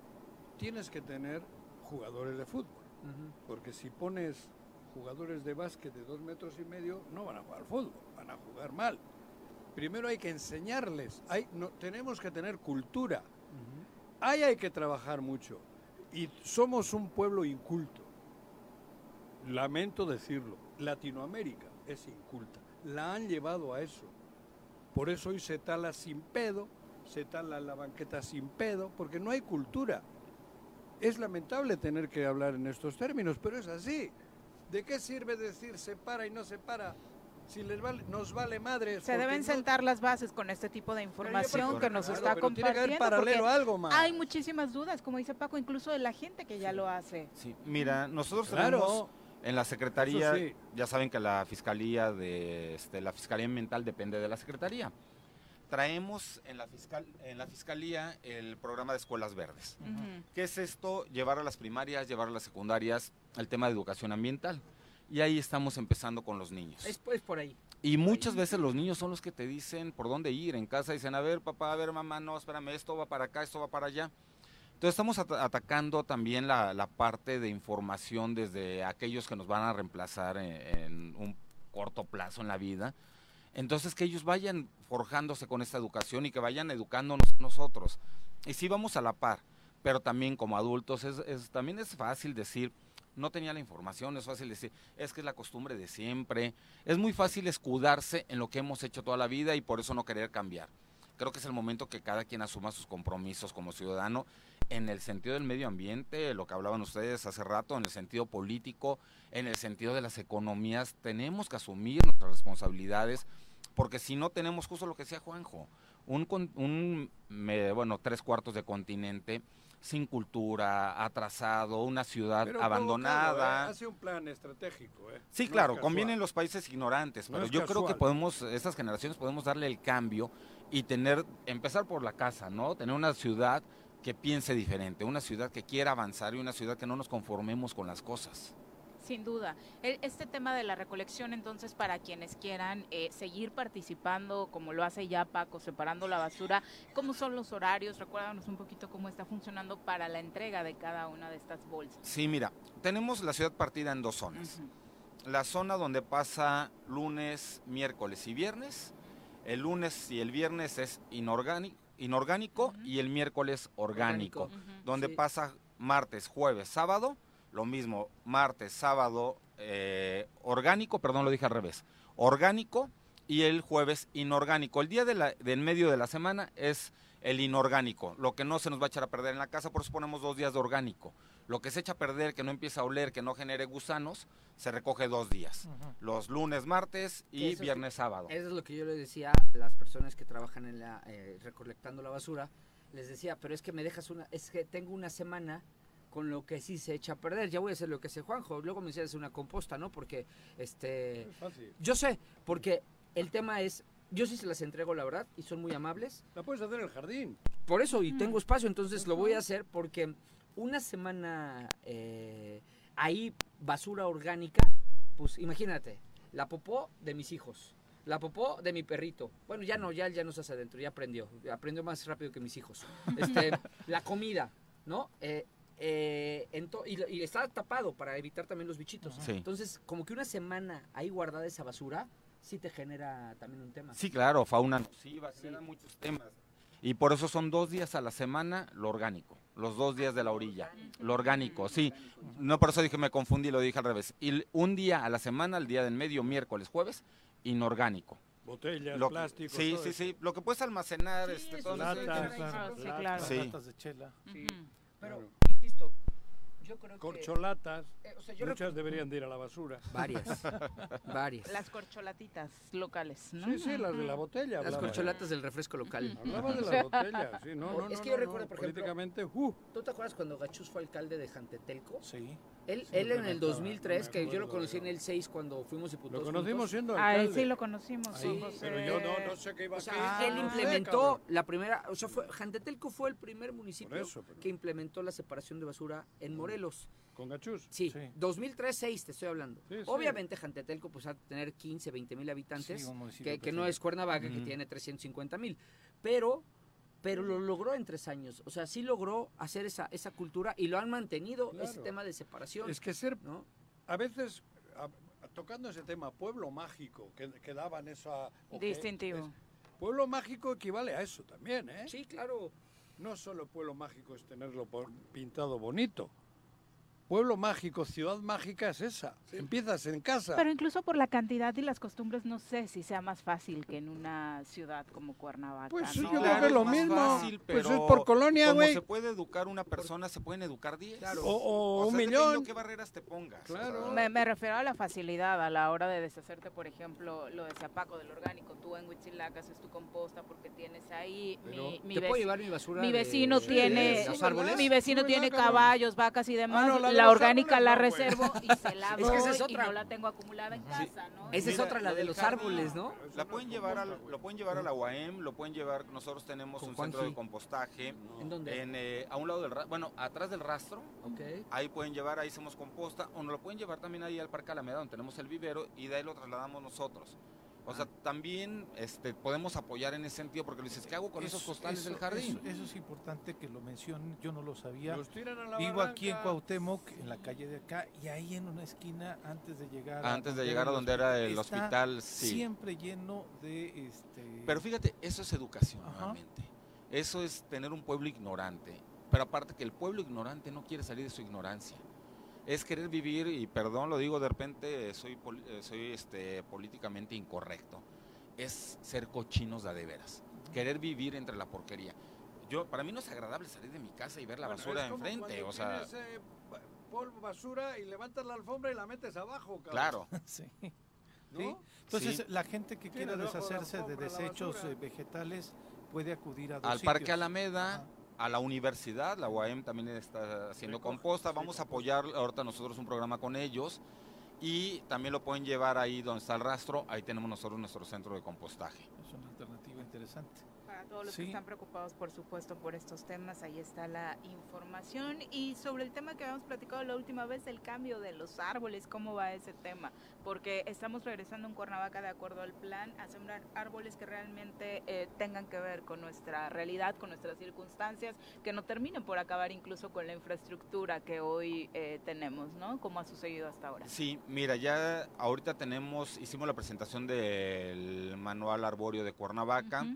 tienes que tener jugadores de fútbol. Ujú. Porque si pones jugadores de básquet de dos metros y medio, no van a jugar fútbol, van a jugar mal. Primero hay que enseñarles, hay, no, tenemos que tener cultura. Ahí hay que trabajar mucho. Y somos un pueblo inculto. Lamento decirlo. Latinoamérica es inculta. La han llevado a eso. Por eso hoy se tala sin pedo, se tala la banqueta sin pedo, porque no hay cultura. Es lamentable tener que hablar en estos términos, pero es así. ¿De qué sirve decir se para y no se para? Si les vale, nos vale madre. Se deben sentar las bases con este tipo de información que nos Claro, está pero tiene que haber compartiendo. paralelo porque algo más. Hay muchísimas dudas, como dice Paco, incluso de la gente que ya lo hace. Sí, mira, nosotros Claro. tenemos en la Secretaría, sí. ya saben que la Fiscalía de este, la Fiscalía Ambiental depende de la Secretaría. Traemos en la, fiscal, en la Fiscalía el programa de Escuelas Verdes. Ujú. ¿Qué es esto? Llevar a las primarias, llevar a las secundarias el tema de educación ambiental. Y ahí estamos empezando con los niños. Es, es por ahí. Y muchas veces los niños son los que te dicen por dónde ir. En casa dicen, a ver, papá, a ver, mamá, no, espérame, esto va para acá, esto va para allá. Entonces estamos ata- atacando también la, la parte de información desde aquellos que nos van a reemplazar en, en un corto plazo en la vida. Entonces que ellos vayan forjándose con esta educación y que vayan educándonos nosotros. Y sí vamos a la par, pero también como adultos es, es- también es fácil decir, no tenía la información, es fácil decir, es que es la costumbre de siempre. Es muy fácil escudarse en lo que hemos hecho toda la vida y por eso no querer cambiar. Creo que es el momento que cada quien asuma sus compromisos como ciudadano en el sentido del medio ambiente, lo que hablaban ustedes hace rato, en el sentido político, en el sentido de las economías. Tenemos que asumir nuestras responsabilidades porque si no tenemos justo lo que decía Juanjo, un, un me- bueno, tres cuartos de continente sin cultura, atrasado, una ciudad Pero abandonada. ¿eh? Hace un plan estratégico. ¿eh? Sí, No claro, convienen los países ignorantes, No pero yo creo que podemos, estas generaciones podemos darle el cambio y tener, empezar por la casa, ¿no? Tener una ciudad que piense diferente, una ciudad que quiera avanzar y una ciudad que no nos conformemos con las cosas. Sin duda. E- Este tema de la recolección, entonces, para quienes quieran eh, seguir participando, como lo hace ya Paco, separando la basura, ¿cómo son los horarios? Recuérdanos un poquito cómo está funcionando para la entrega de cada una de estas bolsas. Sí, mira, tenemos la ciudad partida en dos zonas. La zona donde pasa lunes, miércoles y viernes. El lunes y el viernes es inorgánico, inorgánico y el miércoles orgánico. Donde Sí. pasa martes, jueves, sábado. Lo mismo, martes, sábado, eh, orgánico, perdón, lo dije al revés. Orgánico y el jueves inorgánico. El día de la- del medio de la semana es el inorgánico, lo que no se nos va a echar a perder en la casa, por eso ponemos dos días de orgánico. Lo que se echa a perder, que no empieza a oler, que no genere gusanos, se recoge dos días. Los lunes, martes y eso es- viernes, sábado. Eso es lo que yo le decía a las personas que trabajan en la eh, recolectando la basura. Les decía, pero es que me dejas una, es que tengo una semana con lo que sí se echa a perder. Ya voy a hacer lo que hace Juanjo. Luego me decía hacer una composta, ¿no? Porque este Es fácil. yo sé, porque el tema es yo sí se las entrego, la verdad, y son muy amables. La puedes hacer en el jardín. Por eso, y tengo espacio, entonces lo voy a hacer porque una semana eh, ahí, basura orgánica, pues imagínate, la popó de mis hijos, la popó de mi perrito. Bueno, ya no, ya, ya no se hace adentro, ya aprendió, aprendió más rápido que mis hijos. Este, <laughs> la comida, ¿no? Eh, eh, y, y está tapado para evitar también los bichitos. Sí. Entonces, como que una semana ahí guardada esa basura, sí te genera también un tema. Sí, claro, fauna nociva, genera muchos temas. Y por eso son dos días a la semana lo orgánico, los dos días de la orilla, lo orgánico, sí. No, por eso dije, me confundí, lo dije al revés. Y un día a la semana, el día del medio, miércoles, jueves, inorgánico. Botellas, Lo- plásticos. Sí, todo sí, eso. sí. Lo que puedes almacenar, Sí, este, todo latas, claro, sí, claro. Sí. Latas de chela. Sí. Ujú. Pero, Claro. insisto, yo creo que... Corcholatas. eh, o sea, yo Muchas deberían de ir a la basura. Varias, <laughs> varias. Las corcholatitas locales, ¿no? Sí, sí, las de la botella. Las hablaba. corcholatas del refresco local. Hablaba de las botellas, sí, no, no, Es no, que yo no, recuerdo, no, por ejemplo- políticamente, uh, ¿Tú te acuerdas cuando Gachus fue alcalde de Jantetelco? Sí. Él, Sí, él en el acuerdo, 2003, no me que yo lo conocí en el 6 cuando fuimos diputados lo conocimos juntos. siendo Ah, alcalde. sí lo conocimos, Sí. Pero yo no, no sé qué iba O a sea, hacer. él no sé, implementó la primera, o sea, fue, Jantetelco fue el primer municipio Por eso, pero- que implementó la separación de basura en Morelos. Con gachús. Sí, Sí. 2003-6 te estoy hablando. Sí, sí. Obviamente Jantetelco pues ha de tener 15, 20 mil habitantes, que, que no es Cuernavaca, que tiene 350 mil. Pero, pero lo logró en tres años. O sea, sí logró hacer esa, esa cultura y lo han mantenido, ese tema de separación. Es que ser, ¿no? a veces, a- tocando ese tema, pueblo mágico, que, que daban esa... o que Distintivo. es- pueblo mágico equivale a eso también, ¿eh? Sí, claro. No solo pueblo mágico es tenerlo po- pintado bonito. Pueblo mágico, ciudad mágica es esa. Empiezas en casa. Pero incluso por la cantidad y las costumbres, no sé si sea más fácil que en una ciudad como Cuernavaca. Pues sí, ¿no? yo creo que es lo mismo. fácil, Pues es por colonia, como güey. se puede educar una persona, se pueden educar 10. Claro. O, o O un sea, millón. qué barreras te pongas. Claro. o sea, Me, me refiero a la facilidad a la hora de deshacerte, por ejemplo, lo de Zapaco del orgánico. Tú en Huitzilac haces tu composta porque tienes ahí Pero- mi, mi, ¿Te puedo llevar mi basura mi de- vecino de tiene los árboles? mi vecino tiene caballos, vacas y demás. no, la la orgánica la reservo y se la Es que esa es y otra. no la tengo acumulada en casa, ¿no? Esa es Mira, otra, la de los árboles, ¿no? La pueden llevar al, lo pueden llevar a la UAM, lo pueden llevar, nosotros tenemos un centro de compostaje ¿En dónde? en, eh, a un lado del bueno, atrás del rastro, Ok. ahí pueden llevar, ahí hacemos composta, o nos lo pueden llevar también ahí al Parque Alameda, donde tenemos el vivero, y de ahí lo trasladamos nosotros. O sea, también este, podemos apoyar en ese sentido, porque le dices, ¿qué hago con esos Eso- costales del jardín? Eso, eso es importante que lo mencionen, yo no lo sabía. Los tiran a la Vivo aquí en. Cuauhtémoc, en la calle de acá, y ahí en una esquina, antes de llegar a Antes de llegar a donde era el está hospital, sí. Siempre lleno de este. Pero fíjate, eso es educación Ajá. nuevamente. Eso es tener un pueblo ignorante. Pero aparte que el pueblo ignorante no quiere salir de su ignorancia. Es querer vivir, y perdón, lo digo de repente, soy, eh, soy este, políticamente incorrecto. Es ser cochinos de veras. Querer vivir entre la porquería. Yo, para mí no es agradable salir de mi casa y ver la Bueno, basura es como enfrente. O sea, tienes, eh, polvo, basura y levantas la alfombra y la metes abajo, cabrón. claro. <laughs> sí. ¿no? Sí. Entonces, Sí. la gente que quiera de deshacerse de desechos eh, vegetales puede acudir a dos al Parque. Alameda, Ajá. A la universidad, la UAM también está haciendo composta, sí, vamos a apoyar ahorita nosotros un programa con ellos y también lo pueden llevar ahí donde está el rastro, ahí tenemos nosotros nuestro centro de compostaje. Es una alternativa interesante. Para todos los Sí. que están preocupados, por supuesto, por estos temas, ahí está la información. Y sobre el tema que habíamos platicado la última vez, el cambio de los árboles, ¿cómo va ese tema? Porque estamos regresando en Cuernavaca de acuerdo al plan a sembrar árboles que realmente eh, tengan que ver con nuestra realidad, con nuestras circunstancias, que no terminen por acabar incluso con la infraestructura que hoy eh, tenemos, ¿no? Como ha sucedido hasta ahora. Sí, mira, ya ahorita tenemos, hicimos la presentación del manual arbóreo de Cuernavaca. Ujú.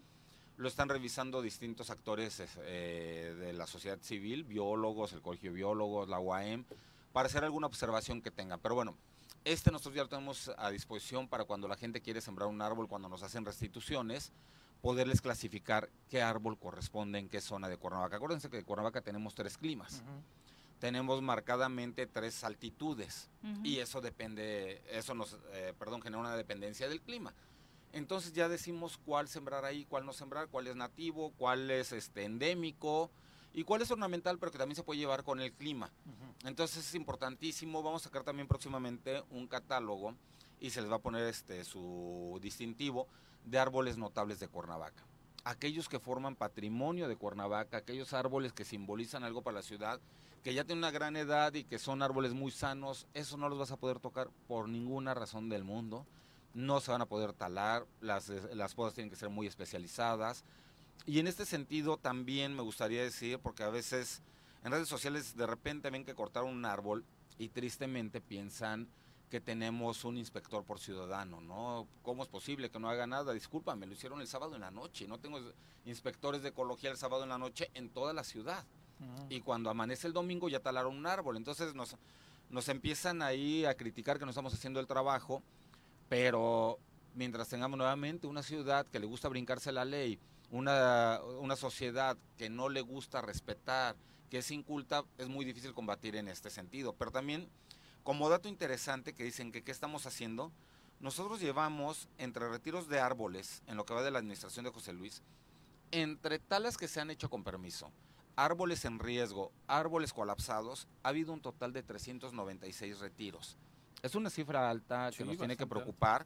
Lo están revisando distintos actores es, eh, de la sociedad civil, biólogos, el Colegio de Biólogos, la UAM, para hacer alguna observación que tengan. Pero bueno, este nosotros ya lo tenemos a disposición para cuando la gente quiere sembrar un árbol, cuando nos hacen restituciones, poderles clasificar qué árbol corresponde en qué zona de Cuernavaca. Acuérdense que de Cuernavaca tenemos tres climas. Tenemos marcadamente tres altitudes y eso depende, eso nos, eh, perdón, genera una dependencia del clima. Entonces ya decimos cuál sembrar ahí, cuál no sembrar, cuál es nativo, cuál es este endémico y cuál es ornamental, pero que también se puede llevar con el clima. Entonces es importantísimo. Vamos a sacar también próximamente un catálogo y se les va a poner este su distintivo de árboles notables de Cuernavaca. Aquellos que forman patrimonio de Cuernavaca, aquellos árboles que simbolizan algo para la ciudad, que ya tienen una gran edad y que son árboles muy sanos, eso no los vas a poder tocar por ninguna razón del mundo. No se van a poder talar, las, las podas tienen que ser muy especializadas. Y en este sentido también me gustaría decir, porque a veces en redes sociales de repente ven que cortaron un árbol y tristemente piensan que tenemos un inspector por ciudadano, ¿no? ¿Cómo es posible que no haga nada? Discúlpame, lo hicieron el sábado en la noche. No tengo inspectores de ecología el sábado en la noche en toda la ciudad. Y cuando amanece el domingo ya talaron un árbol. Entonces nos, nos empiezan ahí a criticar que no estamos haciendo el trabajo, pero mientras tengamos nuevamente una ciudad que le gusta brincarse la ley, una, una sociedad que no le gusta respetar, que es inculta, es muy difícil combatir en este sentido. Pero también, como dato interesante que dicen que qué estamos haciendo, nosotros llevamos entre retiros de árboles, en lo que va de la administración de José Luis, entre talas que se han hecho con permiso, árboles en riesgo, árboles colapsados, ha habido un total de 396 retiros. Es una cifra alta que nos tiene que preocupar,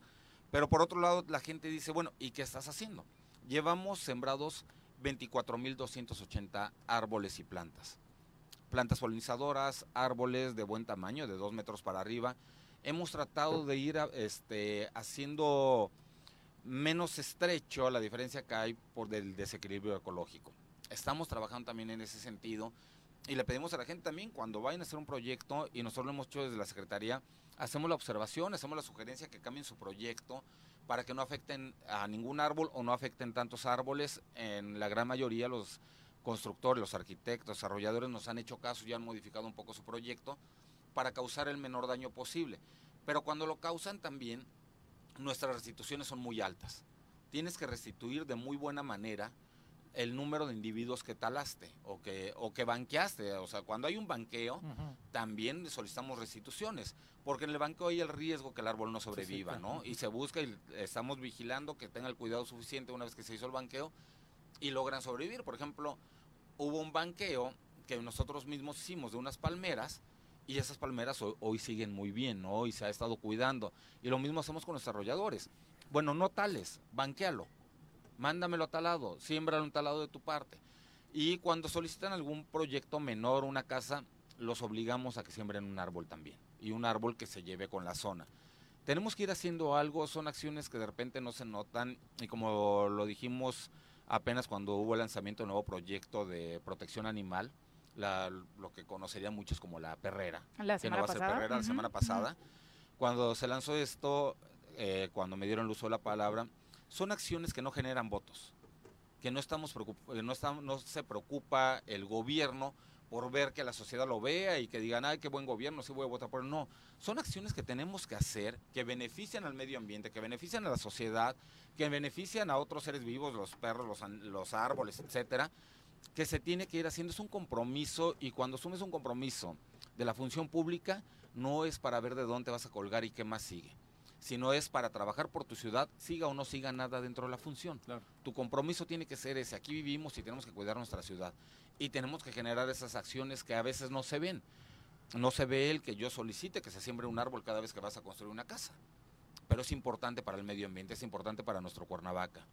pero por otro lado la gente dice, bueno, ¿y qué estás haciendo? Llevamos sembrados 24.280 árboles y plantas. Plantas polinizadoras, árboles de buen tamaño, de dos metros para arriba. Hemos tratado de ir a- este, haciendo menos estrecho la diferencia que hay por el desequilibrio ecológico. Estamos trabajando también en ese sentido y le pedimos a la gente también cuando vayan a hacer un proyecto y nosotros lo hemos hecho desde la Secretaría, hacemos la observación, hacemos la sugerencia que cambien su proyecto para que no afecten a ningún árbol o no afecten tantos árboles. En la gran mayoría los constructores, los arquitectos, desarrolladores nos han hecho caso y han modificado un poco su proyecto para causar el menor daño posible. Pero cuando lo causan también, nuestras restituciones son muy altas. Tienes que restituir de muy buena manera el número de individuos que talaste o que, o que banqueaste. O sea, cuando hay un banqueo, también solicitamos restituciones, porque en el banqueo hay el riesgo que el árbol no sobreviva, claro. ¿no? Y se busca y estamos vigilando que tenga el cuidado suficiente una vez que se hizo el banqueo y logran sobrevivir. Por ejemplo, hubo un banqueo que nosotros mismos hicimos de unas palmeras y esas palmeras hoy, hoy siguen muy bien, ¿no? Y se ha estado cuidando. Y lo mismo hacemos con los desarrolladores. Bueno, no tales, banquealo, mándamelo a talado, siémbralo un talado de tu parte. Y cuando solicitan algún proyecto menor, una casa, los obligamos a que siembren un árbol también. Y un árbol que se lleve con la zona. Tenemos que ir haciendo algo, son acciones que de repente no se notan. Y como lo dijimos apenas cuando hubo el lanzamiento del nuevo proyecto de protección animal, la- lo que conocerían muchos como la perrera. La que no semana va a ser pasada. perrera, la Ujú, semana pasada. Cuando se lanzó esto, eh, cuando me dieron el uso de la palabra, son acciones que no generan votos, que no estamos que no, no se preocupa el gobierno por ver que la sociedad lo vea y que digan, ay, qué buen gobierno, sí voy a votar por él. No, son acciones que tenemos que hacer, que benefician al medio ambiente, que benefician a la sociedad, que benefician a otros seres vivos, los perros, los, los árboles, etcétera, que se tiene que ir haciendo. Es un compromiso y cuando asumes un compromiso de la función pública, no es para ver de dónde vas a colgar y qué más sigue, sino es para trabajar por tu ciudad, siga o no siga nada dentro de la función. Tu compromiso tiene que ser ese. Aquí vivimos y tenemos que cuidar nuestra ciudad. Y tenemos que generar esas acciones que a veces no se ven. No se ve el que yo solicite que se siembre un árbol cada vez que vas a construir una casa. Pero es importante para el medio ambiente, es importante para nuestro Cuernavaca.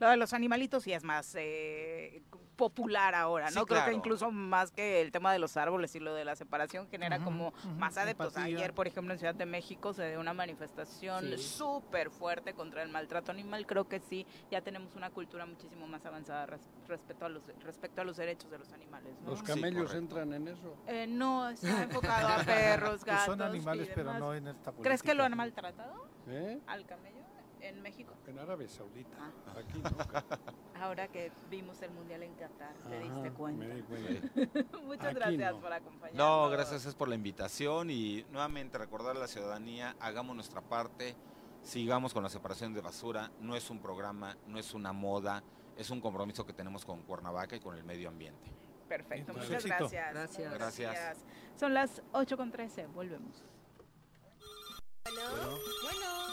Lo de los animalitos sí es más eh, popular ahora, ¿no? Sí, Creo que incluso más que el tema de los árboles y lo de la separación genera como más adeptos. empatía. Ayer, por ejemplo, en Ciudad de México se dio una manifestación Sí. súper fuerte contra el maltrato animal. Creo que sí, ya tenemos una cultura muchísimo más avanzada res- respecto a los, respecto a los derechos de los animales, ¿no? Los camellos entran en eso. Eh, no, está <laughs> enfocado a perros, Pues gatos. son animales, y pero no en esta política. ¿Crees que lo han maltratado ¿Eh? al camello en México? En Arabia Saudita. Ah. Aquí no. <laughs> Ahora que vimos el mundial en Qatar, te diste cuenta. me di cuenta. <laughs> Muchas Aquí gracias no. por acompañarnos. No, gracias es por la invitación y nuevamente recordar a la ciudadanía, hagamos nuestra parte, sigamos con la separación de basura, no es un programa, no es una moda, es un compromiso que tenemos con Cuernavaca y con el medio ambiente. Perfecto, Entonces, muchas gracias. Gracias. Gracias. Son las 8 con 13, volvemos.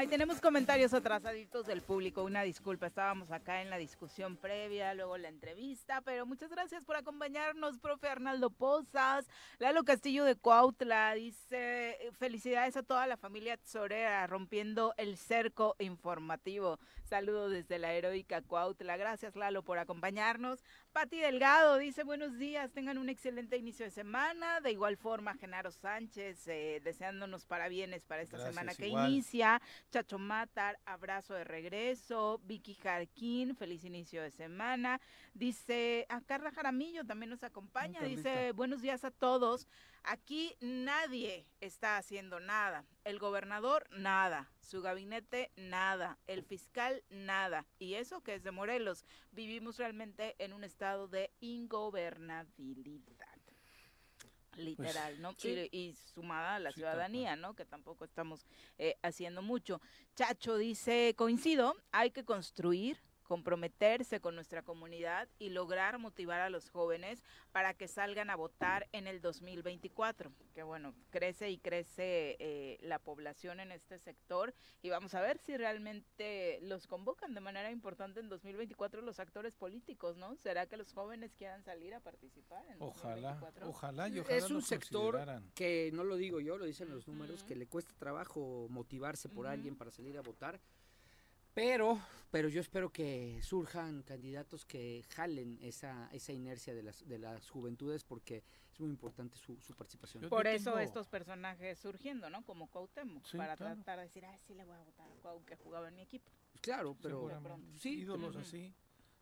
Ay, tenemos comentarios atrasaditos del público. Una disculpa, estábamos acá en la discusión previa, luego la entrevista, pero muchas gracias por acompañarnos, profe Arnaldo Pozas. Lalo Castillo de Cuautla dice: Felicidades a toda la familia Tzorera, rompiendo el cerco informativo. Saludos desde la heroica Cuautla. Gracias, Lalo, por acompañarnos. Pati Delgado dice: Buenos días, tengan un excelente inicio de semana. De igual forma, Genaro Sánchez, eh, deseándonos parabienes para esta Gracias, semana que igual. inicia. Chacho Matar, abrazo de regreso. Vicky Jarquín, feliz inicio de semana. Dice, a Carla Jaramillo también nos acompaña. Dice, buenos días a todos. Aquí nadie está haciendo nada. El gobernador, nada. Su gabinete, nada. El fiscal, nada. Y eso que es de Morelos. Vivimos realmente en un estado de ingobernabilidad. Literal, ¿no? sí. Y, y sumada a la Sí, ciudadanía, ¿no? Que tampoco estamos eh, haciendo mucho. Chacho dice, coincido, hay que construir, comprometerse con nuestra comunidad y lograr motivar a los jóvenes para que salgan a votar en el 2024. Que bueno, crece y crece eh, la población en este sector y vamos a ver si realmente los convocan de manera importante en 2024 los actores políticos, ¿no? ¿Será que los jóvenes quieran salir a participar en Ojalá, 2024? ojalá y ojalá es un sector que no lo digo yo, lo dicen los números, que le cuesta trabajo motivarse por alguien para salir a votar. Pero, pero yo espero que surjan candidatos que jalen esa, esa inercia de las, de las juventudes porque es muy importante su, su participación. Yo- Por eso tengo- estos personajes surgiendo, ¿no? Como Cuauhtémoc, Sí, para claro. tratar de decir, ah, sí le voy a votar a Cuau que jugaba en mi equipo. Claro, pero sí, ídolos así,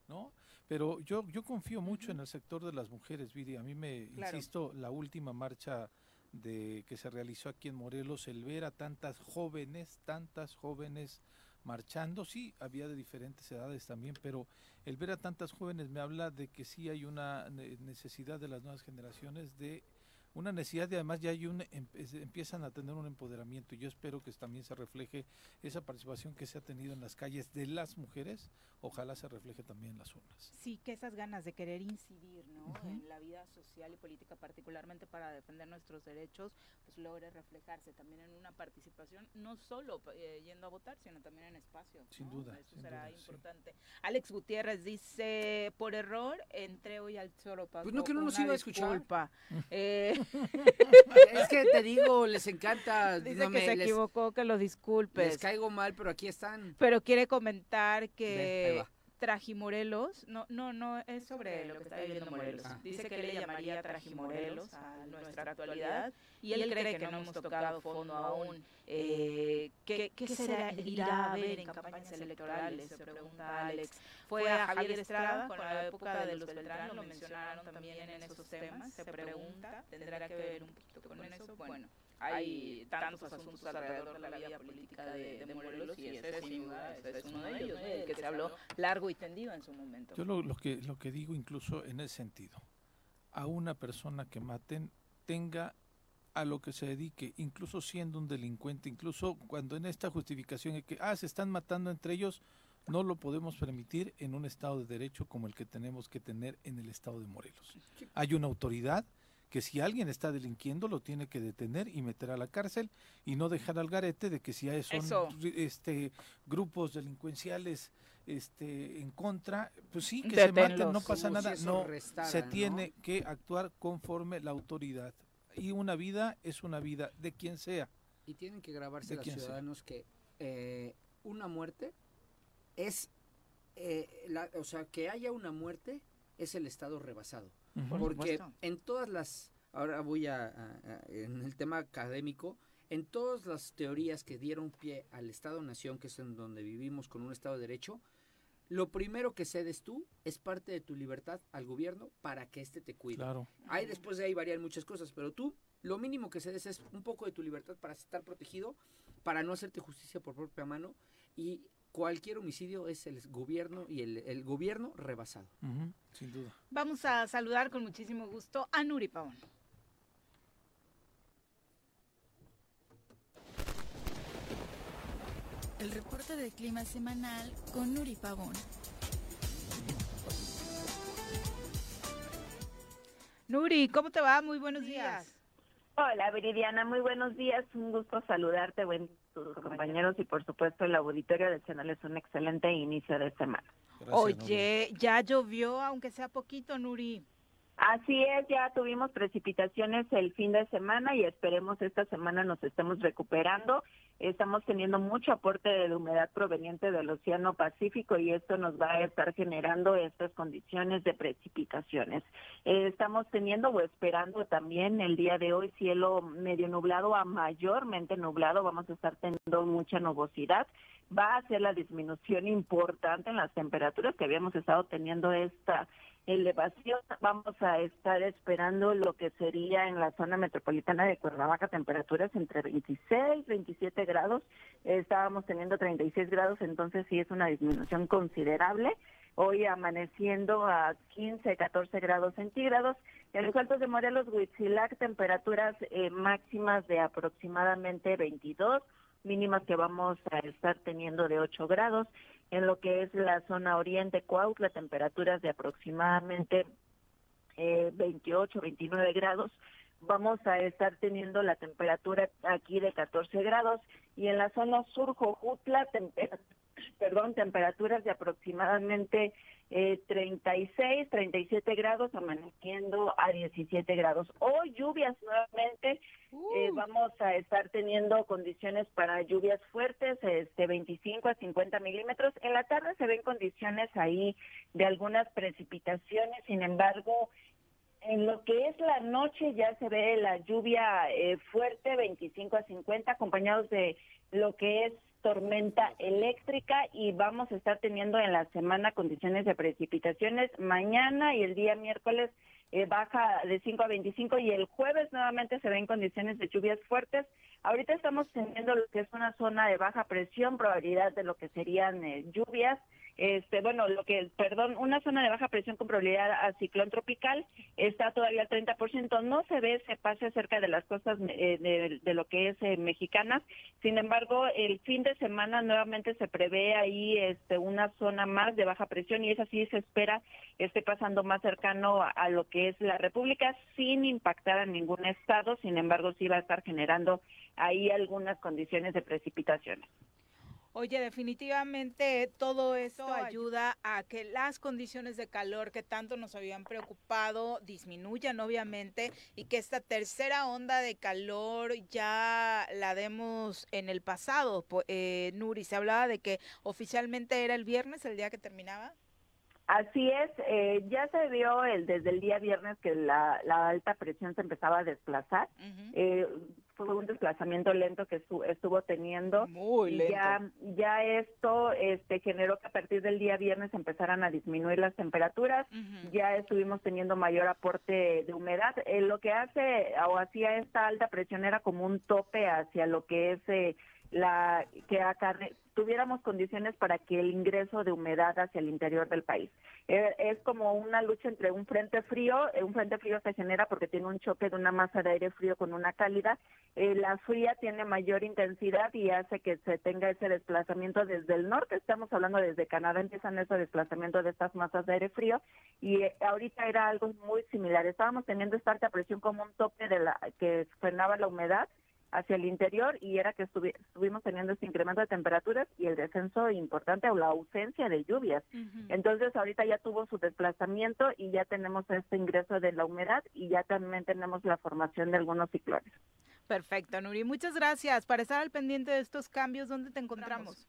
¿no? Pero yo, yo confío mucho en el sector de las mujeres, Viri. A mí me, Claro. insisto, la última marcha de que se realizó aquí en Morelos, el ver a tantas jóvenes, tantas jóvenes marchando, sí, había de diferentes edades también, pero el ver a tantas jóvenes me habla de que sí hay una ne- necesidad de las nuevas generaciones de una necesidad y además ya hay un em- empiezan a tener un empoderamiento y yo espero que también se refleje esa participación que se ha tenido en las calles de las mujeres, ojalá se refleje también en las urnas. Sí, que esas ganas de querer incidir, ¿no? En la vida social y política, particularmente para defender nuestros derechos, pues logre reflejarse también en una participación, no solo eh, yendo a votar, sino también en espacio. Sin ¿no? duda, Eso sin será duda, sí. importante. Alex Gutiérrez dice, por error, entré hoy al Choropa. Pues no, que no nos iba a escuchar. Eh, <laughs> es que te digo, les encanta. dice no que me- se les, equivocó, que lo disculpes. les caigo mal, pero aquí están. Pero quiere comentar que va. Trajimorelos, no, no, no, es sobre lo que está viviendo Morelos. Ah. Dice que le llamaría Trajimorelos a nuestra actualidad y él cree que no hemos tocado fondo aún. Eh, ¿qué, ¿Qué será irá a ver en campañas electorales? Se pregunta Alex. Fue a Javier Estrada con la época de los Beltrán, lo mencionaron también en esos temas. Se pregunta, ¿tendrá que ver un poquito con eso? Bueno, hay tantos asuntos alrededor de la vida política de, de Morelos y ese sin duda ese es uno de ellos, ¿no? el que se habló largo y tendido en su momento. Yo lo, lo que lo que digo incluso en ese sentido, a una persona que maten tenga a lo que se dedique, incluso siendo un delincuente, incluso cuando en esta justificación de que ah se están matando entre ellos, no lo podemos permitir en un estado de derecho como el que tenemos que tener en el estado de Morelos. Hay una autoridad que si alguien está delinquiendo lo tiene que detener y meter a la cárcel y no dejar al garete de que si hay- son Eso. este grupos delincuenciales este en contra, pues sí que se maten, no pasa Como nada, no restara, se ¿no? tiene que actuar conforme la autoridad y una vida es una vida de quien sea. Y tienen que grabarse ¿De los sea? ciudadanos que eh, una muerte es, eh, la- o sea, que haya una muerte es el Estado rebasado. Por Porque supuesto. en todas las, ahora voy a, a- a- en el tema académico, en todas las teorías que dieron pie al Estado-Nación, que es en donde vivimos con un Estado de Derecho, lo primero que cedes tú es parte de tu libertad al gobierno para que éste te cuide. Claro. Hay después de ahí varían muchas cosas, pero tú lo mínimo que cedes es un poco de tu libertad para estar protegido, para no hacerte justicia por propia mano y cualquier homicidio es el gobierno y el, el gobierno rebasado. Sin duda. Vamos a saludar con muchísimo gusto a Nuri Pavón. El reporte de clima semanal con Nuri Pavón. Nuri, ¿cómo te va? Muy buenos días. Hola Viridiana, muy buenos días, un gusto saludarte, buen tus compañeros y por supuesto el auditorio deseándoles un excelente inicio de semana. Oye, ya llovió, aunque sea poquito, Nuri. Así es, ya tuvimos precipitaciones el fin de semana y esperemos esta semana nos estemos recuperando. Estamos teniendo mucho aporte de humedad proveniente del Océano Pacífico y esto nos va a estar generando estas condiciones de precipitaciones. Eh, estamos teniendo o esperando también el día de hoy cielo medio nublado a mayormente nublado. Vamos a estar teniendo mucha nubosidad va a ser la disminución importante en las temperaturas que habíamos estado teniendo esta elevación. Vamos a estar esperando lo que sería en la zona metropolitana de Cuernavaca temperaturas entre 26, 27 grados. Estábamos teniendo 36 grados, entonces sí es una disminución considerable. Hoy amaneciendo a 15, 14 grados centígrados. En los altos de Morelos, Huitzilac, temperaturas eh, máximas de aproximadamente 22 mínimas que vamos a estar teniendo de 8 grados. En lo que es la zona oriente, Cuautla, temperaturas de aproximadamente eh, 28, 29 grados. Vamos a estar teniendo la temperatura aquí de 14 grados y en la zona sur, Jojutla, perdón, temperaturas de aproximadamente eh, 36, 37 grados, amaneciendo a 17 grados. Hoy lluvias nuevamente, eh, vamos a estar teniendo condiciones para lluvias fuertes, este 25 a 50 milímetros. En la tarde se ven condiciones ahí de algunas precipitaciones, sin embargo, en lo que es la noche ya se ve la lluvia eh, fuerte, 25 a 50, acompañados de lo que es tormenta eléctrica y vamos a estar teniendo en la semana condiciones de precipitaciones. Mañana y el día miércoles eh, baja de 5 a 25 y el jueves nuevamente se ven condiciones de lluvias fuertes. Ahorita estamos teniendo lo que es una zona de baja presión, probabilidad de lo que serían eh, lluvias este, bueno, lo que, perdón, una zona de baja presión con probabilidad a ciclón tropical está todavía al 30%, no se ve ese pase cerca de las costas eh, de, lo que es eh, mexicana, sin embargo, el fin de semana nuevamente se prevé ahí este, una zona más de baja presión y esa sí se espera esté pasando más cercano a lo que es la República sin impactar a ningún estado, sin embargo, sí va a estar generando ahí algunas condiciones de precipitaciones. Oye, definitivamente todo esto ayuda a que las condiciones de calor que tanto nos habían preocupado disminuyan, obviamente, y que esta tercera onda de calor ya la demos en el pasado. Eh, Nuri, se hablaba de que oficialmente era el viernes, el día que terminaba. Así es, eh, ya se vio el, desde el día viernes que la, alta presión se empezaba a desplazar. eh, fue un desplazamiento lento que estuvo teniendo. Muy lento. Ya, ya esto este, generó que a partir del día viernes empezaran a disminuir las temperaturas. Ya estuvimos teniendo mayor aporte de humedad. Eh, lo que hace o hacía esta alta presión era como un tope hacia lo que es eh, la que acarre, tuviéramos condiciones para que el ingreso de humedad hacia el interior del país. Eh, es como una lucha entre un frente frío, eh, un frente frío se genera porque tiene un choque de una masa de aire frío con una cálida, eh, la fría tiene mayor intensidad y hace que se tenga ese desplazamiento desde el norte, estamos hablando desde Canadá, empiezan ese desplazamiento de estas masas de aire frío y ahorita era algo muy similar, estábamos teniendo esta alta presión como un tope de la que frenaba la humedad hacia el interior y era que estuvimos teniendo este incremento de temperaturas y el descenso importante o la ausencia de lluvias. Entonces ahorita ya tuvo su desplazamiento y ya tenemos este ingreso de la humedad y ya también tenemos la formación de algunos ciclones. Perfecto, Nuri. Muchas gracias. Para estar al pendiente de estos cambios, ¿dónde te encontramos?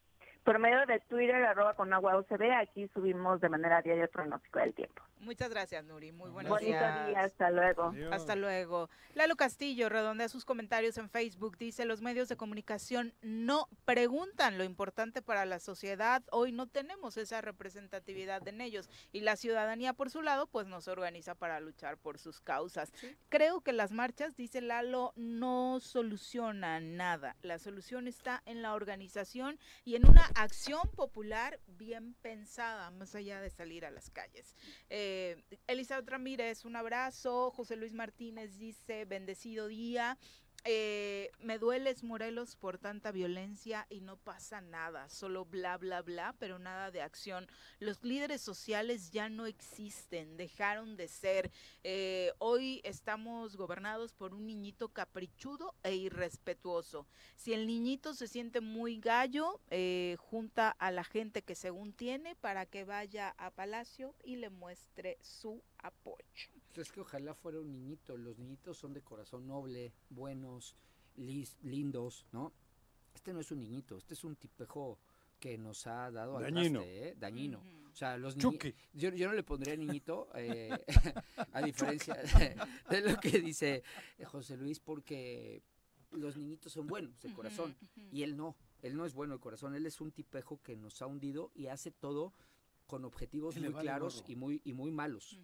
Por medio de Twitter, arroba con agua UCB, aquí subimos de manera diaria el pronóstico del tiempo. Muchas gracias, Nuri. Muy buenos Bonito días. día, hasta luego. Hasta luego. Lalo Castillo redondea sus comentarios en Facebook. Dice, los medios de comunicación no preguntan lo importante para la sociedad. Hoy no tenemos esa representatividad en ellos. Y la ciudadanía, por su lado, pues no se organiza para luchar por sus causas. Creo que las marchas, dice Lalo, no solucionan nada. La solución está en la organización y en una acción popular bien pensada, más allá de salir a las calles. Eh, Elizabeth Ramírez, un abrazo. José Luis Martínez dice, bendecido día. Eh, me dueles Morelos por tanta violencia y no pasa nada, solo bla bla bla, pero nada de acción. Los líderes sociales ya no existen, dejaron de ser. Eh, hoy estamos gobernados por un niñito caprichudo e irrespetuoso. Si el niñito se siente muy gallo, eh, junta a la gente que según tiene para que vaya a Palacio y le muestre su apoyo. Es que ojalá fuera un niñito. Los niñitos son de corazón noble, buenos, lindos, ¿no? Este no es un niñito, este es un tipejo que nos ha dado al Dañino. traste, ¿eh? Dañino. O sea, los niños. Yo, yo no le pondría niñito, <laughs> eh, <laughs> a diferencia de, de, lo que dice José Luis, porque los niñitos son buenos de corazón y él no. Él no es bueno de corazón, él es un tipejo que nos ha hundido y hace todo con objetivos muy claros y muy, y muy malos.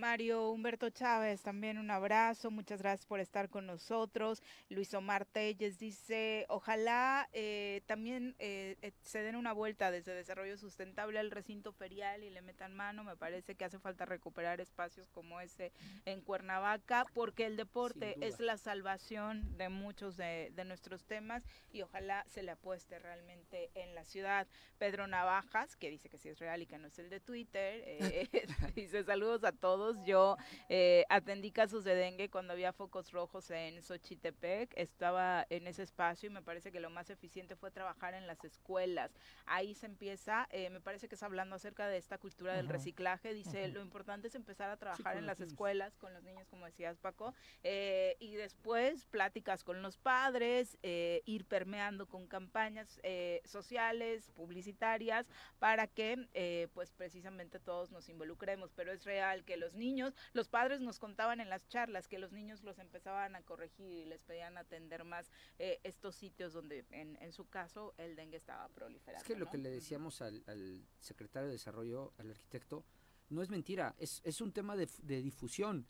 Mario Humberto Chávez, también un abrazo, muchas gracias por estar con nosotros. Luis Omar Telles dice, ojalá eh, también eh, eh, se den una vuelta desde Desarrollo Sustentable al recinto ferial y le metan mano, me parece que hace falta recuperar espacios como ese en Cuernavaca, porque el deporte es la salvación de muchos de, de nuestros temas y ojalá se le apueste realmente en la ciudad. Pedro Navajas, que dice que sí es real y que no es el de Twitter, <laughs> dice saludos a todos yo eh, atendí casos de dengue cuando había focos rojos en Xochitepec, estaba en ese espacio y me parece que lo más eficiente fue trabajar en las escuelas. Ahí se empieza, eh, me parece que es hablando acerca de esta cultura del reciclaje, dice, lo importante es empezar a trabajar en las escuelas con los niños, como decías Paco, eh, y después pláticas con los padres, ir permeando con campañas sociales, publicitarias, para que pues precisamente todos nos involucremos, pero es real que los niños, los padres nos contaban en las charlas que los niños los empezaban a corregir y les pedían atender más eh, estos sitios donde en, su caso el dengue estaba proliferando. Es que lo que le decíamos al, secretario de Desarrollo, al arquitecto, no es mentira, es, es un tema de, difusión,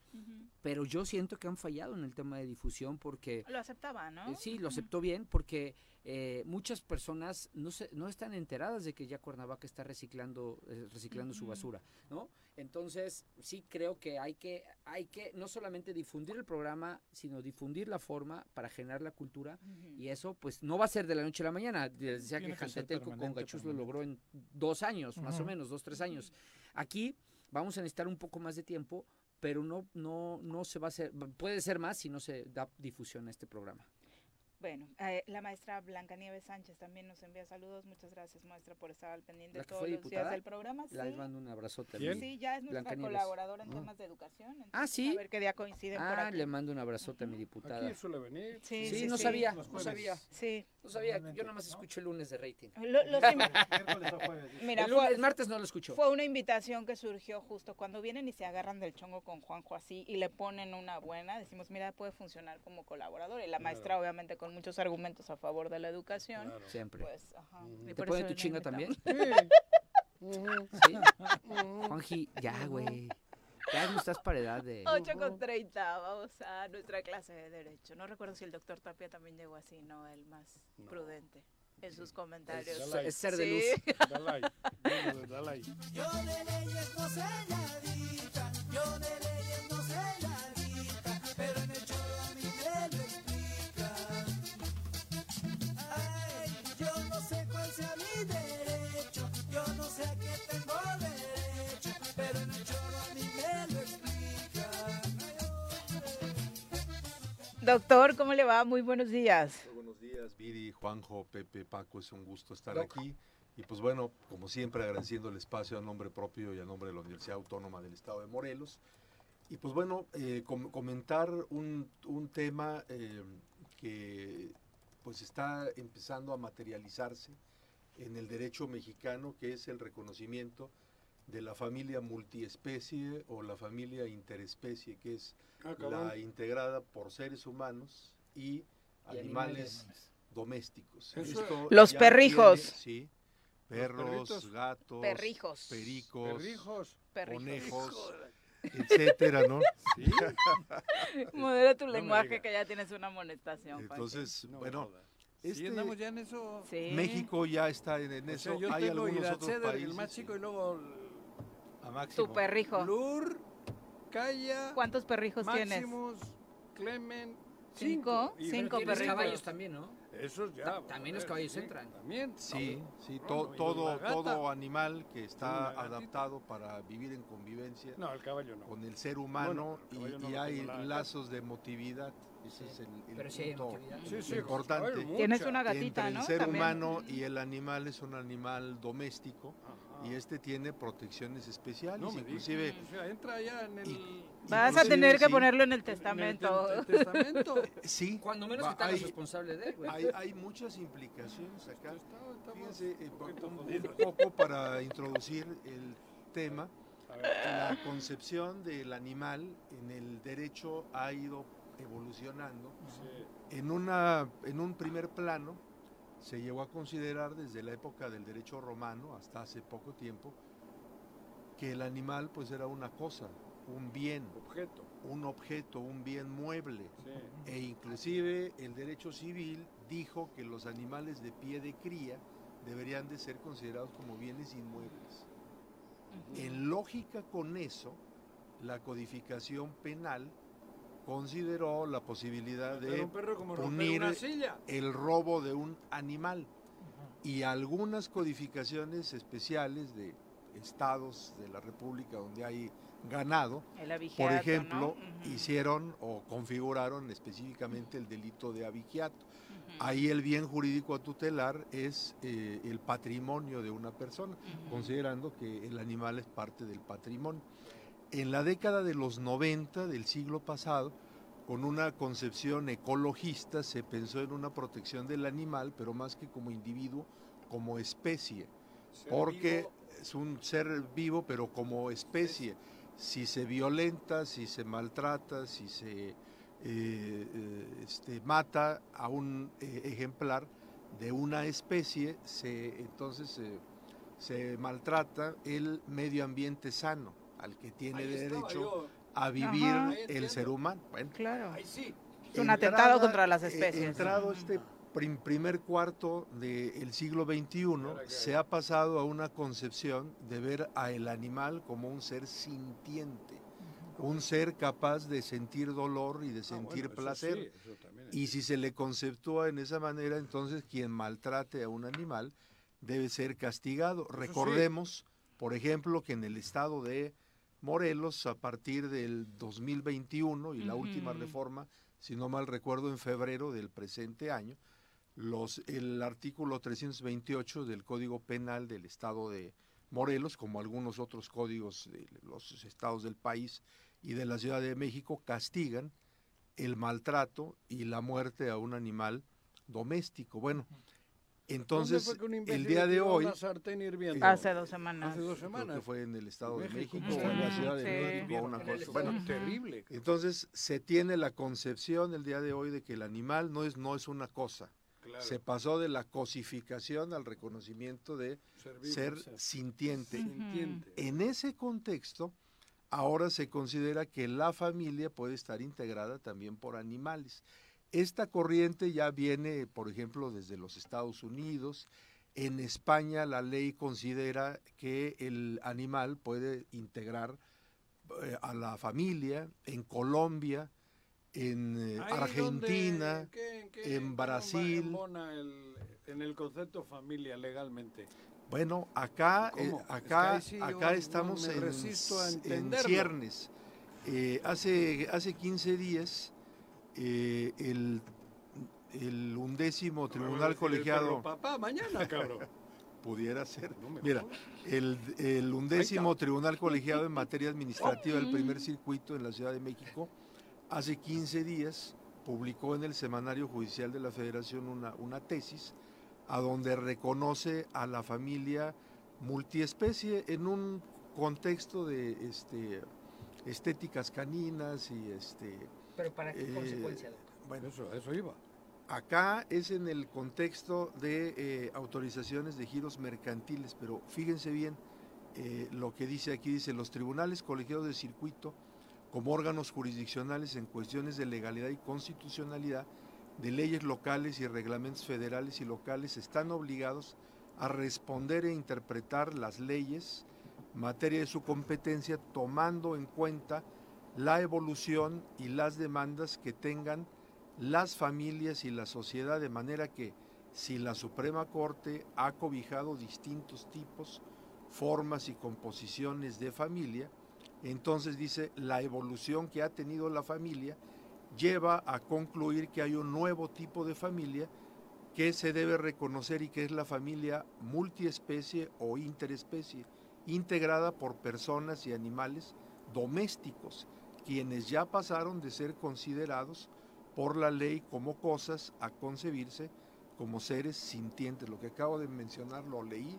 pero yo siento que han fallado en el tema de difusión porque... Lo aceptaba, ¿no? Eh, sí, lo aceptó bien porque eh, muchas personas no, se, no están enteradas de que ya Cuernavaca está reciclando, reciclando su basura, ¿no? Entonces, sí creo que hay que, hay que no solamente difundir el programa, sino difundir la forma para generar la cultura. Y eso, pues, no va a ser de la noche a la mañana. Decía que Jantetelco con Gachus lo logró en dos años, más o menos, dos, tres años. Aquí vamos a necesitar un poco más de tiempo, pero no, no, no se va a hacer, puede ser más si no se da difusión a este programa. Bueno, eh, la maestra Blanca Nieves Sánchez también nos envía saludos. Muchas gracias, maestra, por estar al pendiente de todos los días del programa. La sí. mando un abrazote. Sí, ya es nuestra colaboradora en temas de educación. ah, sí. A ver qué día coinciden ah, por aquí. le mando un abrazote a mi diputada. Aquí suele venir. Sí, sí, no sabía, no sabía. Sí. No sabía, yo nada más escucho el lunes de rating. <laughs> Mira, el, martes no lo escucho. Fue una invitación que surgió justo cuando vienen y se agarran del chongo con Juanjo así y le ponen una buena. Decimos, mira, puede funcionar como colaborador. Y la maestra, obviamente, con muchos argumentos a favor de la educación. Siempre. Pues, ajá. ¿Te ponen tu chinga también? <laughs> Sí. Juanji, ya, güey. Ya no estás para edad de... 8 con 30, vamos a nuestra clase de Derecho. No recuerdo si el doctor Tapia también llegó así, no, el más prudente en sus comentarios. Es, ser de luz. <laughs> Dalai. Dalai. Yo de leyes no sé nadita, yo de leyes no sé nadita, tengo derecho, pero en el choro a mí me lo explica. Doctor, ¿cómo le va? Muy buenos días. Buenos días, Viri, Juanjo, Pepe, Paco, es un gusto estar aquí. Y pues bueno, como siempre, agradeciendo el espacio a nombre propio y a nombre de la Universidad Autónoma del Estado de Morelos. Y pues bueno, eh, comentar un, un tema eh, que pues está empezando a materializarse en el derecho mexicano, que es el reconocimiento de la familia multiespecie o la familia interespecie, que es Ah, la integrada por seres humanos y, animales, domésticos. Eso- Esto Los perrijos. tiene, sí, perros, gatos, Perrijos. pericos, Perrijos. Perrijos. conejos, etcétera, ¿no? <laughs> Modera tu me lenguaje que ya tienes una amonestación. Entonces, No bueno, jodas. Este- Sí, andamos ya en eso. Sí. México ya está en, en O eso. sea, yo Hay tengo algunos otros Ceder, países. el más chico, sí. y luego a Máximo. Tu perrijo. Lur, Calla, ¿Cuántos perrijos tienes? Maximus, Clement, Cinco, Y cinco Pero tienes perritos. caballos también, ¿no? Esos ya. Ta- también los joder, caballos sí, entran. También. Sí, sí, to- no, todo, todo animal que está adaptado para vivir en convivencia No, el caballo no. con el ser humano Bueno, el y, no y hay lazos de emotividad. Ese es el, el Pero sí hay punto. Sí, importante. Tienes una gatita, Entre ¿no? el ser También. humano y el animal es un animal doméstico Ajá. y este tiene protecciones especiales, No inclusive digas, o sea, entra ya en el. Vas a tener que sí. ponerlo en el en el testamento. te- te- testamento. <laughs> sí, Cuando menos va- que te hagas hay, responsable de él, güey. hay, hay muchas implicaciones acá. Está- está Fíjense, eh, un poquito un- un jodido. poco para introducir el tema. La concepción del animal en el derecho ha ido evolucionando. sí. En, una, en un primer plano se llegó a considerar desde la época del derecho romano hasta hace poco tiempo que el animal pues era una cosa, un bien, Objeto. un objeto, un bien mueble. Sí. E inclusive el derecho civil dijo que los animales de pie de cría deberían de ser considerados como bienes inmuebles. En lógica con eso, la codificación penal consideró la posibilidad de un perro como romper punir una silla. el robo de un animal y algunas codificaciones especiales de estados de la República donde hay ganado, por ejemplo, hicieron o configuraron específicamente el delito de abigeato. Ahí el bien jurídico a tutelar es eh, el patrimonio de una persona, considerando que el animal es parte del patrimonio. En la década de los 90 del siglo pasado, con una concepción ecologista, se pensó en una protección del animal, pero más que como individuo, como especie, porque vivo, es un ser vivo, pero como especie. Si se violenta, si se maltrata, si se eh, eh, este, mata a un eh, ejemplar de una especie, se, entonces se maltrata el medio ambiente sano al que tiene ahí derecho yo. a vivir Ajá. El ser humano. Bueno, Claro. Ahí sí. Es un atentado contra las eh, especies. entrado este prim- primer cuarto del siglo XXI, se ha pasado a una concepción de ver a el animal como un ser sintiente, un ser capaz de sentir dolor y de Ah, sentir bueno, placer. sí. Y si se le conceptúa en esa manera, entonces quien maltrate a un animal debe ser castigado. Recordemos, por ejemplo, que en el estado de Morelos, a partir del 2021 y la última reforma, si no mal recuerdo, en febrero del presente año, los, el artículo 328 del Código Penal del estado de Morelos, como algunos otros códigos de los estados del país y de la Ciudad de México, castigan el maltrato y la muerte a un animal doméstico. Bueno, entonces ¿Dónde un el día de hoy, hirviendo? Hace dos semanas. Hace dos creo semanas. que fue en el Estado de México. México, o en la Ciudad de Sí. México, una cosa. Bueno, Ujú. terrible. entonces se tiene la concepción el día de hoy de que el animal no es, no es una cosa. Claro. Se pasó de la cosificación al reconocimiento de Ser sintiente. En ese contexto, ahora se considera que la familia puede estar integrada también por animales. Esta corriente ya viene, por ejemplo, desde los Estados Unidos. En España la ley considera que el animal puede integrar eh, a la familia. En Colombia, en eh, Argentina, donde- ¿qué- qué- en cómo Brasil. embona el- en el concepto familia legalmente. Bueno, acá, eh, ¿Cómo? Es que acá, sí yo acá no estamos en, en ciernes. Eh, hace, hace 15 días, eh, el, el undécimo tribunal colegiado, Papá, mañana, <laughs> cabrón. pudiera ser, mira, el, el undécimo tribunal colegiado en materia <laughs> administrativa del primer circuito en la Ciudad de México, hace 15 días publicó en el Semanario Judicial de la Federación una, una tesis a donde reconoce a la familia multiespecie en un contexto de este, estéticas caninas y este... Pero para qué eh, consecuencia? Bueno, Eso, eso iba. Acá es en el contexto de eh, autorizaciones de giros mercantiles, pero fíjense bien eh, lo que dice aquí, dice los tribunales colegiados de circuito como órganos jurisdiccionales en cuestiones de legalidad y constitucionalidad de leyes locales y reglamentos federales y locales están obligados a responder e interpretar las leyes, materia de su competencia, tomando en cuenta la evolución y las demandas que tengan las familias y la sociedad, de manera que si la Suprema Corte ha cobijado distintos tipos, formas y composiciones de familia, entonces dice la evolución que ha tenido la familia lleva a concluir que hay un nuevo tipo de familia que se debe reconocer y que es la familia multiespecie o interespecie, integrada por personas y animales domésticos, quienes ya pasaron de ser considerados por la ley como cosas a concebirse como seres sintientes. Lo que acabo de mencionar lo leí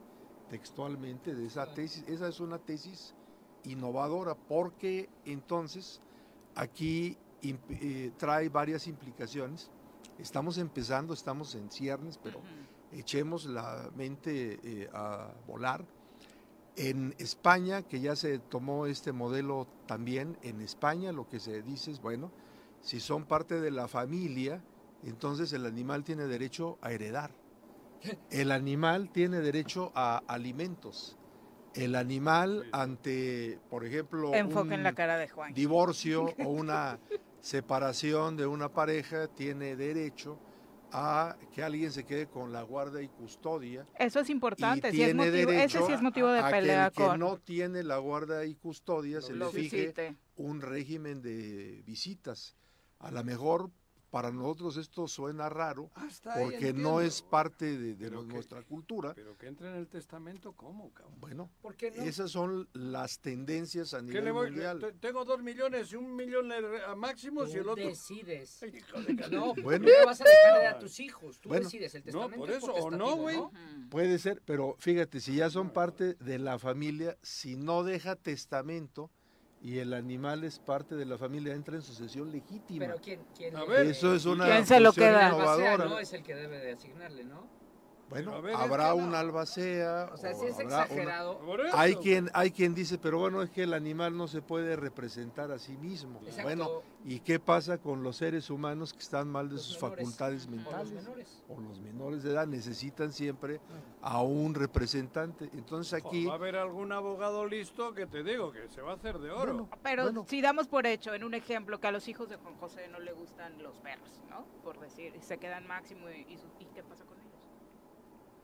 textualmente de esa tesis. Esa es una tesis innovadora porque entonces aquí eh, trae varias implicaciones. Estamos empezando, estamos en ciernes, pero echemos la mente eh, a volar. En España, que ya se tomó este modelo también, en España lo que se dice es, bueno, si son parte de la familia, entonces el animal tiene derecho a heredar. El animal tiene derecho a alimentos. El animal ante, por ejemplo, Enfoque en un la cara de Juan. divorcio o una separación de una pareja, tiene derecho a que alguien se quede con la guarda y custodia. Eso es importante, y sí es tiene motivo- ese derecho sí es motivo de a que pelea el que con- no tiene la guarda y custodia se le lo fije visite. un régimen de visitas. A lo mejor para nosotros esto suena raro Hasta ahí porque entiendo. no es parte de, de Pero que- nuestra cultura. Pero que entre en el testamento, ¿cómo, cabrón? Bueno, ¿Por qué no? esas son las tendencias a ¿Qué nivel le voy? mundial. te- Tengo dos millones y un millón a Máximos y el Tú otro. decides. <laughs> De No, <laughs> Bueno. ¿por qué vas a dejarle a tus hijos? Tú Bueno. decides. El No, testamento por es eso, o no, güey. ¿no? Puede ser, pero fíjate, si ya son parte de la familia, si no deja testamento y el animal es parte de la familia, entra en sucesión legítima. Pero ¿quién, quién A ver. Eso es una ¿Quién se lo queda? Innovadora. no es el que debe de asignarle, ¿no? Bueno, ver, es habrá que un no. albacea. O sea, o si es habrá una- exagerado. Eso. Hay quien, hay quien dice, pero bueno, es que el animal no se puede representar a sí mismo. Exacto. Bueno, ¿y qué pasa con los seres humanos que están mal de Los sus menores. facultades O los mentales? menores. O los menores de edad necesitan siempre a un representante. Entonces aquí, Va a haber algún abogado listo que te digo que se va a hacer de oro. Bueno, Pero Bueno. si damos por hecho, en un ejemplo, que a los hijos de Juan José no le gustan los perros, ¿no? Por decir, y se quedan máximo y, y, su- ¿y qué pasa con ellos?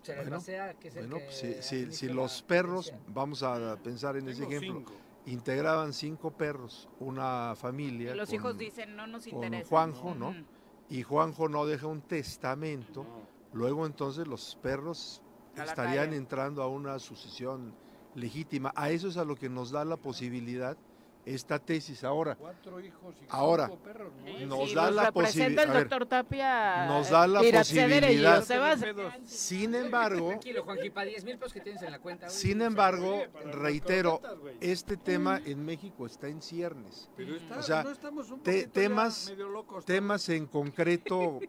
Se Bueno, albacea, que es el bueno, que pues, si, si- si los perros, vamos a pensar en ese ejemplo, cinco. integraban cinco perros, una familia. Y los con- hijos dicen, no nos con interesa. Juanjo, ¿no? Y Juanjo no deja un testamento, No. luego entonces los perros estarían calle. entrando a una sucesión legítima. A eso es a lo que nos da la posibilidad esta tesis. Ahora, Cuatro hijos y Ahora, perros. ¿no? Sí, nos sí, da la representa el posibi- a ver, doctor Tapia. nos da la posibilidad- sin <laughs> embargo, Tranquilo, Juanqui, para 10 mil pesos que tienes en la cuenta. güey, sin embargo, reitero, este tema en México está en ciernes. Pero está- O sea, no estamos un te- temas- medio locos Temas en concreto,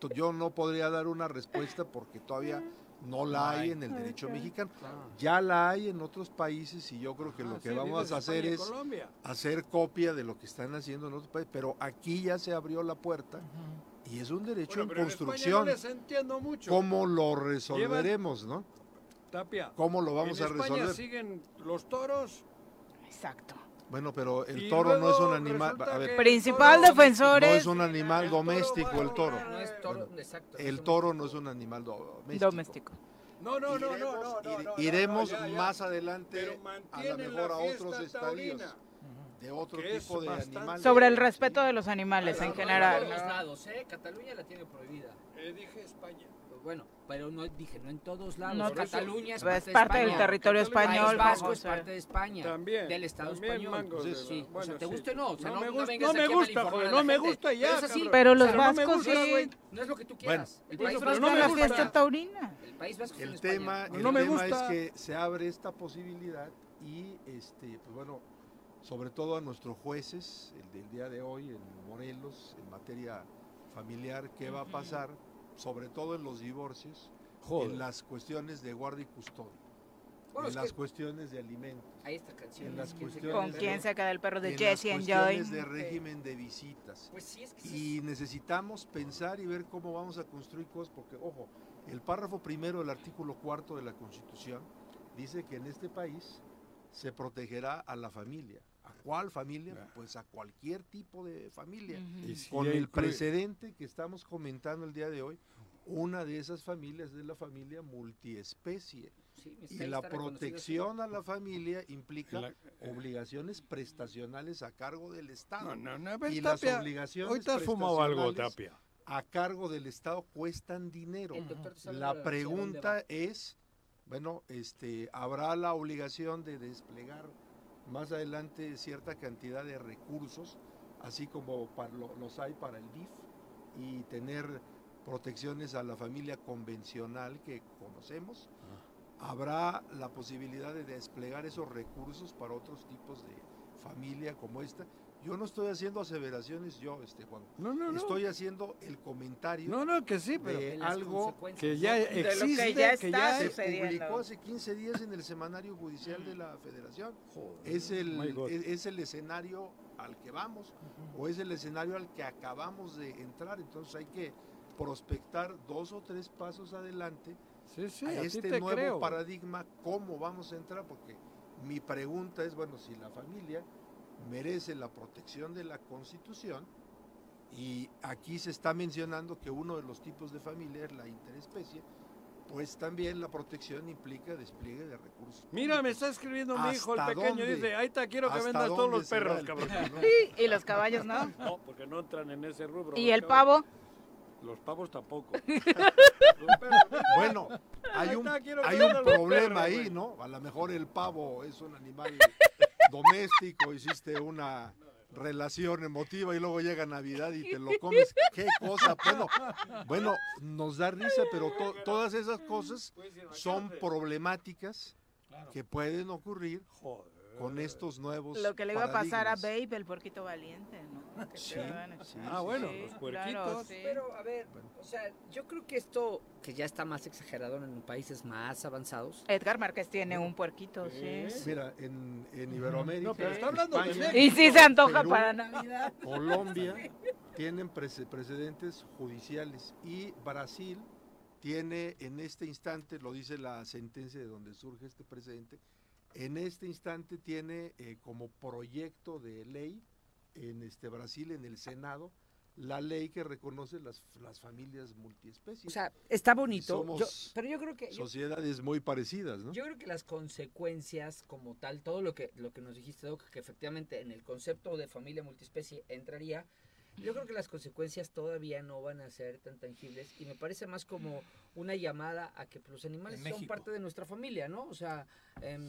to- <laughs> yo no podría dar una respuesta porque todavía no la hay en el derecho mexicano. Ya la hay en otros países y yo creo que Ah, lo que sí, vamos a hacer es Colombia. hacer copia de lo que están haciendo en otros países, pero aquí ya se abrió la puerta y es un derecho Bueno, en en construcción. no les entiendo mucho. ¿Cómo lo resolveremos, no? Tapia. ¿Cómo lo vamos en a España resolver? siguen los toros. Exacto. Bueno, pero el toro no es un animal. A ver, Principal defensor no es es un animal doméstico el toro. No es toro, exacto. El no toro es no es un animal doméstico. doméstico. No, no, no, no, Iremos- no, no, ire- no, no, iremos más adelante a lo mejor a otros estadios de otro es tipo de animales. Sobre el respeto de los animales en En general. ¿eh? Cataluña la tiene prohibida. Eh, dije España. Pues Bueno, pero no dije, no en todos lados. No, por eso- Cataluña es Pues parte, es parte de del territorio Cataluña- español, País Vasco es parte de España. También. Del Estado también español. mangos de- Sí, o sea, bueno, ¿te sí. guste o no? O sea, No no, me no gusta- vengas no me gusta, joder, no me gusta ya, Pero es así. cabrón. Pero los O sea, no me vascos gusta, sí. No es lo que tú quieras. el Pues País no Vasco no me es gusta. fiesta taurina. El País Vasco en El tema, No, el no me tema gusta. es que se abre esta posibilidad y este, pues bueno, sobre todo a nuestros jueces, el del día de hoy en Morelos, en materia familiar, qué va a pasar, sobre todo en los divorcios, Joder. en las cuestiones de guarda y custodia, Bueno, en las que cuestiones de alimentos, hay esta canción. en las ¿quién se cuestiones ¿Con de- quién se queda el perro de en las Joy? cuestiones de régimen de visitas. Pues sí, es que sí Y necesitamos pensar y ver cómo vamos a construir cosas, porque, ojo, el párrafo primero del artículo cuarto de la Constitución dice que en este país se protegerá a la familia. ¿A cuál familia? Pues a cualquier tipo de familia. Si Con el incluye- precedente que estamos comentando el día de hoy, una de esas familias es la familia multiespecie. Sí, y la protección a la familia implica La- eh, obligaciones prestacionales a cargo del Estado. No, no, no, a ver, y las Tapia, obligaciones hoy te has fumado algo, prestacionales Tapia. a cargo del Estado cuestan dinero. La pregunta es, bueno, este, ¿habrá la obligación de desplegar más adelante cierta cantidad de recursos, así como para lo- los hay para el DIF, y tener protecciones a la familia convencional que conocemos? ¿Habrá la posibilidad de desplegar esos recursos para otros tipos de familia como esta? Yo no estoy haciendo aseveraciones yo, este Juan. No, no, no. Estoy haciendo el comentario No, no, que sí, pero de algo que ya lo que existe, ya que está ya se publicó hace 15 días en el semanario judicial de la Federación. Es my el, es, es el escenario al que vamos o es el escenario al que acabamos de entrar. Entonces hay que prospectar dos o tres pasos adelante Sí, sí, a este te nuevo creo. paradigma, cómo vamos a entrar, porque mi pregunta es, bueno, si la familia merece la protección de la Constitución, y aquí se está mencionando que uno de los tipos de familia es la interespecie, pues también la protección implica despliegue de recursos. Mira, me está escribiendo mi hijo, el ¿Hasta pequeño, dónde? dice, ahí está, quiero que ¿Hasta vendas todos los perros, cabrón. tema, no? Y los caballos, ¿no? <laughs> No, porque no entran en ese rubro. ¿Y el caballos. pavo? Los pavos tampoco. <laughs> <laughs> Bueno, hay un, hay un problema perros, ahí. ¿no? A lo mejor el pavo es un animal doméstico, hiciste una relación emotiva y luego llega Navidad y te lo comes. ¿Qué cosa? Bueno, bueno nos da risa, pero to- todas esas cosas son problemáticas que pueden ocurrir con estos nuevos Lo que le iba a pasar a. Babe, el puerquito valiente, ¿no? Que Sí, perdone. sí, Ah, bueno, Sí, los claro, puerquitos. sí. Pero, a ver, o sea, yo creo que esto, que ya está más exagerado en países más avanzados. Edgar Márquez tiene un puerquito, sí. Mira, en, en Iberoamérica, No, pero está hablando de México. Y sí se antoja Perú, para Navidad. Colombia tienen prece- precedentes judiciales y Brasil tiene en este instante, lo dice la sentencia de donde surge este precedente, en este instante tiene eh, como proyecto de ley en este Brasil, en el Senado, la ley que reconoce las, las familias multiespecies. O sea, está bonito. Somos yo- pero yo creo que. yo- sociedades muy parecidas, ¿no? Yo creo que las consecuencias como tal, todo lo que, lo que nos dijiste, Doc, que efectivamente en el concepto de familia multiespecie entraría, yo creo que las consecuencias todavía no van a ser tan tangibles y me parece más como una llamada a que los animales son parte de nuestra familia, ¿no? O sea, em,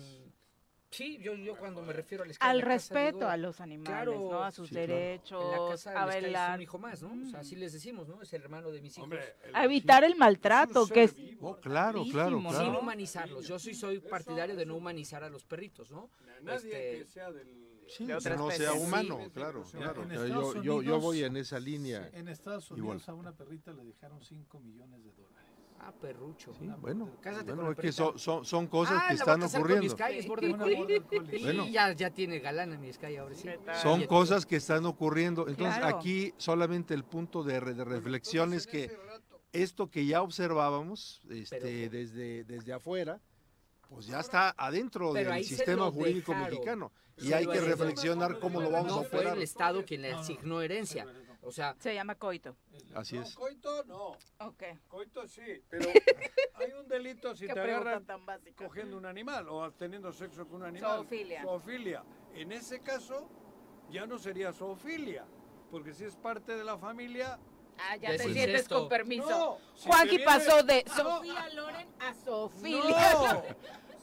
sí, yo, yo cuando me refiero al Al la casa, respeto digo, a los animales, claro, ¿no? A sus sí, claro. derechos, en la casa a Sky es velar. un hijo más, ¿no? O sea, así les decimos, ¿no? Es el hermano de mis hijos. Hombre, el- A evitar el maltrato, que es... Oh, claro, claro, claro. Sin ¿no? humanizarlos. Yo sí soy partidario de no humanizar a los perritos, ¿no? nadie Este, que sea del... Sí, de que otras no sea humano, Sí, claro, sí, claro. Yo- yo, yo, voy en esa línea. En Estados Igual. Unidos a una perrita le dejaron 5 millones de dólares. Ah, perrucho. Sí, bueno, Cásate bueno, es que son, son, son cosas Ah, que a están ocurriendo. Border border. Y Bueno. ya, ya tiene galana mi Sky ahora sí. Son cosas que están ocurriendo. Entonces Claro. aquí solamente el punto de, re- de reflexión es que esto que ya observábamos este, Pero- desde, desde afuera, pues ya está adentro del sistema jurídico dejaron. mexicano. Y hay que reflexionar cómo lo vamos a No fue operar. el Estado quien le No, no, asignó herencia. O sea, Se llama coito. Así No, es. coito no. Ok. Coito sí, pero <laughs> hay un delito si <laughs> te agarran tan cogiendo un animal o teniendo sexo con un animal. Zoofilia. Zoofilia. En ese caso ya no sería zoofilia, porque si es parte de la familia... Ah, ya Ya te es sientes con permiso. No, si Juanqui viene- pasó de No. Sofía Loren a Sofilia. No.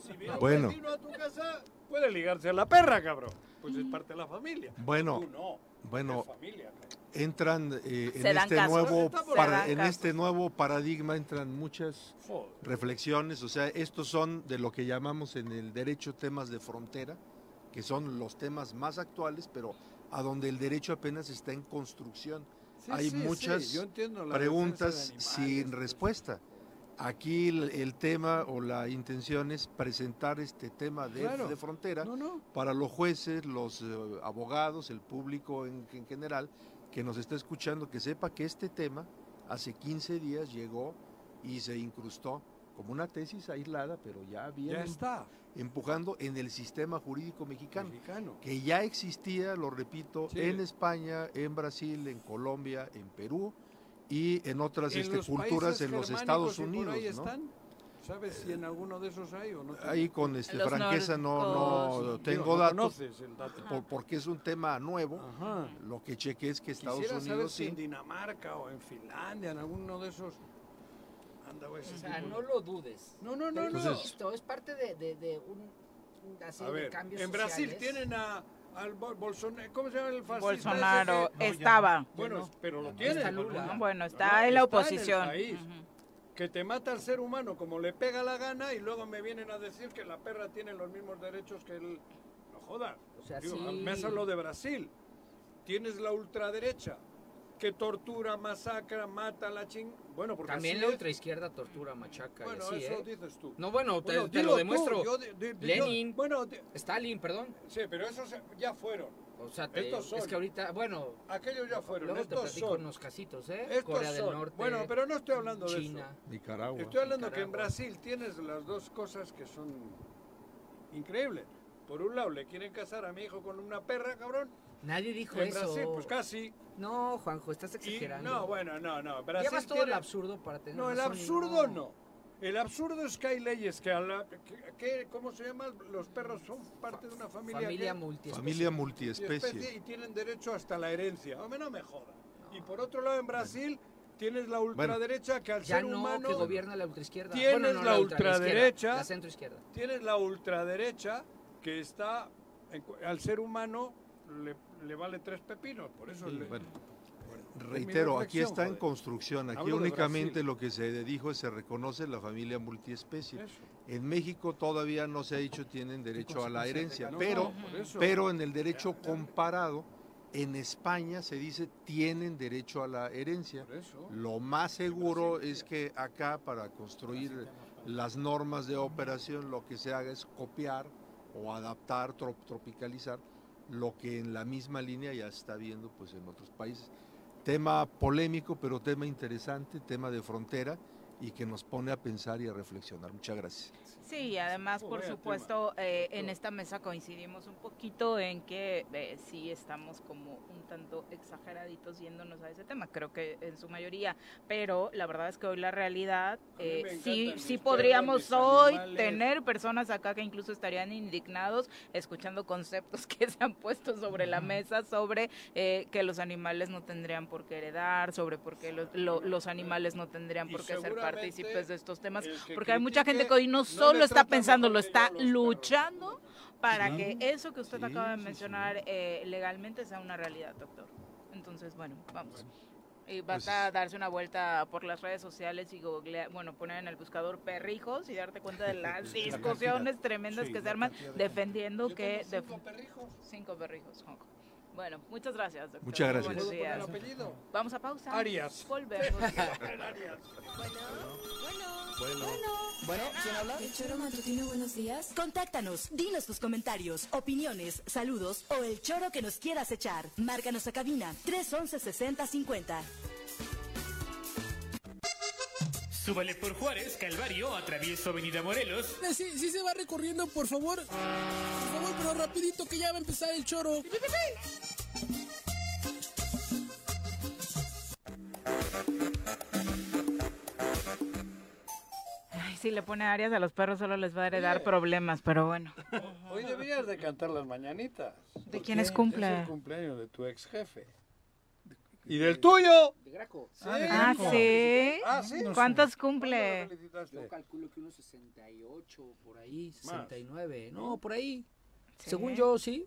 Si <laughs> viene un Bueno. vecino a tu casa, puede ligarse a la perra, cabrón. Pues es parte de la familia. Bueno, Tú no. Bueno, entran eh, en este nuevo para- en este nuevo paradigma entran muchas Joder. reflexiones, o sea, estos son de lo que llamamos en el derecho temas de frontera, que son los temas más actuales, pero a donde el derecho apenas está en construcción. Sí, Hay sí, muchas sí, preguntas sin pues. respuesta. Aquí el, el tema o la intención es presentar este tema de, Claro. de frontera No, no. para los jueces, los eh, abogados, el público en, en general que nos está escuchando, que sepa que este tema hace 15 días llegó y se incrustó como una tesis aislada, pero ya bien em- está. empujando en el sistema jurídico mexicano, Mexicano. que ya existía, lo repito, Sí. en España, en Brasil, en Colombia, en Perú y en otras En este, culturas en los Estados Unidos. ahí ¿no? están? ¿Sabes si en alguno de esos hay o no? Ahí con este, Los franqueza no, no nórdicos. tengo no datos, conoces el dato. por- porque es un tema nuevo. Ajá. Lo que chequé es que Estados Quisiera saber Unidos si sí. en Dinamarca o en Finlandia, en alguno de esos. Anda, güey, O sea, tipo no de- lo dudes. No, no, no, Te no. insisto, es parte de, de, de un, así A de ver, cambios en Brasil sociales. tienen a, al Bol- Bolsonaro, ¿cómo se llama el fascista? ese Bolsonaro que- estaba. Bueno, pero lo no. tienen. Está. Bueno, No, está no, en la el oposición. Que te mata al ser humano como le pega la gana y luego me vienen a decir que la perra tiene los mismos derechos que el... No jodas. O sea, Digo, sí. De Brasil. Tienes la ultraderecha que tortura, masacra, mata a la ching... Bueno, porque También la es. ultraizquierda tortura, machaca y Bueno, así, eso ¿eh? dices tú. No, bueno, te, Bueno, te dilo lo demuestro. yo de- de- de- Lenin, yo- bueno, de- Stalin, perdón. sí, pero esos ya fueron. O sea, te- Estos son. es que ahorita, bueno, Aquellos ya fueron. luego Estos son. unos casitos, ¿eh? Estos Corea del son. Norte, Bueno, pero no estoy hablando de China. eso. Nicaragua. Estoy hablando que en. Brasil tienes las dos cosas que son increíbles. Por un lado, le quieren casar a mi hijo con una perra, cabrón. Nadie dijo En eso. Brasil, pues casi. No, Juanjo, estás Y- exagerando. no, bueno, no, no. Brasil Llevas todo tiene- el absurdo para tener No, el razón y absurdo no. El absurdo es que hay leyes que, a la, que, que- ¿cómo se llama? Los perros son parte de una familia. Familia que- multiespecie. Familia multiespecie. y tienen derecho hasta la herencia. Hombre, no me joda. Y por otro lado, en Brasil tienes la ultraderecha que al Ya ser no, humano que gobierna la ultraizquierda. tienes Bueno, no, la ultraizquierda, ultraderecha. La centroizquierda. tienes la ultraderecha que está en al ser humano le, le vale tres pepinos. Por eso Sí, le- bueno, Reitero, aquí está en construcción. Aquí Hablo únicamente lo que se dijo es se reconoce la familia multiespecie. Eso. En México todavía no se ha dicho tienen derecho a la herencia, No, pero, no, pero en el derecho comparado, en España se dice tienen derecho a la herencia. Lo más seguro es que acá para construir las normas de operación lo que se haga es copiar o adaptar, tro- tropicalizar lo que en la misma línea ya está viendo pues en otros países. Tema polémico, pero tema interesante, tema de frontera y que nos pone a pensar y a reflexionar. Muchas gracias. Sí, y además, Oh, por supuesto, eh, en esta mesa coincidimos un poquito en que eh, sí estamos como un tanto exageraditos yéndonos a ese tema, creo que en su mayoría, pero la verdad es que hoy la realidad, eh, sí, sí podríamos hoy animales. tener personas acá que incluso estarían indignados escuchando conceptos <laughs> que se han puesto sobre la mesa, sobre eh, que los animales no tendrían por qué heredar, sobre por qué los, lo- los animales no tendrían por qué ser partícipes de estos temas, porque hay mucha gente que hoy no no solo le está pensando, lo está luchando para que eso que usted Sí, acaba de mencionar eh, legalmente sea una realidad, doctor. Entonces, bueno, vamos. Y Pues- basta darse una vuelta por las redes sociales y googlea- bueno, poner en el buscador perrijos y darte cuenta de <laughs> las discusiones tremendas Sí, que se arman defendiendo Yo que... tengo def- cinco perrijos. cinco perrijos. Bueno, muchas gracias, doctor. Muchas gracias. Buenos ¿Puedo poner días. apellido? Vamos a pausa. Arias. Volvemos. <laughs> Arias. Bueno, ¿quién habla? El choro matutino, buenos días. Contáctanos, dinos tus comentarios, opiniones, saludos o el choro que nos quieras echar. Márcanos a cabina 311 6050. Súbale por Juárez, Calvario, atravieso Avenida Morelos. Eh, Sí, sí se va recorriendo, por favor. Por favor, pero rapidito que ya va a empezar el choro. Ay, si le pone Arias a los perros solo les va a heredar problemas, pero bueno. Hoy deberías de cantar las mañanitas. ¿De quién es Es cumple? el cumpleaños de tu ex jefe. ¿Y del tuyo? De Graco. Sí. de Ah. ¿sí? Ah, sí. ¿Cuántos ¿Cuándo cumple? Yo calculo que unos 68, por ahí, Más. 69. No, por ahí. Sí. Según yo, sí.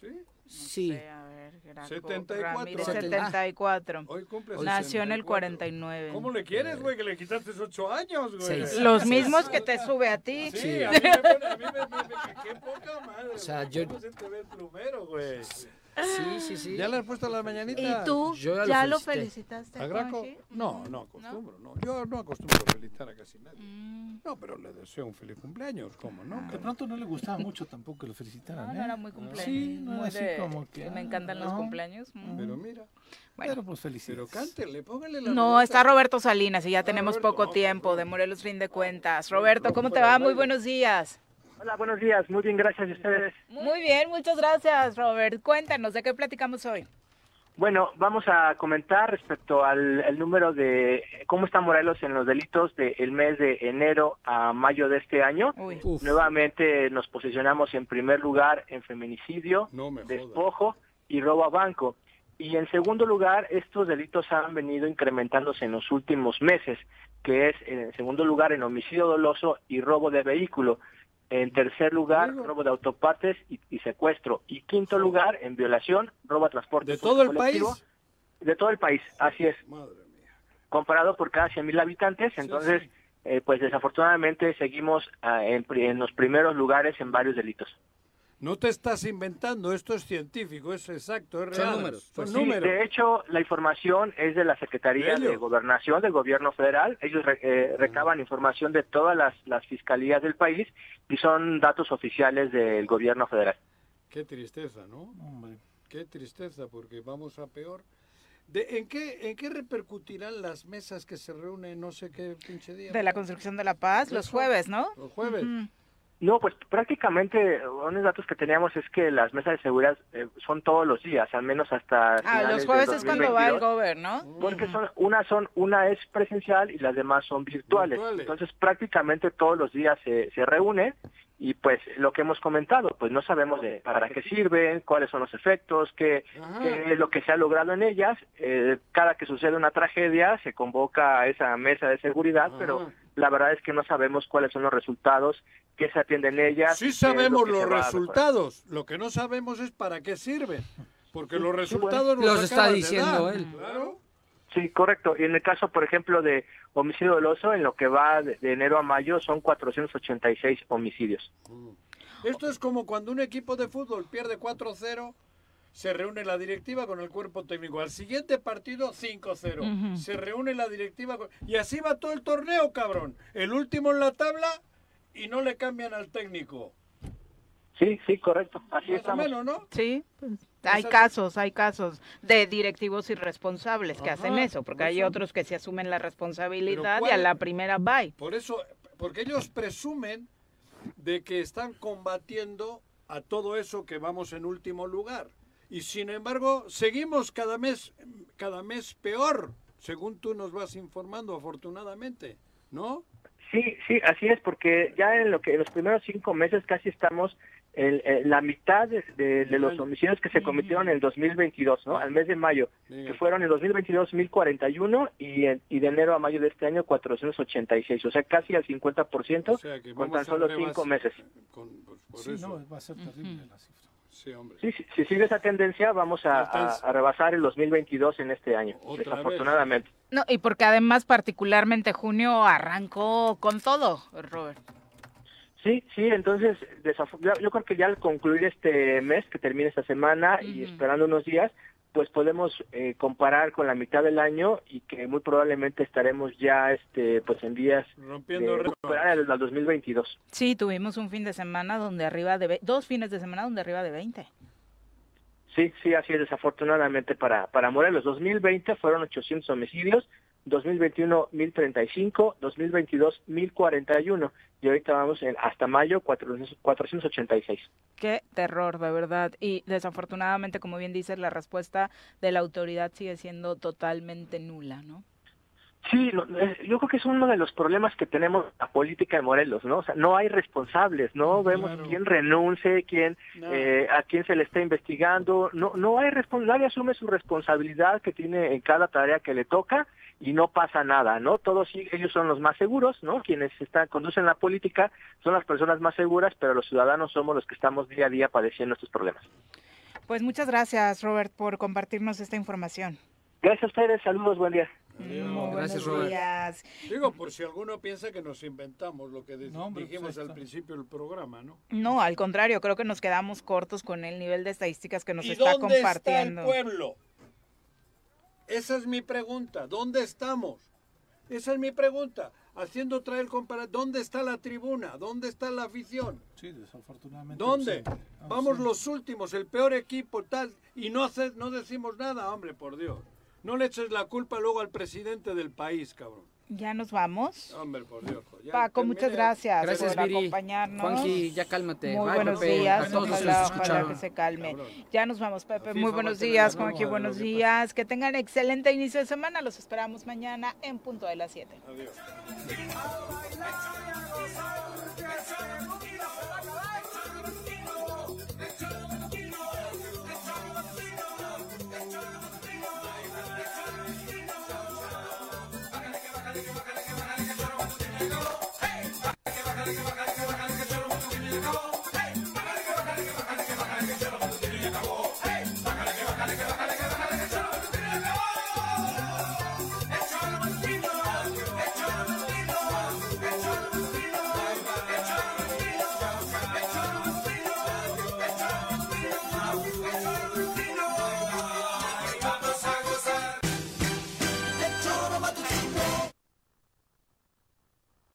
Sí. Sí. Sí, a ver, Graco 74. Ramírez, Setenta- 74. Hoy cumple Nació en el 64. 49. ¿Cómo le quieres, güey? Que le quitaste ocho años, güey. Seis. Los mismos que te sube a ti. Sí, Sí. a mí me pone, a mí me, me- me- qué poca madre. O sea, yo- ¿Cómo se te ve el plumero, güey? Sí, sí, sí. ¿Ya le has puesto las mañanitas? ¿Y tú? Yo ya lo ¿Ya lo felicité. felicitaste? ¿A Graco? No, no acostumbro, no. Yo no acostumbro a felicitar a casi nadie. Mm. No, pero le deseo un feliz cumpleaños, ¿cómo no? De pronto no le gustaba mucho tampoco que lo felicitaran. No, ¿eh? no era muy cumpleaños. Sí, no era muy así de- como que. me ah, encantan los no. cumpleaños. Mm. Pero mira, Bueno. Pero pues felicidades. pero cántele, póngale la No, está Roberto Salinas y ya tenemos Roberto, poco no, tiempo de Morelos Fin de Cuentas. Roberto, ¿cómo te va? Muy buenos días. Hola, buenos días. Muy bien, gracias. ¿Y ustedes? Muy bien, muchas gracias, Robert. Cuéntanos, ¿de qué platicamos hoy? Bueno, vamos a comentar respecto al el número de cómo está Morelos en los delitos del mes de enero a mayo de este año. Uy. Nuevamente nos posicionamos en primer lugar en feminicidio, No despojo y robo a banco. Y en segundo lugar, estos delitos han venido incrementándose en los últimos meses, que es en segundo lugar en homicidio doloso y robo de vehículo. En tercer lugar, robo de autopartes y, y secuestro. Y quinto lugar, en violación, robo a transporte. ¿De todo el país? De todo el país, así es. Madre mía. Comparado por cada 100.000 habitantes, entonces, sí. eh, pues desafortunadamente seguimos ah, en los primeros lugares en varios delitos. No te estás inventando, esto es científico, es exacto, es Son real. números, Son pues Sí, números. de hecho, la información es de la Secretaría de Gobernación del Gobierno Federal. Ellos re- eh, recaban información de todas las, las fiscalías del país y son datos oficiales del Gobierno Federal. Qué tristeza, ¿no? Hombre. Qué tristeza, porque vamos a peor. De, ¿en, qué, ¿En qué repercutirán las mesas que se reúnen no sé qué pinche día? De la construcción de la paz, los jueves, ¿no? Los jueves. No, pues prácticamente unos datos que teníamos es que las mesas de seguridad eh, son todos los días, al menos hasta Ah, los jueves es cuando va el 2022. gober, ¿no? Porque son, una son, una es presencial y las demás son virtuales. Virtuales. Entonces prácticamente todos los días se, se reúnen y pues lo que hemos comentado, pues no sabemos de para qué sirven, cuáles son los efectos, qué, qué es lo que se ha logrado en ellas. Eh, cada que sucede una tragedia se convoca a esa mesa de seguridad, Ajá. pero la verdad es que no sabemos cuáles son los resultados, qué se atiende en ellas. Sí lo sabemos los resultados, lo que no sabemos es para qué sirven. Porque los resultados Los los está diciendo dar. él. Claro. Sí, correcto. Y en el caso, por ejemplo, de homicidio doloso, en lo que va de, enero a mayo son 486 homicidios. Esto es como cuando un equipo de fútbol pierde 4-0, se reúne la directiva con el cuerpo técnico. Al siguiente partido, 5-0. Ujú. Se reúne la directiva con- y así va todo el torneo, cabrón. El último en la tabla y no le cambian al técnico. Sí, sí, correcto. Así Más o estamos. menos, ¿no? Sí, pues, hay casos, hay casos de directivos irresponsables que Ajá, hacen eso, porque por hay eso. otros que se asumen la responsabilidad y a la primera bye. Por eso, porque ellos presumen de que están combatiendo a todo eso que vamos en último lugar. Y sin embargo, seguimos cada mes, cada mes peor, según tú nos vas informando, afortunadamente, ¿no? Sí, sí, así es, porque ya en lo que en los primeros cinco meses casi estamos en, en la mitad de, de- de los homicidios que se cometieron en el 2022, ¿no? Al mes de mayo, que fueron en 2022 1041 y, en- y de enero a mayo de este año 486, o sea, casi al 50% O sea, que con tan solo cinco meses. con- pues, por Sí, eso. no, va a ser terrible la cifra. Sí, hombre. Sí, sí, si sigue esa tendencia, vamos a, a- a rebasar el 2022 en este año, Otra vez. desafortunadamente. No, y porque además particularmente junio arrancó con todo, Robert. Sí, sí, entonces yo, creo que ya al concluir este mes, que termine esta semana y esperando unos días, pues podemos eh, comparar con la mitad del año y que muy probablemente estaremos ya este pues en vías Rompiendo de récord. recuperar el, el 2022. Sí, tuvimos un fin de semana donde arriba de ve- dos fines de semana donde arriba de 20. Sí, sí, así es desafortunadamente para, para Morelos. 2020 fueron 800 homicidios, 2021 1035, 2022 1041 y ahorita vamos en hasta mayo 400 486. Qué terror, de verdad. Y desafortunadamente, como bien dices, la respuesta de la autoridad sigue siendo totalmente nula, ¿no? Sí, no, eh, yo creo que es uno de los problemas que tenemos la política de Morelos, ¿no? O sea, no hay responsables, no vemos Claro. quién renuncie, quién, No. eh, a quién se le está investigando, no, no hay responsable, nadie asume su responsabilidad que tiene en cada tarea que le toca y no pasa nada, ¿no? Todos sí, ellos son los más seguros, ¿no? Quienes están, conducen la política son las personas más seguras, pero los ciudadanos somos los que estamos día a día padeciendo estos problemas. Pues muchas gracias, Robert, por compartirnos esta información. Gracias a ustedes, saludos, buen día. Adiós. Muy Gracias, Robert. días. Digo, por si alguno piensa que nos inventamos lo que No, hombre, dijimos pues al principio del programa, ¿no? No, al contrario, creo que nos quedamos cortos con el nivel de estadísticas que nos ¿Y está dónde está el compartiendo. pueblo? Esa es mi pregunta. ¿Dónde estamos? Esa es mi pregunta. Haciendo traer el compara ¿Dónde está la tribuna? ¿Dónde está la afición? Sí, desafortunadamente. ¿Dónde? ausente, Vamos ausente. los últimos, el peor equipo, tal, y no, hace, no decimos nada, hombre, por Dios. No le eches la culpa luego al presidente del país, cabrón. Ya nos vamos. Hombre, por Dios. ya Paco, termine. muchas gracias, Gracias, por Viri. acompañarnos. Juanji, ya cálmate. Muy Bye, buenos Pepe. días, A todos los que ojalá, escucharon. que se calme. Ya nos vamos, Pepe. Muy buenos días, Juanji, buenos días. Que tengan excelente inicio de semana. Los esperamos mañana en punto de las 7. Adiós.